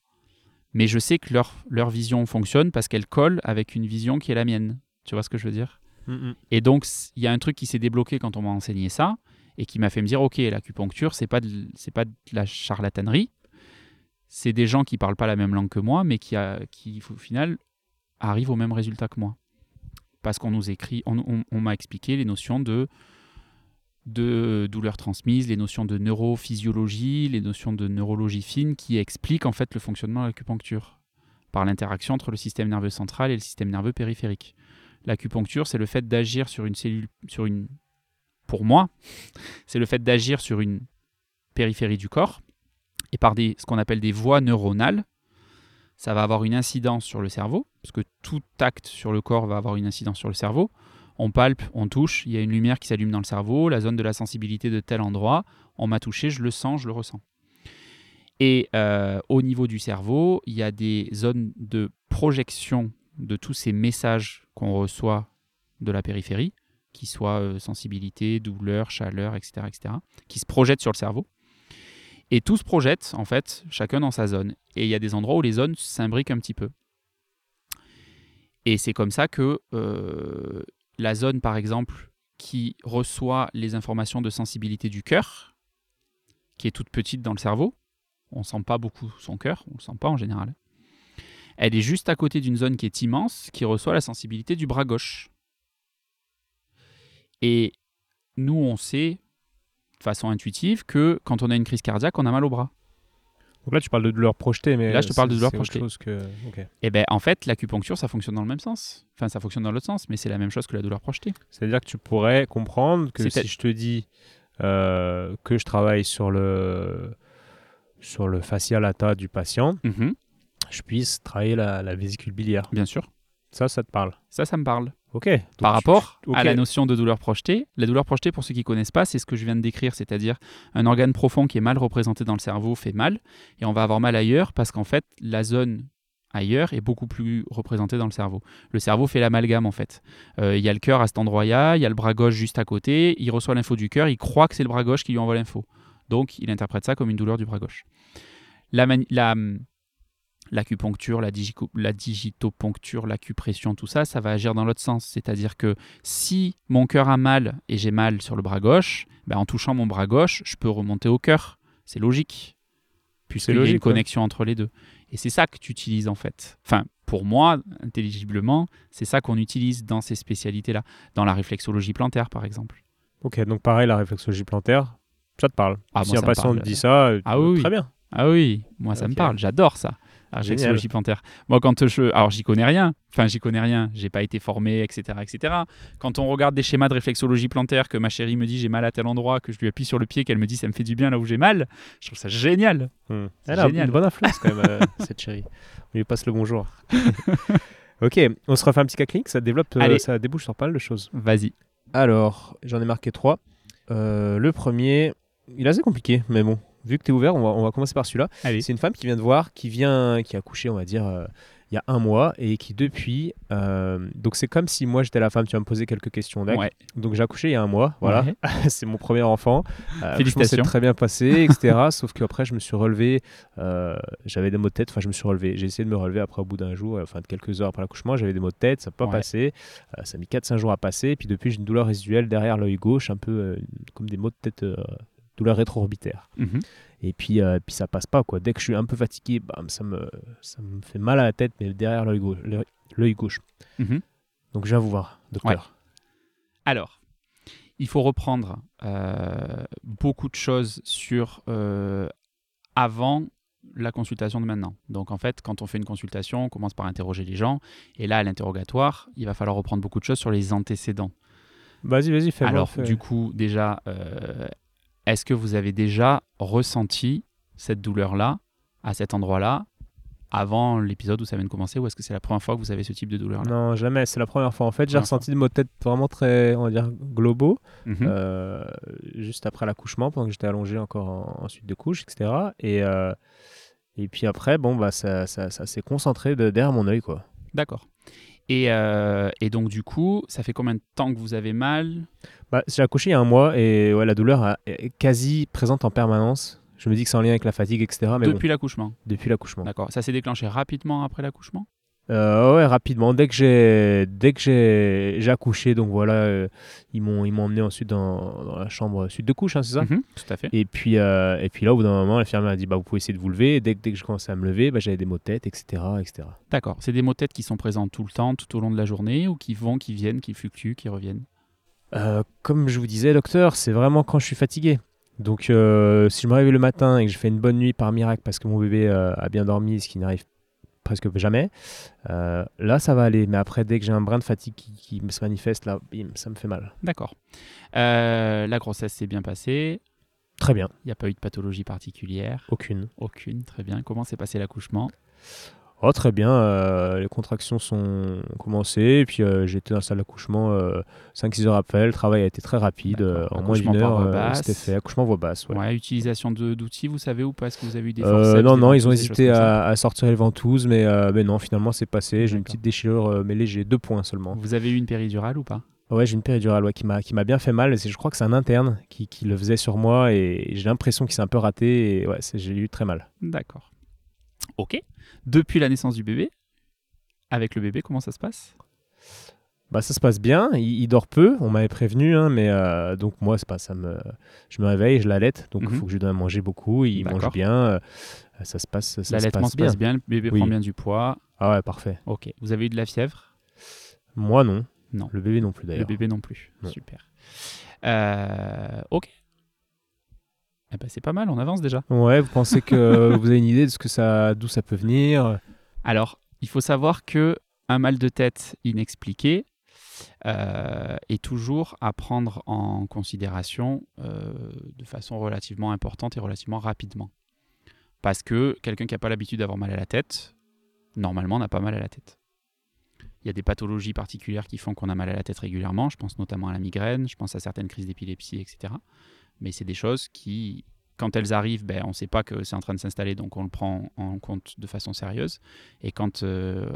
Mais je sais que leur, leur vision fonctionne parce qu'elle colle avec une vision qui est la mienne. Tu vois ce que je veux dire? Mm, mm. et donc, il y a un truc qui s'est débloqué quand on m'a enseigné ça et qui m'a fait me dire ok, l'acupuncture, c'est pas c'est pas de la charlatanerie. C'est des gens qui parlent pas la même langue que moi, mais qui, a- qui au final arrivent au même résultat que moi. Parce qu'on nous écrit, on, on- on m'a expliqué les notions de de douleurs transmises, les notions de neurophysiologie, les notions de neurologie fine qui expliquent en fait le fonctionnement de l'acupuncture par l'interaction entre le système nerveux central et le système nerveux périphérique. L'acupuncture, c'est le fait d'agir sur une cellule, sur une, pour moi, c'est le fait d'agir sur une périphérie du corps et par des, ce qu'on appelle des voies neuronales. Ça va avoir une incidence sur le cerveau, parce que tout acte sur le corps va avoir une incidence sur le cerveau. On palpe, on touche, il y a une lumière qui s'allume dans le cerveau, la zone de la sensibilité de tel endroit, on m'a touché, je le sens, je le ressens. Et euh, au niveau du cerveau, il y a des zones de projection de tous ces messages qu'on reçoit de la périphérie, qui soient euh, sensibilité, douleur, chaleur, etc., etc., qui se projettent sur le cerveau. Et tout se projette, en fait, chacun dans sa zone. Et il y a des endroits où les zones s'imbriquent un petit peu. Et c'est comme ça que euh, la zone, par exemple, qui reçoit les informations de sensibilité du cœur, qui est toute petite dans le cerveau, on ne sent pas beaucoup son cœur, on ne le sent pas en général. Elle est juste à côté d'une zone qui est immense, qui reçoit la sensibilité du bras gauche. Et nous, on sait, de façon intuitive, que quand on a une crise cardiaque, on a mal au bras. Donc là, tu parles de douleur projetée, mais Là, je te parle de c'est- douleur projetée. chose que... Et bien, en fait, l'acupuncture, ça fonctionne dans le même sens. Enfin, ça fonctionne dans l'autre sens, mais c'est la même chose que la douleur projetée. C'est-à-dire que tu pourrais comprendre que si je te dis euh, que je travaille sur le sur le fascia lata du patient, Mhm, je puisse travailler la, la vésicule biliaire. bien sûr. Ça, ça te parle. Ça, ça me parle. Ok. Par rapport à la notion de douleur projetée, la douleur projetée, pour ceux qui ne connaissent pas, c'est ce que je viens de décrire, c'est-à-dire un organe profond qui est mal représenté dans le cerveau fait mal, et on va avoir mal ailleurs parce qu'en fait, la zone ailleurs est beaucoup plus représentée dans le cerveau. Le cerveau fait l'amalgame en fait. Euh, Il y a le cœur à cet endroit-là, il y a le bras gauche juste à côté, il reçoit l'info du cœur, il croit que c'est le bras gauche qui lui envoie l'info. Donc il interprète ça comme une douleur du bras gauche. La, la, l'acupuncture, la, la digitopuncture, l'acupression, tout ça, ça va agir dans l'autre sens. C'est-à-dire que si mon cœur a mal et j'ai mal sur le bras gauche, ben, en touchant mon bras gauche, je peux remonter au cœur. C'est logique. Puisqu'il y a une ouais. connexion entre les deux. Et c'est ça que tu utilises en fait. Enfin, pour moi, intelligiblement, c'est ça qu'on utilise dans ces spécialités-là. Dans la réflexologie plantaire, par exemple. Ok, donc pareil, la réflexologie plantaire, ça te parle. Ah, si moi, un patient te dit ça, Ah oui, très bien. Ah oui, moi ça me parle, j'adore ça. Plantaire. Moi quand je... Alors j'y connais rien, enfin j'y connais rien, j'ai pas été formé, etc., etc. Quand on regarde des schémas de réflexologie plantaire, que ma chérie me dit j'ai mal à tel endroit, que je lui appuie sur le pied, qu'elle me dit ça me fait du bien là où j'ai mal, je trouve ça génial. Hmm. Elle a génial. une bonne influence quand même, euh, cette chérie. On lui passe le bonjour. ok, on se refait un petit cas clinique, ça développe, euh, ça débouche sur pas mal de choses. Vas-y. Alors, j'en ai marqué trois. Euh, le premier, il est assez compliqué, mais bon, vu que tu es ouvert, on va, on va commencer par celui-là. Allez. C'est une femme qui vient de voir, qui vient, qui a couché, on va dire, euh, il y a un mois, et qui depuis, euh, donc c'est comme si moi j'étais la femme, tu vas me poser quelques questions, d'accord Ouais. Donc j'ai accouché il y a un mois, voilà, Ouais. c'est mon premier enfant. Euh, Félicitations. C'est très bien passé, etc. Sauf qu'après, je me suis relevé, euh, j'avais des maux de tête, enfin, je me suis relevé. J'ai essayé de me relever après, au bout d'un jour, enfin, de quelques heures après l'accouchement, j'avais des maux de tête, ça n'a pas Ouais. passé. Ça a mis 4-5 jours à passer. Et puis depuis, j'ai une douleur résiduelle derrière l'œil gauche, un peu comme des maux de tête, douleur rétro-orbitaire. Mhm. Et puis, euh, puis ça passe pas, quoi. Dès que je suis un peu fatigué, bam, ça, me, ça me fait mal à la tête, mais derrière l'œil gauche. l'œil- l'œil gauche. Mhm. Donc je viens vous voir, docteur. Alors, il faut reprendre euh, beaucoup de choses sur euh, avant la consultation de maintenant. Donc en fait, quand on fait une consultation, on commence par interroger les gens. Et là, à l'interrogatoire, il va falloir reprendre beaucoup de choses sur les antécédents. Vas-y, vas-y, fais Alors, du coup, déjà, euh, est-ce que vous avez déjà ressenti cette douleur-là, à cet endroit-là, avant l'épisode où ça vient de commencer, ou est-ce que c'est la première fois que vous avez ce type de douleur-là? Non, jamais. C'est la première fois. En fait, j'ai ressenti des maux de tête vraiment très, on va dire, globaux, Mhm. euh, juste après l'accouchement, pendant que j'étais allongé encore en, en suite de couche, etc. Et, euh, et puis après, bon, bah, ça, ça, ça s'est concentré de, derrière mon œil, quoi. D'accord. Et, euh, et donc, du coup, ça fait combien de temps que vous avez mal? Bah, j'ai accouché il y a un mois et ouais, la douleur est quasi présente en permanence. Je me dis que c'est en lien avec la fatigue, etc. Mais depuis bon, l'accouchement depuis l'accouchement. D'accord. Ça s'est déclenché rapidement après l'accouchement? Euh, ouais, rapidement. Dès que j'ai, dès que j'ai, j'ai accouché, donc voilà, euh, ils m'ont, ils m'ont emmené ensuite dans, dans la chambre suite de couche, hein, c'est ça? Mhm, Tout à fait. Et puis, euh, et puis là, au bout d'un moment, l'infirmière a dit, bah, vous pouvez essayer de vous lever. Et dès, que- dès que je commençais à me lever, bah, j'avais des maux de tête, etc., etc. D'accord. C'est des maux de tête qui sont présents tout le temps, tout au long de la journée, ou qui vont, qui viennent, qui fluctuent, qui reviennent? Euh, comme je vous disais, docteur, c'est vraiment quand je suis fatigué. Donc, euh, si je me réveille le matin et que je fais une bonne nuit par miracle parce que mon bébé euh, a bien dormi, ce qui n'arrive presque jamais, là, ça va aller. Mais après, dès que j'ai un brin de fatigue qui, se manifeste, là, bim, ça me fait mal. D'accord. La grossesse s'est bien passée. Très bien. Il n'y a pas eu de pathologie particulière. Aucune. Aucune. Très bien. Comment s'est passé l'accouchement? Oh, très bien. euh, les contractions sont commencées. Et puis, euh, j'étais dans la salle d'accouchement 5-6 heures après. Le travail a été très rapide. Euh, en moins d'une heure, euh, c'était fait. Accouchement voix basse. ouais. Ouais, utilisation d'outils, vous savez ou pas Est-ce que vous avez eu des Euh, forceps non, des non, ils ont hésité à, à sortir les ventouses, mais, euh, mais non, finalement, c'est passé. J'ai une petite déchirure, euh, mais léger, deux points seulement. Vous avez eu une péridurale ou pas? Ouais, j'ai une péridurale ouais, qui m'a bien fait mal. Je crois que c'est un interne qui, qui le faisait sur moi et j'ai l'impression qu'il s'est un peu raté. Et ouais, j'ai eu très mal. D'accord. Ok. Depuis la naissance du bébé, avec le bébé, comment ça se passe? Bah, ça se passe bien. Il, il dort peu. On m'avait prévenu, hein, mais euh, donc moi, c'est pas ça me. Je me réveille, je l'allaite, donc il Mhm. faut que je lui donne à manger beaucoup. Il mange bien. euh, ça se passe. Ça se L'allaitement passe se bien. passe bien, le bébé Oui. prend bien du poids. Ah ouais, parfait. Ok. Vous avez eu de la fièvre? Moi non. Non. Le bébé non plus Le d'ailleurs. bébé non plus. Non. Super. Euh, ok. Eh ben, c'est pas mal, on avance déjà. Ouais, vous pensez que vous avez une idée de ce que ça, d'où ça peut venir? Alors, il faut savoir que un mal de tête inexpliqué euh, est toujours à prendre en considération euh, de façon relativement importante et relativement rapidement. Parce que quelqu'un qui n'a pas l'habitude d'avoir mal à la tête, normalement n'a pas mal à la tête. Il y a des pathologies particulières qui font qu'on a mal à la tête régulièrement. Je pense notamment à la migraine, je pense à certaines crises d'épilepsie, etc. Mais c'est des choses qui, quand elles arrivent, ben, on ne sait pas que c'est en train de s'installer, donc on le prend en compte de façon sérieuse. Et quand, euh,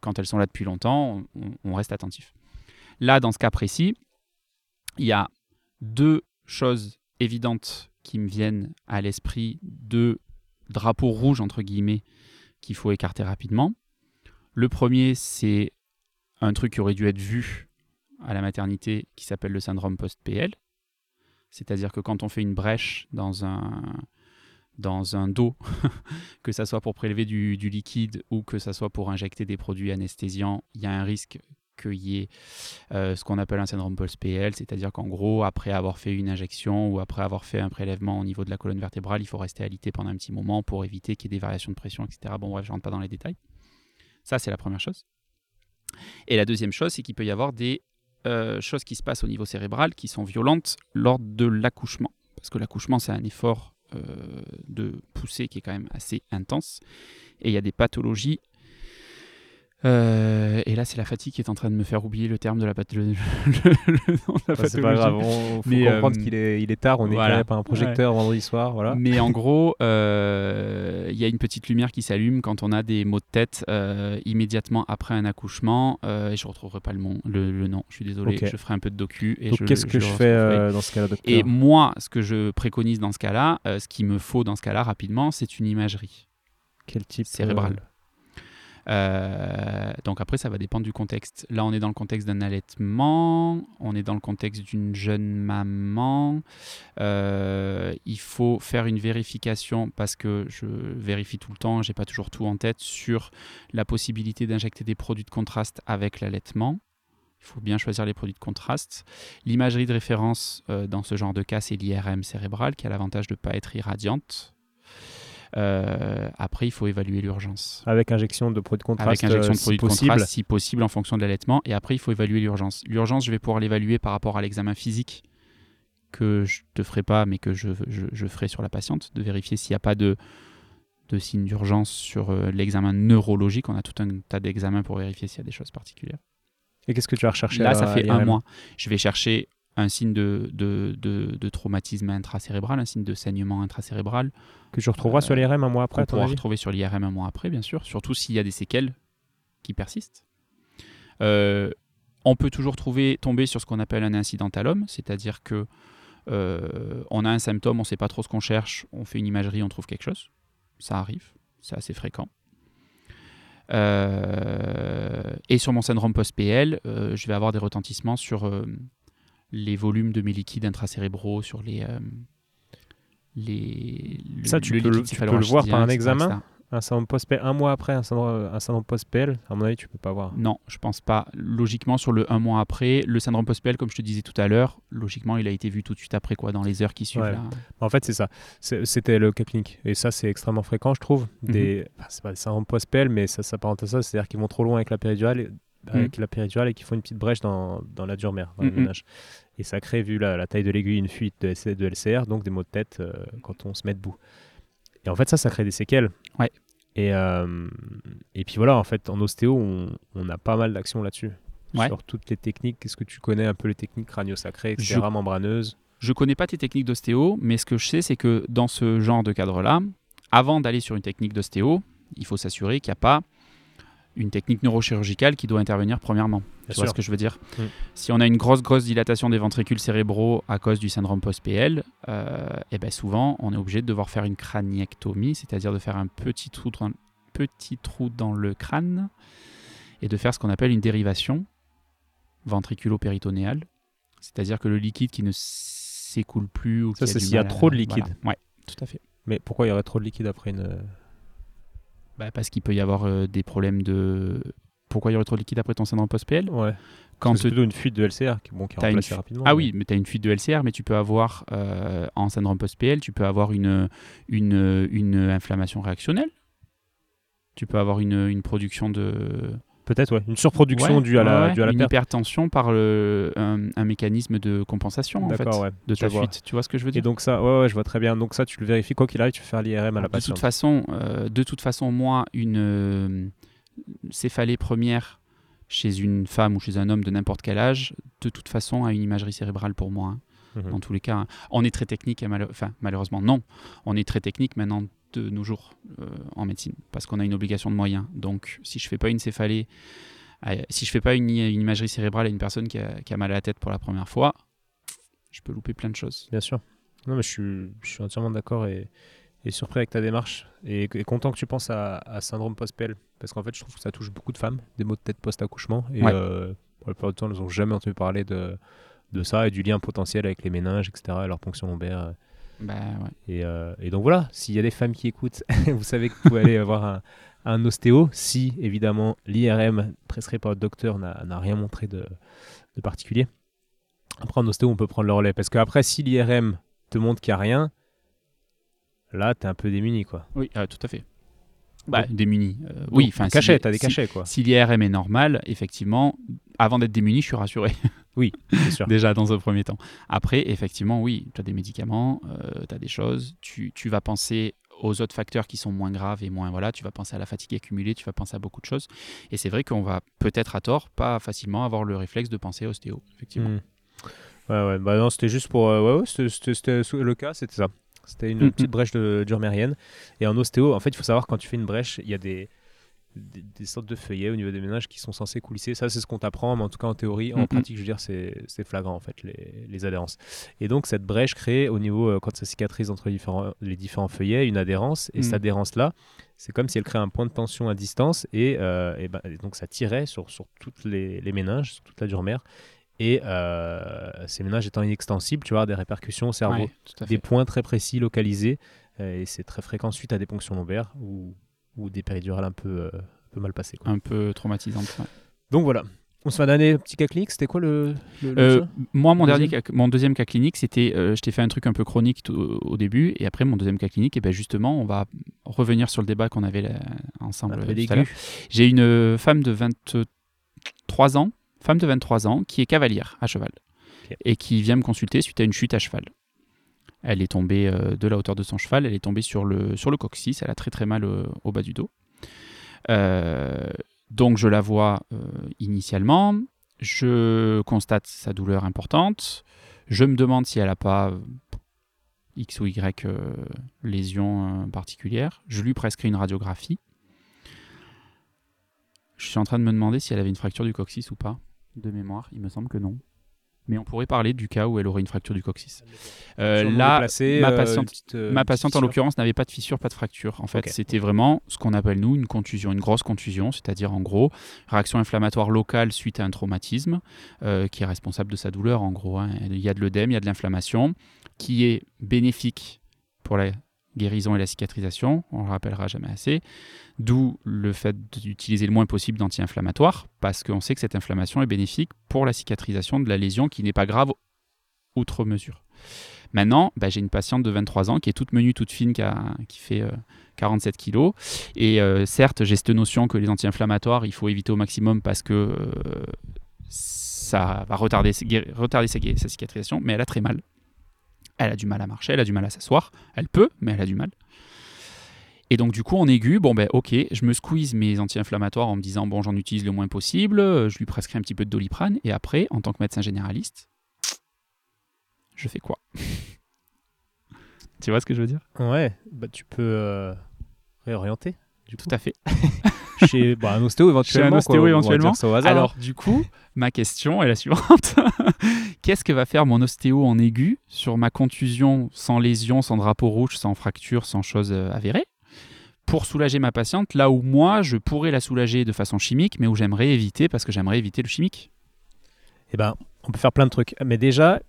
quand elles sont là depuis longtemps, on, on reste attentif. Là, dans ce cas précis, il y a deux choses évidentes qui me viennent à l'esprit, deux drapeaux rouges, entre guillemets, qu'il faut écarter rapidement. Le premier, c'est un truc qui aurait dû être vu à la maternité qui s'appelle le syndrome post-PL. C'est-à-dire que quand on fait une brèche dans un, dans un dos, que ça soit pour prélever du, liquide ou que ça soit pour injecter des produits anesthésiants, il y a un risque qu'il y ait euh, ce qu'on appelle un syndrome post-PL, c'est-à-dire qu'en gros, après avoir fait une injection ou après avoir fait un prélèvement au niveau de la colonne vertébrale, il faut rester alité pendant un petit moment pour éviter qu'il y ait des variations de pression, etc. Bon, bref, je ne rentre pas dans les détails. Ça, c'est la première chose. Et la deuxième chose, c'est qu'il peut y avoir des euh, choses qui se passent au niveau cérébral qui sont violentes lors de l'accouchement. Parce que l'accouchement, c'est un effort euh, de poussée qui est quand même assez intense. Et il y a des pathologies. Euh, et là, c'est la fatigue qui est en train de me faire oublier le terme de la, path- le, le- le nom de la Bah, c'est pathologie. pas grave, il faut Mais, comprendre euh, qu'il est, il est tard, on est voilà. même pas un projecteur vendredi soir, voilà. Mais en gros, euh, il y a une petite lumière qui s'allume quand on a des maux de tête euh, immédiatement après un accouchement. et je ne retrouverai pas le, mon- le, le nom, je suis désolé. Je ferai un peu de docu. Et Donc qu'est-ce que je, fais dans ce cas-là, docteur Et moi, ce que je préconise dans ce cas-là, ce qu'il me faut dans ce cas-là rapidement, c'est une imagerie Quel type cérébrale. Euh, donc après, ça va dépendre du contexte. Là, on est dans le contexte d'un allaitement, on est dans le contexte d'une jeune maman. Euh, il faut faire une vérification parce que je vérifie tout le temps, j'ai pas toujours tout en tête sur la possibilité d'injecter des produits de contraste avec l'allaitement. Il faut bien choisir les produits de contraste. L'imagerie de référence euh, dans ce genre de cas, c'est l'IRM cérébrale qui a l'avantage de ne pas être irradiante. Euh, après, il faut évaluer l'urgence. Avec injection de produits de contraste, Avec injection euh, de produits si de possible. contraste, si possible, en fonction de l'allaitement. Et après, il faut évaluer l'urgence. L'urgence, je vais pouvoir l'évaluer par rapport à l'examen physique que je te ferai pas, mais que je, je, je ferai sur la patiente, de vérifier s'il n'y a pas de, de signes d'urgence sur euh, l'examen neurologique. On a tout un tas d'examens pour vérifier s'il y a des choses particulières. Et qu'est-ce que tu vas rechercher Là, ça fait un mois. Je vais chercher un signe de, de, de- de traumatisme intracérébral, un signe de saignement intracérébral, Que tu retrouveras sur l'IRM un mois après, à avis retrouver sur l'IRM un mois après, bien sûr, surtout s'il y a des séquelles qui persistent. Euh, on peut toujours trouver, tomber sur ce qu'on appelle un incidentalome, c'est-à-dire que euh, on a un symptôme, on ne sait pas trop ce qu'on cherche, on fait une imagerie, on trouve quelque chose. Ça arrive, c'est assez fréquent. Euh, et sur mon syndrome post-PL, euh, je vais avoir des retentissements sur euh, les volumes de mes liquides intracérébraux, sur les. euh, les Ça, tu peux le- tu peux le voir par un examen etc. Un syndrome post-PL, un mois après un syndrome, un syndrome post-PL, à mon avis, tu peux pas voir. Non, je pense pas. Logiquement, sur le un mois après, le syndrome post-PL, comme je te disais tout à l'heure, logiquement, il a été vu tout de suite après, quoi, dans les heures qui suivent. Ouais. En fait, c'est ça. C'était le cas clinique. Et ça, c'est extrêmement fréquent, je trouve. Mhm. Des... enfin, c'est pas des syndromes post-PL, mais ça s'apparente à ça. C'est-à-dire qu'ils vont trop loin avec la péridurale, et- avec la péridurale et qu'ils font une petite brèche dans, dans la dure mère, dans le Mhm. ménage. Et ça crée, vu la, la taille de l'aiguille, une fuite de, LCR, donc des maux de tête euh, quand on se met debout. Et en fait, ça, ça crée des séquelles. Ouais. Et, euh, et puis voilà, en fait, en ostéo, on, on a pas mal d'actions là-dessus. Ouais. Sur toutes les techniques. Qu'est-ce que tu connais un peu les techniques crânio-sacrées, etc., Je- membraneuses Je connais pas tes techniques d'ostéo, mais ce que je sais, c'est que dans ce genre de cadre-là, avant d'aller sur une technique d'ostéo, il faut s'assurer qu'il n'y a pas une technique neurochirurgicale qui doit intervenir premièrement. Bien tu vois ce que je veux dire Mm. Si on a une grosse, grosse dilatation des ventricules cérébraux à cause du syndrome post-PL, euh, eh ben souvent, on est obligé de devoir faire une craniectomie, c'est-à-dire de faire un petit trou, dans, petit trou dans le crâne et de faire ce qu'on appelle une dérivation ventriculo-péritonéale, c'est-à-dire que le liquide qui ne s'écoule plus ou Ça, c'est s'il y a mal à- trop de liquide. voilà. Ouais, tout à fait. Mais pourquoi il y aurait trop de liquide après une. Bah, parce qu'il peut y avoir euh, des problèmes de. Pourquoi il y aurait trop de liquide après ton syndrome post-PL Ouais. Quand c'est plutôt une fuite de LCR qui, bon, qui est rapidement. Ah mais- oui, mais tu as une fuite de LCR, mais tu peux avoir, euh, en syndrome post-PL, tu peux avoir une, une, une inflammation réactionnelle. Tu peux avoir une, une production de. Peut-être, ouais. Une surproduction Ouais, due à la, ouais, due à la une perte. hypertension par le, un, un mécanisme de compensation en fait, de ta fuite. Tu vois ce que je veux Et dire? donc, ça, ouais, je vois très bien. Donc, ça, tu le vérifies. Quoi qu'il arrive, tu fais faire l'IRM à la de toute patiente. façon, euh, de toute façon, moi, une euh, céphalée première chez une femme ou chez un homme de n'importe quel âge, de toute façon, a une imagerie cérébrale pour moi. hein. Mhm. dans tous les cas. hein. On est très technique, et enfin malheureusement non, on est très technique maintenant de nos jours euh, en médecine, parce qu'on a une obligation de moyens. Donc si je fais pas une céphalée, euh, si je fais pas une, une imagerie cérébrale à une personne qui a, qui a mal à la tête pour la première fois, je peux louper plein de choses. Bien sûr. Non, mais je suis, je suis entièrement d'accord et, et surpris avec ta démarche. Et, et content que tu penses à, à syndrome post-PL. Parce qu'en fait, je trouve que ça touche beaucoup de femmes, des maux de tête post-accouchement. Et Ouais. euh, pour la plupart du temps, elles n'ont jamais entendu parler de, de ça et du lien potentiel avec les méninges, etc., et leur ponction lombaire. Bah ouais. Et, euh, et donc voilà, s'il y a des femmes qui écoutent, vous savez que vous pouvez aller voir un, un ostéo. Si évidemment l'IRM prescrit par le docteur n'a rien montré de, de particulier. Après, en ostéo, on peut prendre le relais. Parce qu'après, si l'IRM te montre qu'il n'y a rien, là, tu es un peu démuni. Quoi. Oui, euh, tout à fait. Bah, démuni. euh, oui, enfin, cachet, si- tu as des si- cachets. quoi. Si l'IRM est normal, effectivement, avant d'être démuni, je suis rassuré. C'est sûr. déjà dans un premier temps. Après, effectivement, oui, tu as des médicaments, tu as des choses, tu, tu vas penser aux autres facteurs qui sont moins graves et moins voilà, tu vas penser à la fatigue accumulée, tu vas penser à beaucoup de choses. Et c'est vrai qu'on va peut-être à tort, pas facilement avoir le réflexe de penser à ostéo, effectivement. Hmm. Ouais, ouais. Bah non, c'était juste pour. euh, ouais, ouais, c'était- le cas, c'était ça. C'était une Mhm. petite brèche de dure mérienne. Et en ostéo, en fait, il faut savoir quand tu fais une brèche, il y a des, des, des sortes de feuillets au niveau des ménages qui sont censés coulisser. Ça, c'est ce qu'on t'apprend, mais en tout cas en théorie, en pratique, je veux dire, c'est flagrant en fait, les, les adhérences. Et donc, cette brèche crée au niveau, euh, quand ça cicatrise entre les différents, les différents feuillets, une adhérence. Et Mhm. cette adhérence-là, c'est comme si elle crée un point de tension à distance. Et, euh, et ben, et donc, ça tirait sur, sur toutes les, les méninges, sur toute la dure mère. Et euh, ces ménages étant inextensibles, tu vois, des répercussions au cerveau, Ouais, des points très précis localisés. et c'est très fréquent suite à des ponctions lombaires ou, ou des péridurales un peu, euh, un peu mal passées. quoi. Un peu traumatisante. ouais. Donc voilà. On se fait un dernier petit cas clinique. C'était quoi le, le- Euh, moi, mon, dernier Deuxième cas- mon deuxième cas clinique, c'était, euh, je t'ai fait un truc un peu chronique tout- au début, et après mon deuxième cas clinique, et ben justement, on va revenir sur le débat qu'on avait là, ensemble. Un euh, peu tout à l'heure. d'aigu. J'ai une femme de 23 ans, femme de 23 ans, qui est cavalière à cheval. et qui vient me consulter suite à une chute à cheval. Elle est tombée euh, de la hauteur de son cheval, elle est tombée sur le, sur coccyx, elle a très très mal au, au bas du dos. Euh, donc je la vois euh, initialement, je constate sa douleur importante, je me demande si elle n'a pas euh, X ou Y euh, lésion euh, particulière, je lui prescris une radiographie. Je suis en train de me demander si elle avait une fracture du coccyx ou pas, de mémoire, il me semble que non. Mais on pourrait parler du cas où elle aurait une fracture du coccyx. Euh, là, ma euh, patiente- petite, euh, Ma patiente, en l'occurrence, n'avait pas de fissure, pas de fracture. En fait, c'était vraiment ce qu'on appelle, nous, une contusion, une grosse contusion, c'est-à-dire, en gros, réaction inflammatoire locale suite à un traumatisme, euh, qui est responsable de sa douleur, en gros. hein. Il y a de l'œdème, il y a de l'inflammation, qui est bénéfique pour la guérison et la cicatrisation, on ne le rappellera jamais assez, d'où le fait d'utiliser le moins possible d'anti-inflammatoires, parce qu'on sait que cette inflammation est bénéfique pour la cicatrisation de la lésion qui n'est pas grave outre mesure. Maintenant, bah, j'ai une patiente de 23 ans qui est toute menue, toute fine, qui, fait euh, 47 kilos. Et euh, certes, j'ai cette notion que les anti-inflammatoires, il faut éviter au maximum parce que euh, ça va retarder, sa cicatrisation, mais elle a très mal. Elle a du mal à marcher, elle a du mal à s'asseoir. Elle peut, mais elle a du mal. Et donc, du coup, en aigu, bon, ben, ok, je me squeeze mes anti-inflammatoires en me disant, bon, j'en utilise le moins possible, euh, je lui prescris un petit peu de doliprane, et après, en tant que médecin généraliste, je fais quoi? Tu vois ce que je veux dire? Ouais, bah tu peux euh, réorienter. Du coup. Tout à fait. Chez bah, un ostéo éventuellement. ostéo quoi, on va éventuellement. dire ça au hasard, hein. Alors, du coup, ma question est la suivante. Qu'est-ce que va faire mon ostéo en aigu sur ma contusion sans lésion, sans drapeau rouge, sans fracture, sans chose euh, avérée pour soulager ma patiente là où moi je pourrais la soulager de façon chimique mais où j'aimerais éviter parce que j'aimerais éviter le chimique? Eh ben, on peut faire plein de trucs. Mais déjà,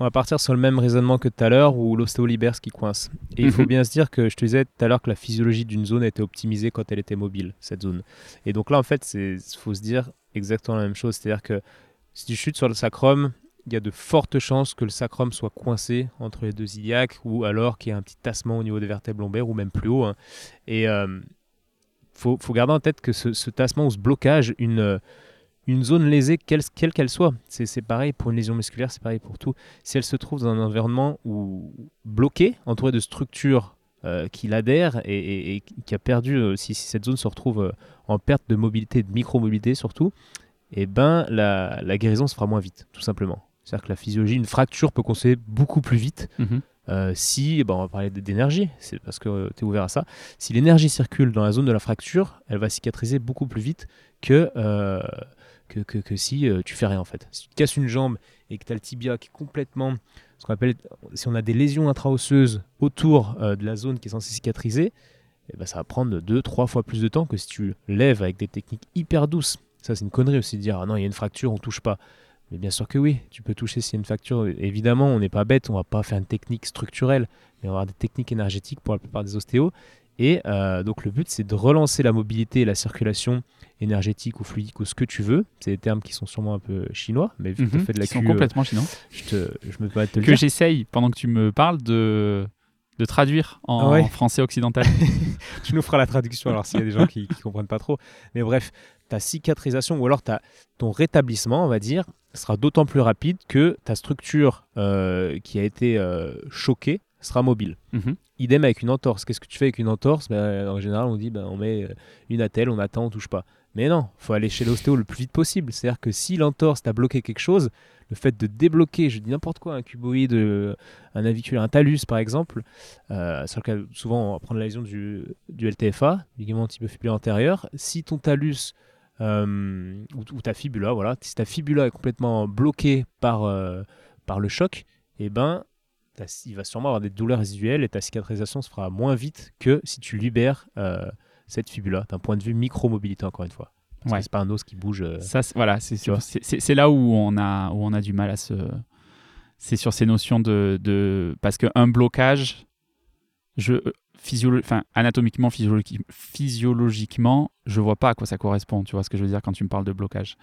on va partir sur le même raisonnement que tout à l'heure où l'ostéo libère ce qui coince. Et il faut Mhm. bien se dire que je te disais tout à l'heure que la physiologie d'une zone était optimisée quand elle était mobile, cette zone. Et donc là, en fait, il faut se dire exactement la même chose. C'est-à-dire que si tu chutes sur le sacrum, il y a de fortes chances que le sacrum soit coincé entre les deux iliaques ou alors qu'il y ait un petit tassement au niveau des vertèbres lombaires ou même plus haut. hein. Et euh, faut, faut garder en tête que ce, ce tassement ou ce blocage, une, une zone lésée, quelle quelle soit, c'est pareil pour une lésion musculaire, c'est pareil pour tout. Si elle se trouve dans un environnement où, bloqué, entouré de structures euh, qui l'adhèrent et, et- et qui a perdu, euh, si, si cette zone se retrouve euh, en perte de mobilité, de micro-mobilité surtout, eh ben, la, la guérison se fera moins vite, tout simplement. C'est-à-dire que la physiologie, une fracture peut consoler beaucoup plus vite Mhm. si, eh ben, on va parler d'énergie, c'est parce que tu es ouvert à ça. Si l'énergie circule dans la zone de la fracture, elle va cicatriser beaucoup plus vite que, que, si euh, tu fais rien en fait. Si tu te casses une jambe et que tu as le tibia qui est complètement, ce qu'on appelle, si on a des lésions intra-osseuses autour euh, de la zone qui est censée cicatriser, eh ben, ça va prendre deux, trois fois plus de temps que si tu lèves avec des techniques hyper douces. Ça, c'est une connerie aussi de dire ah non, il y a une fracture, on touche pas. Mais bien sûr que oui, tu peux toucher s'il y a une fracture. Évidemment, on n'est pas bête, on va pas faire une technique structurelle, mais on va avoir des techniques énergétiques pour la plupart des ostéos. Et euh, donc le but, c'est de relancer la mobilité et la circulation énergétique ou fluidique ou ce que tu veux. C'est des termes qui sont sûrement un peu chinois, mais vu que tu Mhm. fais de la Qui sont Q, euh, complètement chinois. je, te, je me permets de te le Que j'essaye pendant que tu me parles de de traduire en Ah ouais. français occidental. tu nous feras la traduction alors s'il y a des gens qui ne comprennent pas trop. Mais bref, ta cicatrisation ou alors ta, ton rétablissement, on va dire, sera d'autant plus rapide que ta structure euh, qui a été choquée sera mobile. Mhm. Idem avec une entorse. Qu'est-ce que tu fais avec une entorse? Ben, En général, on dit ben, on met euh, une attelle, on attend, on touche pas. Mais non, faut aller chez l'ostéo le plus vite possible. C'est-à-dire que si l'entorse t'a bloqué quelque chose, le fait de débloquer, je dis n'importe quoi, un cuboïde, euh, un naviculaire, un talus par exemple, euh, sur lequel souvent on va prendre la lésion du, du LTFA, ligament tibio-fibulaire antérieur. Si ton talus ou, ta fibula, voilà, si ta fibula est complètement bloquée par, par le choc, eh ben, il va sûrement avoir des douleurs résiduelles et ta cicatrisation se fera moins vite que si tu libères euh, cette fibula d'un point de vue micro-mobilité, encore une fois. Parce Ouais. que c'est pas un os qui bouge. euh, Ça, c'est- voilà, c'est là où on a où on a du mal à se. C'est sur ces notions de, de parce qu'un blocage je, physiolo- enfin, anatomiquement, physiologi- physiologiquement, je vois pas à quoi ça correspond. Tu vois ce que je veux dire quand tu me parles de blocage.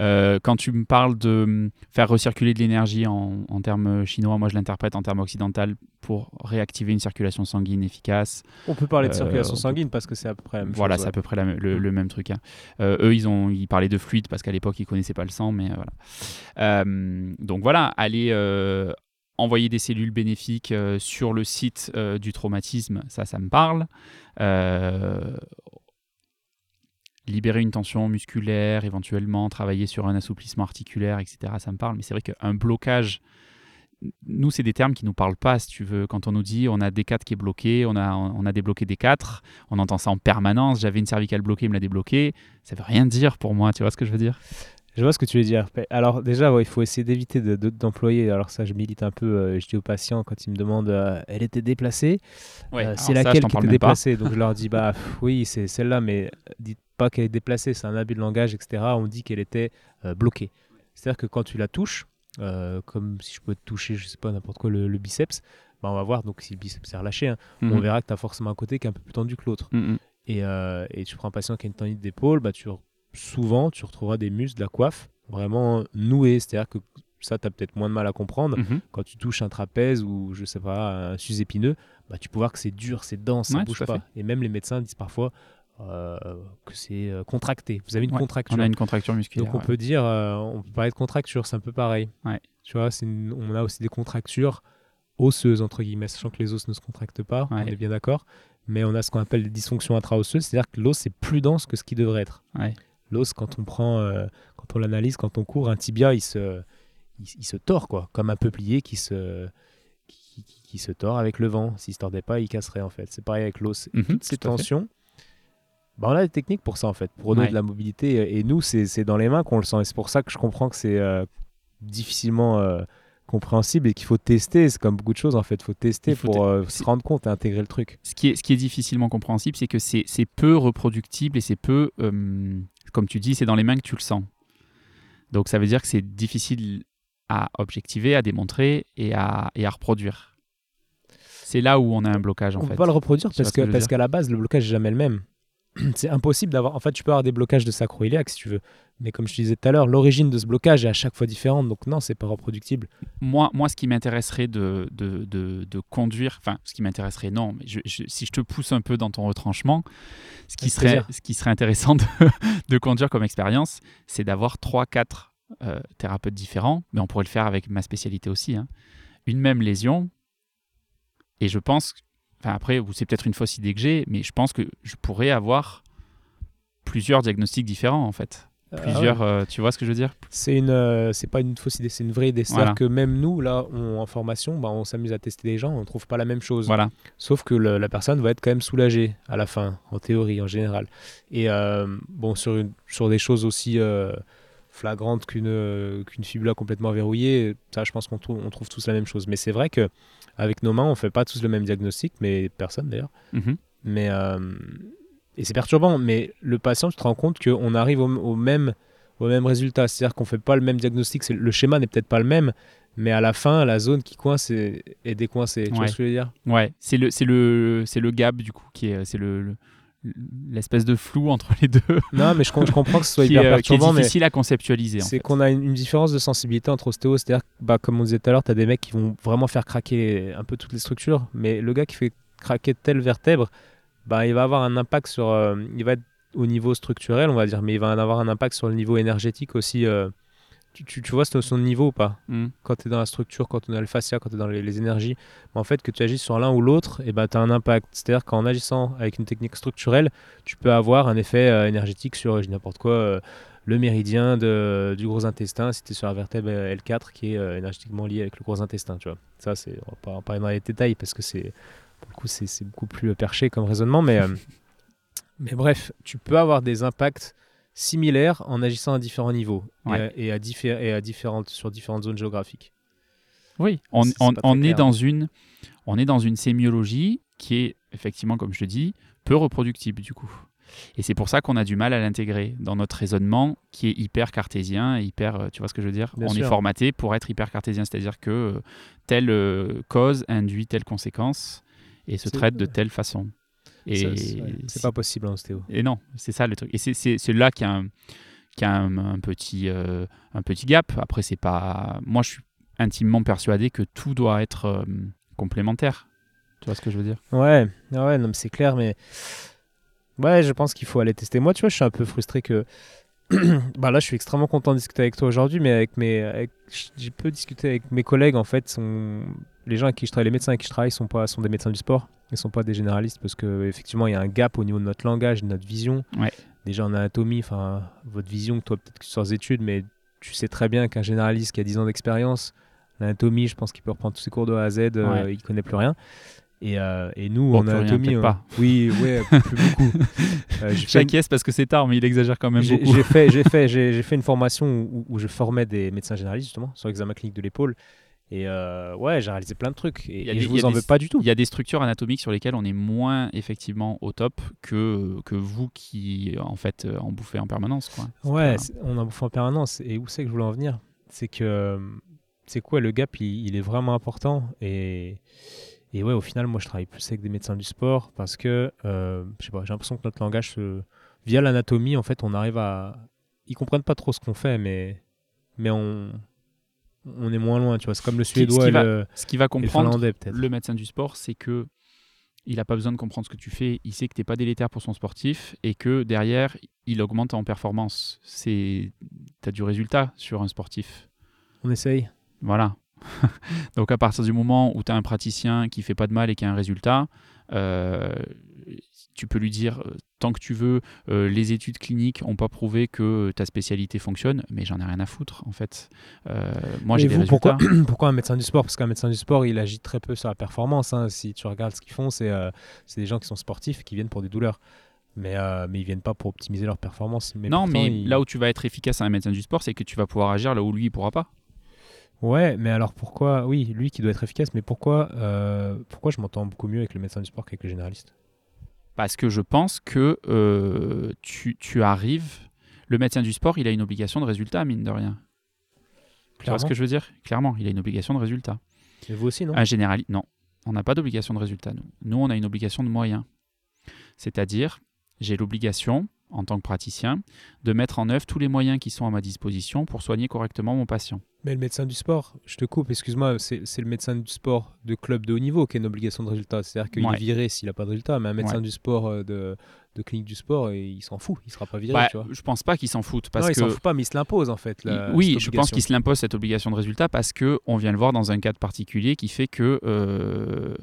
Euh, quand tu me parles de hum, faire recirculer de l'énergie en, en termes chinois, moi je l'interprète en termes occidental pour réactiver une circulation sanguine efficace. On peut parler de Euh, circulation sanguine parce que c'est à peu près la même Voilà, chose. c'est ouais. à peu près la me- le, le même truc. hein. Euh, eux, ils, ont, ils parlaient de fluide parce qu'à l'époque, ils connaissaient pas le sang, mais voilà. Donc voilà, aller envoyer des cellules bénéfiques euh, sur le site euh, du traumatisme, ça, ça me parle. Euh, libérer une tension musculaire, éventuellement travailler sur un assouplissement articulaire, etc., ça me parle. Mais c'est vrai qu'un blocage, nous, c'est des termes qui nous parlent pas, si tu veux. Quand on nous dit on a D4 qui est bloqué, on a, on a débloqué D4, on entend ça en permanence. J'avais une cervicale bloquée, il me l'a débloqué. Ça veut rien dire pour moi, tu vois ce que je veux dire? Je vois ce que tu veux dire. Alors déjà, ouais, il faut essayer d'éviter de- de- d'employer. alors ça, je milite un peu. euh, je dis aux patients quand ils me demandent, euh, elle était déplacée. Ouais, Euh, c'est laquelle qui était déplacée? Donc je leur dis, bah pff, oui, c'est celle-là, mais dites pas qu'elle est déplacée. C'est un abus de langage, etc. On dit qu'elle était bloquée. C'est-à-dire que quand tu la touches, comme si je peux te toucher, je sais pas n'importe quoi, le, le biceps, bah, on va voir. Donc si le biceps est relâché, hein, on Mhm. verra que tu as forcément un côté qui est un peu plus tendu que l'autre. Mhm. Et, et tu prends un patient qui a une tendinite d'épaule, bah, tu, souvent tu retrouveras des muscles de la coiffe vraiment noués. C'est-à-dire que ça, tu as peut-être moins de mal à comprendre. Mhm. Quand tu touches un trapèze ou je sais pas, un sus épineux, bah, tu peux voir que c'est dur, c'est dense, ça bouge pas. fait. Et même les médecins disent parfois euh, que c'est euh, contracté. Vous avez une Ouais, contracture. On a une contracture musculaire. Donc on ouais. peut dire, euh, on peut parler de contracture, c'est un peu pareil. Ouais. Tu vois, une- on a aussi des contractures osseuses, entre guillemets, sachant que les os ne se contractent pas, on est bien d'accord. Mais on a ce qu'on appelle des dysfonctions intra-osseuses, c'est-à-dire que l'os est plus dense que ce qu'il devrait être. L'os, quand on prend, euh, quand on l'analyse, quand on court, un tibia, il se, il, il se tord, quoi, comme un peuplier qui se, qui, qui- qui se tord avec le vent. S'il se tordait pas, il casserait, en fait. C'est pareil avec l'os. Mhm, Toutes ces tensions, bah, on a des techniques pour ça, en fait, pour donner Ouais. de la mobilité. Et nous, c'est c'est dans les mains qu'on le sent. Et c'est pour ça que je comprends que c'est euh, difficilement euh, compréhensible et qu'il faut tester. C'est comme beaucoup de choses, en fait. Il faut tester Il faut pour euh, se rendre compte et intégrer le truc. Ce qui, est, ce qui est difficilement compréhensible, c'est que c'est peu reproductible et c'est peu, euh, comme tu dis, c'est dans les mains que tu le sens. Donc ça veut dire que c'est difficile à objectiver, à démontrer et à, et à reproduire. C'est là où on a un blocage en on ne fait. peut pas le reproduire parce qu'à la base le blocage est jamais le même. C'est impossible d'avoir. En fait, tu peux avoir des blocages de sacro-iliaque si tu veux, mais comme je te disais tout à l'heure, l'origine de ce blocage est à chaque fois différente. Donc non, c'est pas reproductible. Moi, moi, ce qui m'intéresserait de, de, de, de conduire, enfin, ce qui m'intéresserait, non, mais je- je- si je te pousse un peu dans ton retranchement, ce qui, serait, plaisir. ce qui serait intéressant de, de conduire comme expérience, c'est d'avoir 3-4 thérapeutes différents, mais on pourrait le faire avec ma spécialité aussi. hein. Une même lésion, et je pense, enfin après, c'est peut-être une fausse idée que j'ai, mais je pense que je pourrais avoir plusieurs diagnostics différents en fait. Ah Plusieurs, ouais. euh, tu vois ce que je veux dire? C'est une, euh, c'est pas une fausse idée, c'est une vraie idée. C'est-à-dire Voilà. que même nous là, on- en formation, bah, on s'amuse à tester des gens, on trouve pas la même chose. Voilà. Sauf que le- la personne va être quand même soulagée à la fin, en théorie, en général. Et euh, bon, sur, une- sur des choses aussi flagrantes qu'une euh, qu'une fibula complètement verrouillée, ça, je pense qu'on trouve, on trouve tous la même chose. Mais c'est vrai que avec nos mains, on fait pas tous le même diagnostic, mais personne d'ailleurs. Mhm. Mais euh, et c'est perturbant. Mais le patient, tu te rends compte qu'on arrive au, au même au même résultat. C'est-à-dire qu'on fait pas le même diagnostic. Le schéma n'est peut-être pas le même, mais à la fin, la zone qui coince est, est décoincée. Tu vois ce que je veux dire? Ouais, c'est le, c'est le, c'est le gap du coup qui est, c'est le, le- l'espèce de flou entre les deux Non, mais je, com- je comprends que ce soit qui, hyper euh, qui est perturbant, mais difficile à conceptualiser. c'est qu'on a une, une différence de sensibilité entre ostéo. C'est-à-dire, bah, comme on disait tout à l'heure, tu as des mecs qui vont vraiment faire craquer un peu toutes les structures, mais le gars qui fait craquer telle vertèbre, bah, il va avoir un impact sur. euh, il va être au niveau structurel, on va dire, mais il va avoir un impact sur le niveau énergétique aussi. euh. Tu, tu, tu vois de niveau ou pas Mm. Quand tu es dans la structure, quand tu es dans le fascia, quand tu es dans les, les énergies, en fait, que tu agis sur l'un ou l'autre, et bah, tu as un impact. C'est-à-dire qu'en agissant avec une technique structurelle, tu peux avoir un effet euh, énergétique sur, je dis n'importe quoi, euh, le méridien de- du gros intestin, si tu es sur la vertèbre euh, L4 qui est euh, énergétiquement liée avec le gros intestin. Tu vois. Ça, c'est, on va pas en parler dans les détails parce que c'est, pour le coup, c'est, beaucoup plus euh, perché comme raisonnement, mais, euh, mais bref, tu peux avoir des impacts similaires en agissant à différents niveaux et Ouais. à- et, à, diffé- et à différentes, sur différentes zones géographiques. Oui, on, est dans une, on est dans une sémiologie qui est effectivement, comme je te dis, peu reproductible du coup. Et c'est pour ça qu'on a du mal à l'intégrer dans notre raisonnement qui est hyper cartésien, et hyper, euh, tu vois ce que je veux dire? Bien On est formaté pour être hyper cartésien, c'est-à-dire que euh, telle euh, cause induit telle conséquence. et se C'est- traite de telle façon. C'est pas possible en ostéo. et non, c'est ça le truc. Et c'est- là qu'il y a un, y a un, un petit, euh, un petit gap. Après, c'est pas. Moi, je suis intimement persuadé que tout doit être euh, complémentaire. Tu vois ce que je veux dire? Ouais, ah ouais, non, c'est clair, mais ouais, je pense qu'il faut aller tester. Moi, tu vois, je suis un peu frustré que. bah là, je suis extrêmement content de discuter avec toi aujourd'hui, mais avec mes, avec- j'ai peu discuté avec mes collègues. En fait, sont les gens avec qui je travaille, les médecins avec qui je travaille, sont pas, sont des médecins du sport. Ils sont pas des généralistes parce que effectivement, il y a un gap au niveau de notre langage, de notre vision. Ouais. Déjà en anatomie, enfin, votre vision, toi peut-être que tu sors des études, mais tu sais très bien qu'un généraliste qui a 10 ans d'expérience, l'anatomie, je pense qu'il peut reprendre tous ses cours de A à Z, euh, Ouais. il connaît plus rien. Et, euh, et nous, Bon, en rien, anatomie, peut-être on- pas. oui, ouais, plus beaucoup. Euh, fait pièce parce que c'est tard, mais il exagère quand même j'ai beaucoup. j'ai fait, j'ai fait, j'ai fait une formation où, où je formais des médecins généralistes justement sur l'examen clinique de l'épaule. Et euh, ouais, j'ai réalisé plein de trucs. Et, et des- je vous en des- veux pas du tout. Il y a des structures anatomiques sur lesquelles on est moins effectivement au top que, que vous qui en fait euh, en bouffez en permanence. Quoi. Ouais, pas- on en bouffe en permanence. Et où c'est que je voulais en venir? C'est que euh, c'est quoi le gap? Il, il est vraiment important. Et, et ouais, au final, moi, je travaille plus avec des médecins du sport parce que euh, je sais pas, j'ai l'impression que notre langage, se- via l'anatomie, en fait, on arrive à. Ils comprennent pas trop ce qu'on fait, mais mais on on est moins loin. Tu vois, c'est comme le qui- ce qui suédois et va le, Ce qui va le comprendre le médecin du sport, c'est que il n'a pas besoin de comprendre ce que tu fais. Il sait que tu n'es pas délétère pour son sportif et que derrière, il augmente en performance. Tu as du résultat sur un sportif. On essaye. Voilà. Donc à partir du moment où tu as un praticien qui fait pas de mal et qui a un résultat, euh, tu peux lui dire euh, tant que tu veux, euh, les études cliniques n'ont pas prouvé que ta spécialité fonctionne, mais j'en ai rien à foutre en fait. Euh, moi j'ai des résultats. pourquoi, pourquoi un médecin du sport? Parce qu'un médecin du sport, il agit très peu sur la performance. hein. Si tu regardes ce qu'ils font, c'est euh, des gens qui sont sportifs qui viennent pour des douleurs. Mais, euh, mais ils viennent pas pour optimiser leur performance. Mais non, pourtant, mais ils- là où tu vas être efficace à un médecin du sport, c'est que tu vas pouvoir agir là où lui il pourra pas. Ouais, mais alors pourquoi? Oui, lui qui doit être efficace, mais pourquoi, euh, pourquoi je m'entends beaucoup mieux avec le médecin du sport qu'avec le généraliste? Parce que je pense que euh, tu, tu arrives. Le médecin du sport, il a une obligation de résultat, mine de rien. Tu vois ce Clairement. que je veux dire? Clairement, il a une obligation de résultat. Et vous aussi, non? Un généraliste, non. On n'a pas d'obligation de résultat, nous. Nous, on a une obligation de moyens. C'est-à-dire, j'ai l'obligation, en tant que praticien, de mettre en œuvre tous les moyens qui sont à ma disposition pour soigner correctement mon patient. Mais le médecin du sport, je te coupe, excuse-moi, c'est le médecin du sport de club de haut niveau qui a une obligation de résultat. C'est-à-dire qu'il Ouais. est viré s'il n'a pas de résultat, mais un médecin Ouais. du sport euh, de, de clinique du sport, et il s'en fout, il sera pas viré, Bah, tu vois. je pense pas qu'ils s'en foutent. Parce non, il que s'en fout pas, mais il se l'impose en fait. la- oui, je pense obligation. qu'il se l'impose cette obligation de résultat parce que on vient le voir dans un cadre particulier qui fait que euh,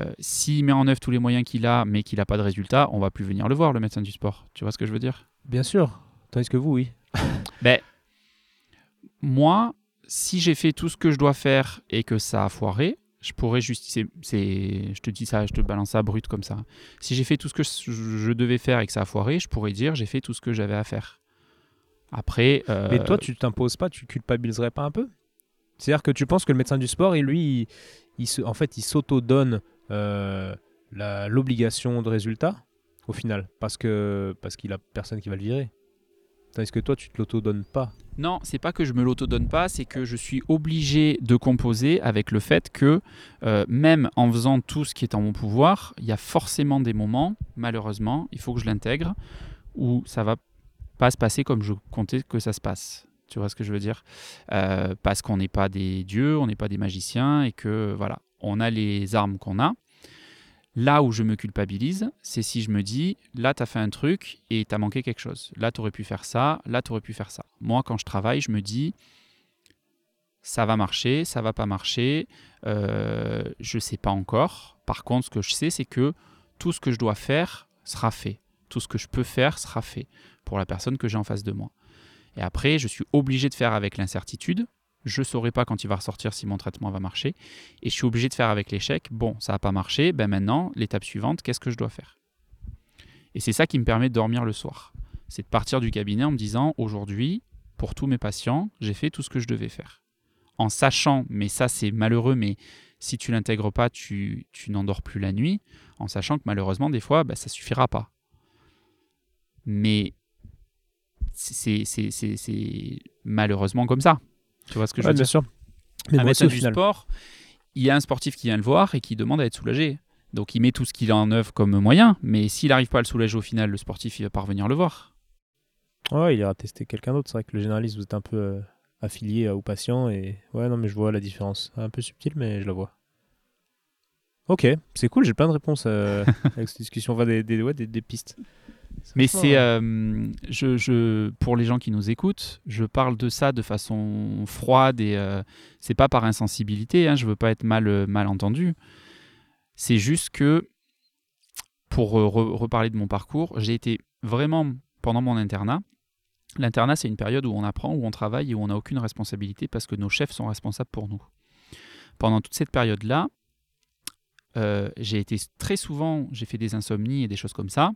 euh, s'il met en œuvre tous les moyens qu'il a, mais qu'il n'a pas de résultat, on va plus venir le voir, le médecin du sport. Tu vois ce que je veux dire? Bien sûr. Tandis que vous, oui. Ben, moi, si j'ai fait tout ce que je dois faire et que ça a foiré, je pourrais justifier. C'est, je te dis ça, je te balance ça brut comme ça. Si j'ai fait tout ce que je, devais faire et que ça a foiré, je pourrais dire j'ai fait tout ce que j'avais à faire. Après, euh, Mais toi, tu t'imposes pas, tu culpabiliserais pas un peu? C'est-à-dire que tu penses que le médecin du sport, il, lui, il, se, en fait, il s'auto-donne euh, l'obligation de résultat au final, parce que parce qu'il a personne qui va le virer. Tandis que toi, tu te l'auto-donnes pas. Non, c'est pas que je me l'auto-donne pas, c'est que je suis obligé de composer avec le fait que euh, même en faisant tout ce qui est en mon pouvoir, il y a forcément des moments, malheureusement, il faut que je l'intègre, où ça va pas se passer comme je comptais que ça se passe. Tu vois ce que je veux dire? Euh, Parce qu'on n'est pas des dieux, on n'est pas des magiciens, et que voilà, on a les armes qu'on a. Là où je me culpabilise, c'est si je me dis, là, tu as fait un truc et tu as manqué quelque chose. Là, tu aurais pu faire ça, là, tu aurais pu faire ça. Moi, quand je travaille, je me dis, ça va marcher, ça va pas marcher, euh, je sais pas encore. Par contre, ce que je sais, c'est que tout ce que je dois faire sera fait. Tout ce que je peux faire sera fait pour la personne que j'ai en face de moi. Et après, je suis obligé de faire avec l'incertitude. Je ne saurai pas quand il va ressortir si mon traitement va marcher. Et je suis obligé de faire avec l'échec. Bon, ça n'a pas marché. Ben maintenant, l'étape suivante, qu'est-ce que je dois faire? Et c'est ça qui me permet de dormir le soir. C'est de partir du cabinet en me disant, aujourd'hui, pour tous mes patients, j'ai fait tout ce que je devais faire. En sachant, mais ça c'est malheureux, mais si tu l'intègres pas, tu, tu n'endors plus la nuit, en sachant que malheureusement, des fois, ben, ça suffira pas. Mais c'est malheureusement comme ça. Tu vois ce que je veux dire sûr. Mais un aussi, médecin du final. sport, il y a un sportif qui vient le voir et qui demande à être soulagé. Donc il met tout ce qu'il a en œuvre comme moyen, mais s'il n'arrive pas à le soulager au final, le sportif, il va pas revenir le voir. Ouais, il ira tester quelqu'un d'autre. C'est vrai que le généraliste, vous êtes un peu euh, affilié euh, au patient. Et ouais, non, mais je vois la différence. Un peu subtil, mais je la vois. Ok, c'est cool, j'ai plein de réponses euh, avec cette discussion, enfin, des, des, ouais, des, des pistes. Mais c'est, euh, je, je, pour les gens qui nous écoutent, je parle de ça de façon froide et euh, c'est pas par insensibilité. Hein, je veux pas être mal, euh, mal entendu. C'est juste que pour euh, re- reparler de mon parcours, j'ai été vraiment pendant mon internat. L'internat, c'est une période où on apprend, où on travaille et où on n'a aucune responsabilité parce que nos chefs sont responsables pour nous. Pendant toute cette période-là, euh, j'ai été très souvent, j'ai fait des insomnies et des choses comme ça,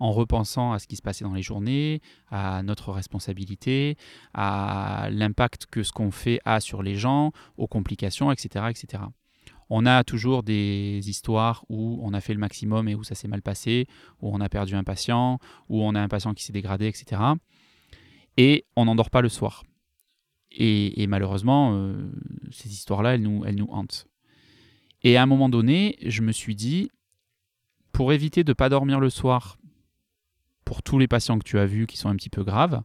en repensant à ce qui se passait dans les journées, à notre responsabilité, à l'impact que ce qu'on fait a sur les gens, aux complications, etc., etc. On a toujours des histoires où on a fait le maximum et où ça s'est mal passé, où on a perdu un patient, où on a un patient qui s'est dégradé, etc. Et on n'endort pas le soir. Et, malheureusement, euh, ces histoires-là, elles nous, elles nous hantent. Et à un moment donné, je me suis dit, pour éviter de ne pas dormir le soir, pour tous les patients que tu as vus qui sont un petit peu graves,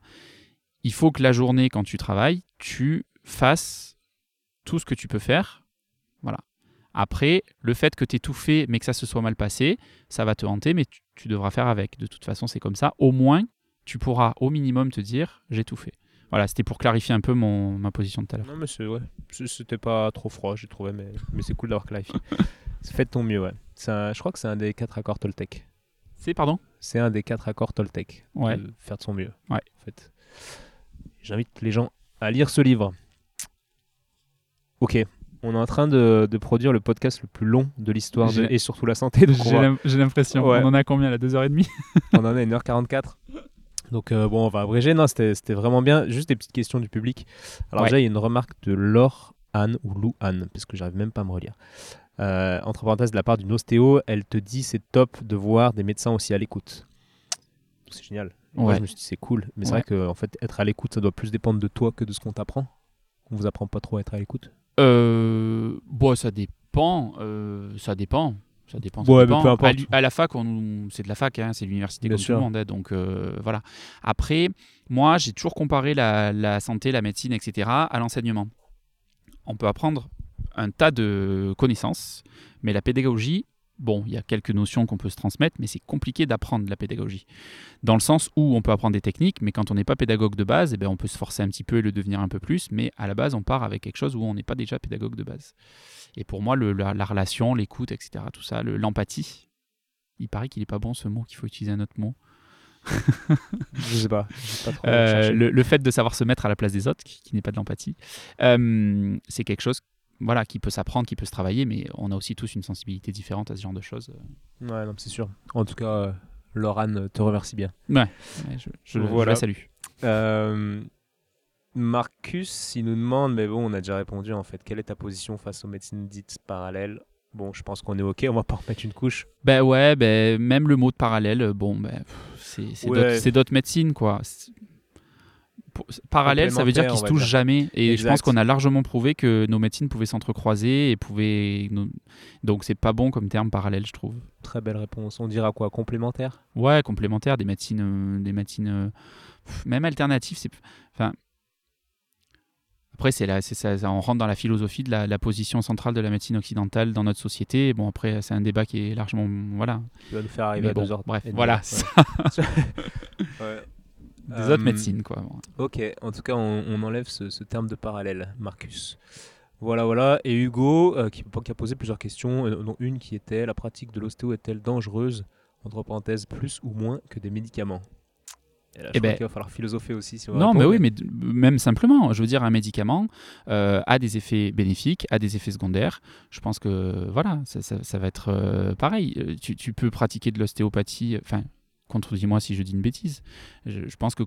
il faut que la journée, quand tu travailles, tu fasses tout ce que tu peux faire. Voilà. Après, le fait que tu aies tout fait, mais que ça se soit mal passé, ça va te hanter, mais tu, tu devras faire avec. De toute façon, c'est comme ça. Au moins, tu pourras au minimum te dire, j'ai tout fait. Voilà, c'était pour clarifier un peu mon, ma position de tout à l'heure. Non, mais c'est- ouais, c'était pas trop froid, j'ai trouvé, mais, mais c'est cool d'avoir clarifié. Faites ton mieux, ouais. Un- je crois que c'est un des quatre accords Toltec. C'est, pardon? C'est un des quatre accords Toltec. Ouais. de faire de son mieux. Ouais. En fait. J'invite les gens à lire ce livre. Ok. On est en train de, de produire le podcast le plus long de l'histoire de- et surtout la santé. J'ai l'impression. Ouais. On en a combien là? 2h30 on en a 1h44. Donc euh, bon, on va abréger. Non, c'était c'était vraiment bien. Juste des petites questions du public. Alors Ouais. déjà, il y a une remarque de Laure Anne ou Lou Anne, parce que j'arrive même pas à me relire. Euh, entre parenthèses, de la part d'une ostéo, elle te dit c'est top de voir des médecins aussi à l'écoute. C'est génial. Moi, je me suis dit c'est cool. Mais c'est vrai que en fait, être à l'écoute, ça doit plus dépendre de toi que de ce qu'on t'apprend. On vous apprend pas trop à être à l'écoute. Euh, bon, ça dépend. euh, ça dépend. Ça dépend. ça Ouais, dépend. peu importe. À, la fac, on c'est de la fac, hein, c'est l'université comme sûr. tout le monde. hein, donc euh, voilà. Après, moi, j'ai toujours comparé la, la santé, la médecine, etc. à l'enseignement. On peut apprendre un tas de connaissances, mais la pédagogie, bon, il y a quelques notions qu'on peut se transmettre, mais c'est compliqué d'apprendre la pédagogie. Dans le sens où on peut apprendre des techniques, mais quand on n'est pas pédagogue de base, eh ben, on peut se forcer un petit peu et le devenir un peu plus, mais à la base, on part avec quelque chose où on n'est pas déjà pédagogue de base. Et pour moi, le- la, la relation, l'écoute, etc., tout ça, le- l'empathie, il paraît qu'il n'est pas bon ce mot, qu'il faut utiliser un autre mot. Je sais pas. j'ai pas trop Euh, le, le fait de savoir se mettre à la place des autres, qui, qui n'est pas de l'empathie, euh, c'est quelque chose voilà, qui peut s'apprendre, qui peut se travailler, mais on a aussi tous une sensibilité différente à ce genre de choses. Ouais, non, c'est sûr. En tout cas, euh, Laure Anne te remercie bien. Ouais, ouais, je, je- je Voilà. la salue. Euh, Marcus, il nous demande, mais bon, on a déjà répondu en fait. Quelle est ta position face aux médecines dites parallèles? Bon, je pense qu'on est ok. On va pas remettre une couche. Ben ouais, ben, même le mot de parallèle, euh, bon, ben, c'est Ouais. d'autres médecines, quoi. Parallèle, ça veut dire qu'ils se touchent jamais. Et je pense qu'on a largement prouvé que nos médecines pouvaient s'entrecroiser et pouvaient. Donc c'est pas bon comme terme parallèle, je trouve. Très belle réponse. On dira quoi Complémentaire? Ouais, complémentaire, des médecines, euh, des médecines euh, même alternatives. C'est, enfin, après, c'est là, ça, on rentre dans la philosophie de la, la position centrale de la médecine occidentale dans notre société. Bon, après, c'est un débat qui est largement, voilà. Tu vas nous faire arriver à deux heures. bref, voilà, Ouais. ça, Ouais. Des Euh, autres médecines, quoi. Ok, en tout cas, on, on enlève ce, ce terme de parallèle, Marcus. Voilà, voilà. Et Hugo, euh, qui, qui a posé plusieurs questions, euh, dont une qui était la pratique de l'ostéo est-elle dangereuse Entre parenthèses, plus ou moins que des médicaments? Et là, je Eh ben- qu'il va falloir philosopher aussi. Si on Non, mais oui, mais même simplement, je veux dire, un médicament euh, a des effets bénéfiques, a des effets secondaires. Je pense que voilà, ça, ça- ça va être euh, pareil. Euh, Tu, tu peux pratiquer de l'ostéopathie, enfin, contredis-moi si je dis une bêtise. Je, pense que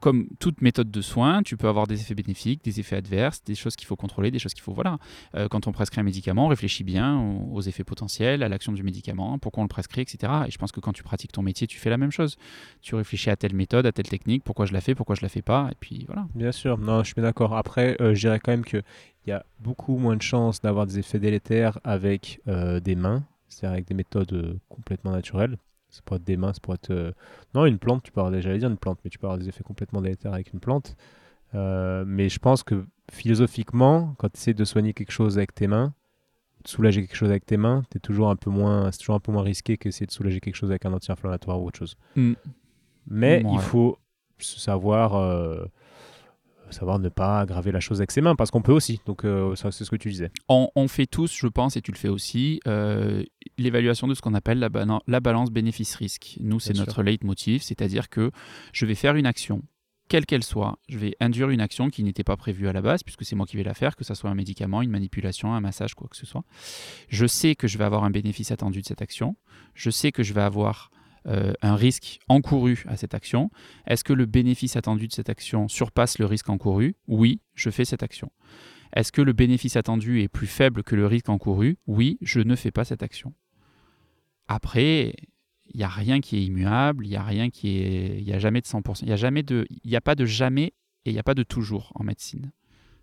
comme toute méthode de soin, tu peux avoir des effets bénéfiques, des effets adverses, des choses qu'il faut contrôler, des choses qu'il faut. Voilà. Euh, quand on prescrit un médicament, on réfléchit bien aux, aux effets potentiels, à l'action du médicament, pourquoi on le prescrit, etc. Et je pense que quand tu pratiques ton métier, tu fais la même chose. Tu réfléchis à telle méthode, à telle technique, pourquoi je la fais, pourquoi je la fais pas, et puis voilà. Bien sûr, non, je suis d'accord. Après, euh, je dirais quand même qu'il y a beaucoup moins de chances d'avoir des effets délétères avec euh, des mains, c'est-à-dire avec des méthodes euh, complètement naturelles. Ça pourrait être des mains, ça pourrait être. euh, Non, une plante, tu peux avoir, j'allais dire une plante, mais tu peux avoir des effets complètement délétères avec une plante. Euh, mais je pense que philosophiquement, quand tu essaies de soigner quelque chose avec tes mains, de soulager quelque chose avec tes mains, es toujours un peu moins, c'est toujours un peu moins risqué qu'essayer de soulager quelque chose avec un anti-inflammatoire ou autre chose. Mm. Mais Ouais. il faut savoir, euh, savoir ne pas aggraver la chose avec ses mains, parce qu'on peut aussi. Donc euh, ça, c'est ce que tu disais. On, on fait tous, je pense, et tu le fais aussi, euh, l'évaluation de ce qu'on appelle la, balance bénéfice-risque. Nous, c'est notre leitmotiv, c'est-à-dire que je vais faire une action, quelle qu'elle soit, je vais induire une action qui n'était pas prévue à la base, puisque c'est moi qui vais la faire, que ce soit un médicament, une manipulation, un massage, quoi que ce soit. Je sais que je vais avoir un bénéfice attendu de cette action, je sais que je vais avoir euh, un risque encouru à cette action. Est-ce que le bénéfice attendu de cette action surpasse le risque encouru? Oui, je fais cette action. Est-ce que le bénéfice attendu est plus faible que le risque encouru? Oui, je ne fais pas cette action. Après, il n'y a rien qui est immuable, il n'y a rien qui est. Il n'y a jamais de 100%. Il n'y a, jamais de... y a pas de jamais et il n'y a pas de toujours en médecine.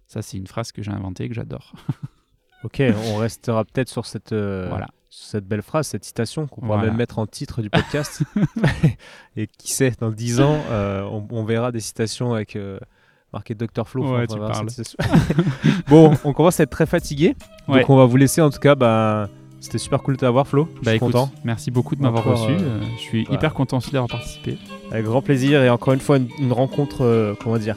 Ça, c'est une phrase que j'ai inventée et que j'adore. Ok, on restera peut-être sur cette, euh, Voilà. Cette belle phrase, cette citation qu'on pourra Voilà. même mettre en titre du podcast. Et qui sait, dans 10 ans, euh, on, on verra des citations avec euh, marqué Dr Flo. Ouais, tu parles. bon, on commence à être très fatigué. Ouais. Donc on va vous laisser en tout cas. Bah, C'était super cool de t'avoir, Flo. Je Bah suis écoute, content. merci beaucoup de m'avoir reçu. euh, je suis hyper content aussi d'avoir participé. Avec grand plaisir et encore une fois une, une rencontre, comment dire,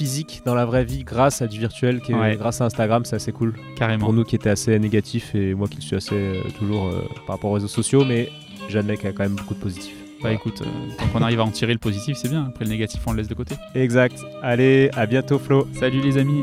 physique dans la vraie vie grâce à du virtuel, qui est- Ouais. grâce à Instagram, c'est assez cool. Carrément. Pour nous qui étaient assez négatifs et moi qui le suis assez euh, toujours euh, par rapport aux réseaux sociaux, mais y a quand même beaucoup de positifs. Bah Voilà. écoute, euh, tant qu'on arrive à en tirer le positif, c'est bien. Après le négatif, on le laisse de côté. Exact. Allez, à bientôt Flo. Salut les amis.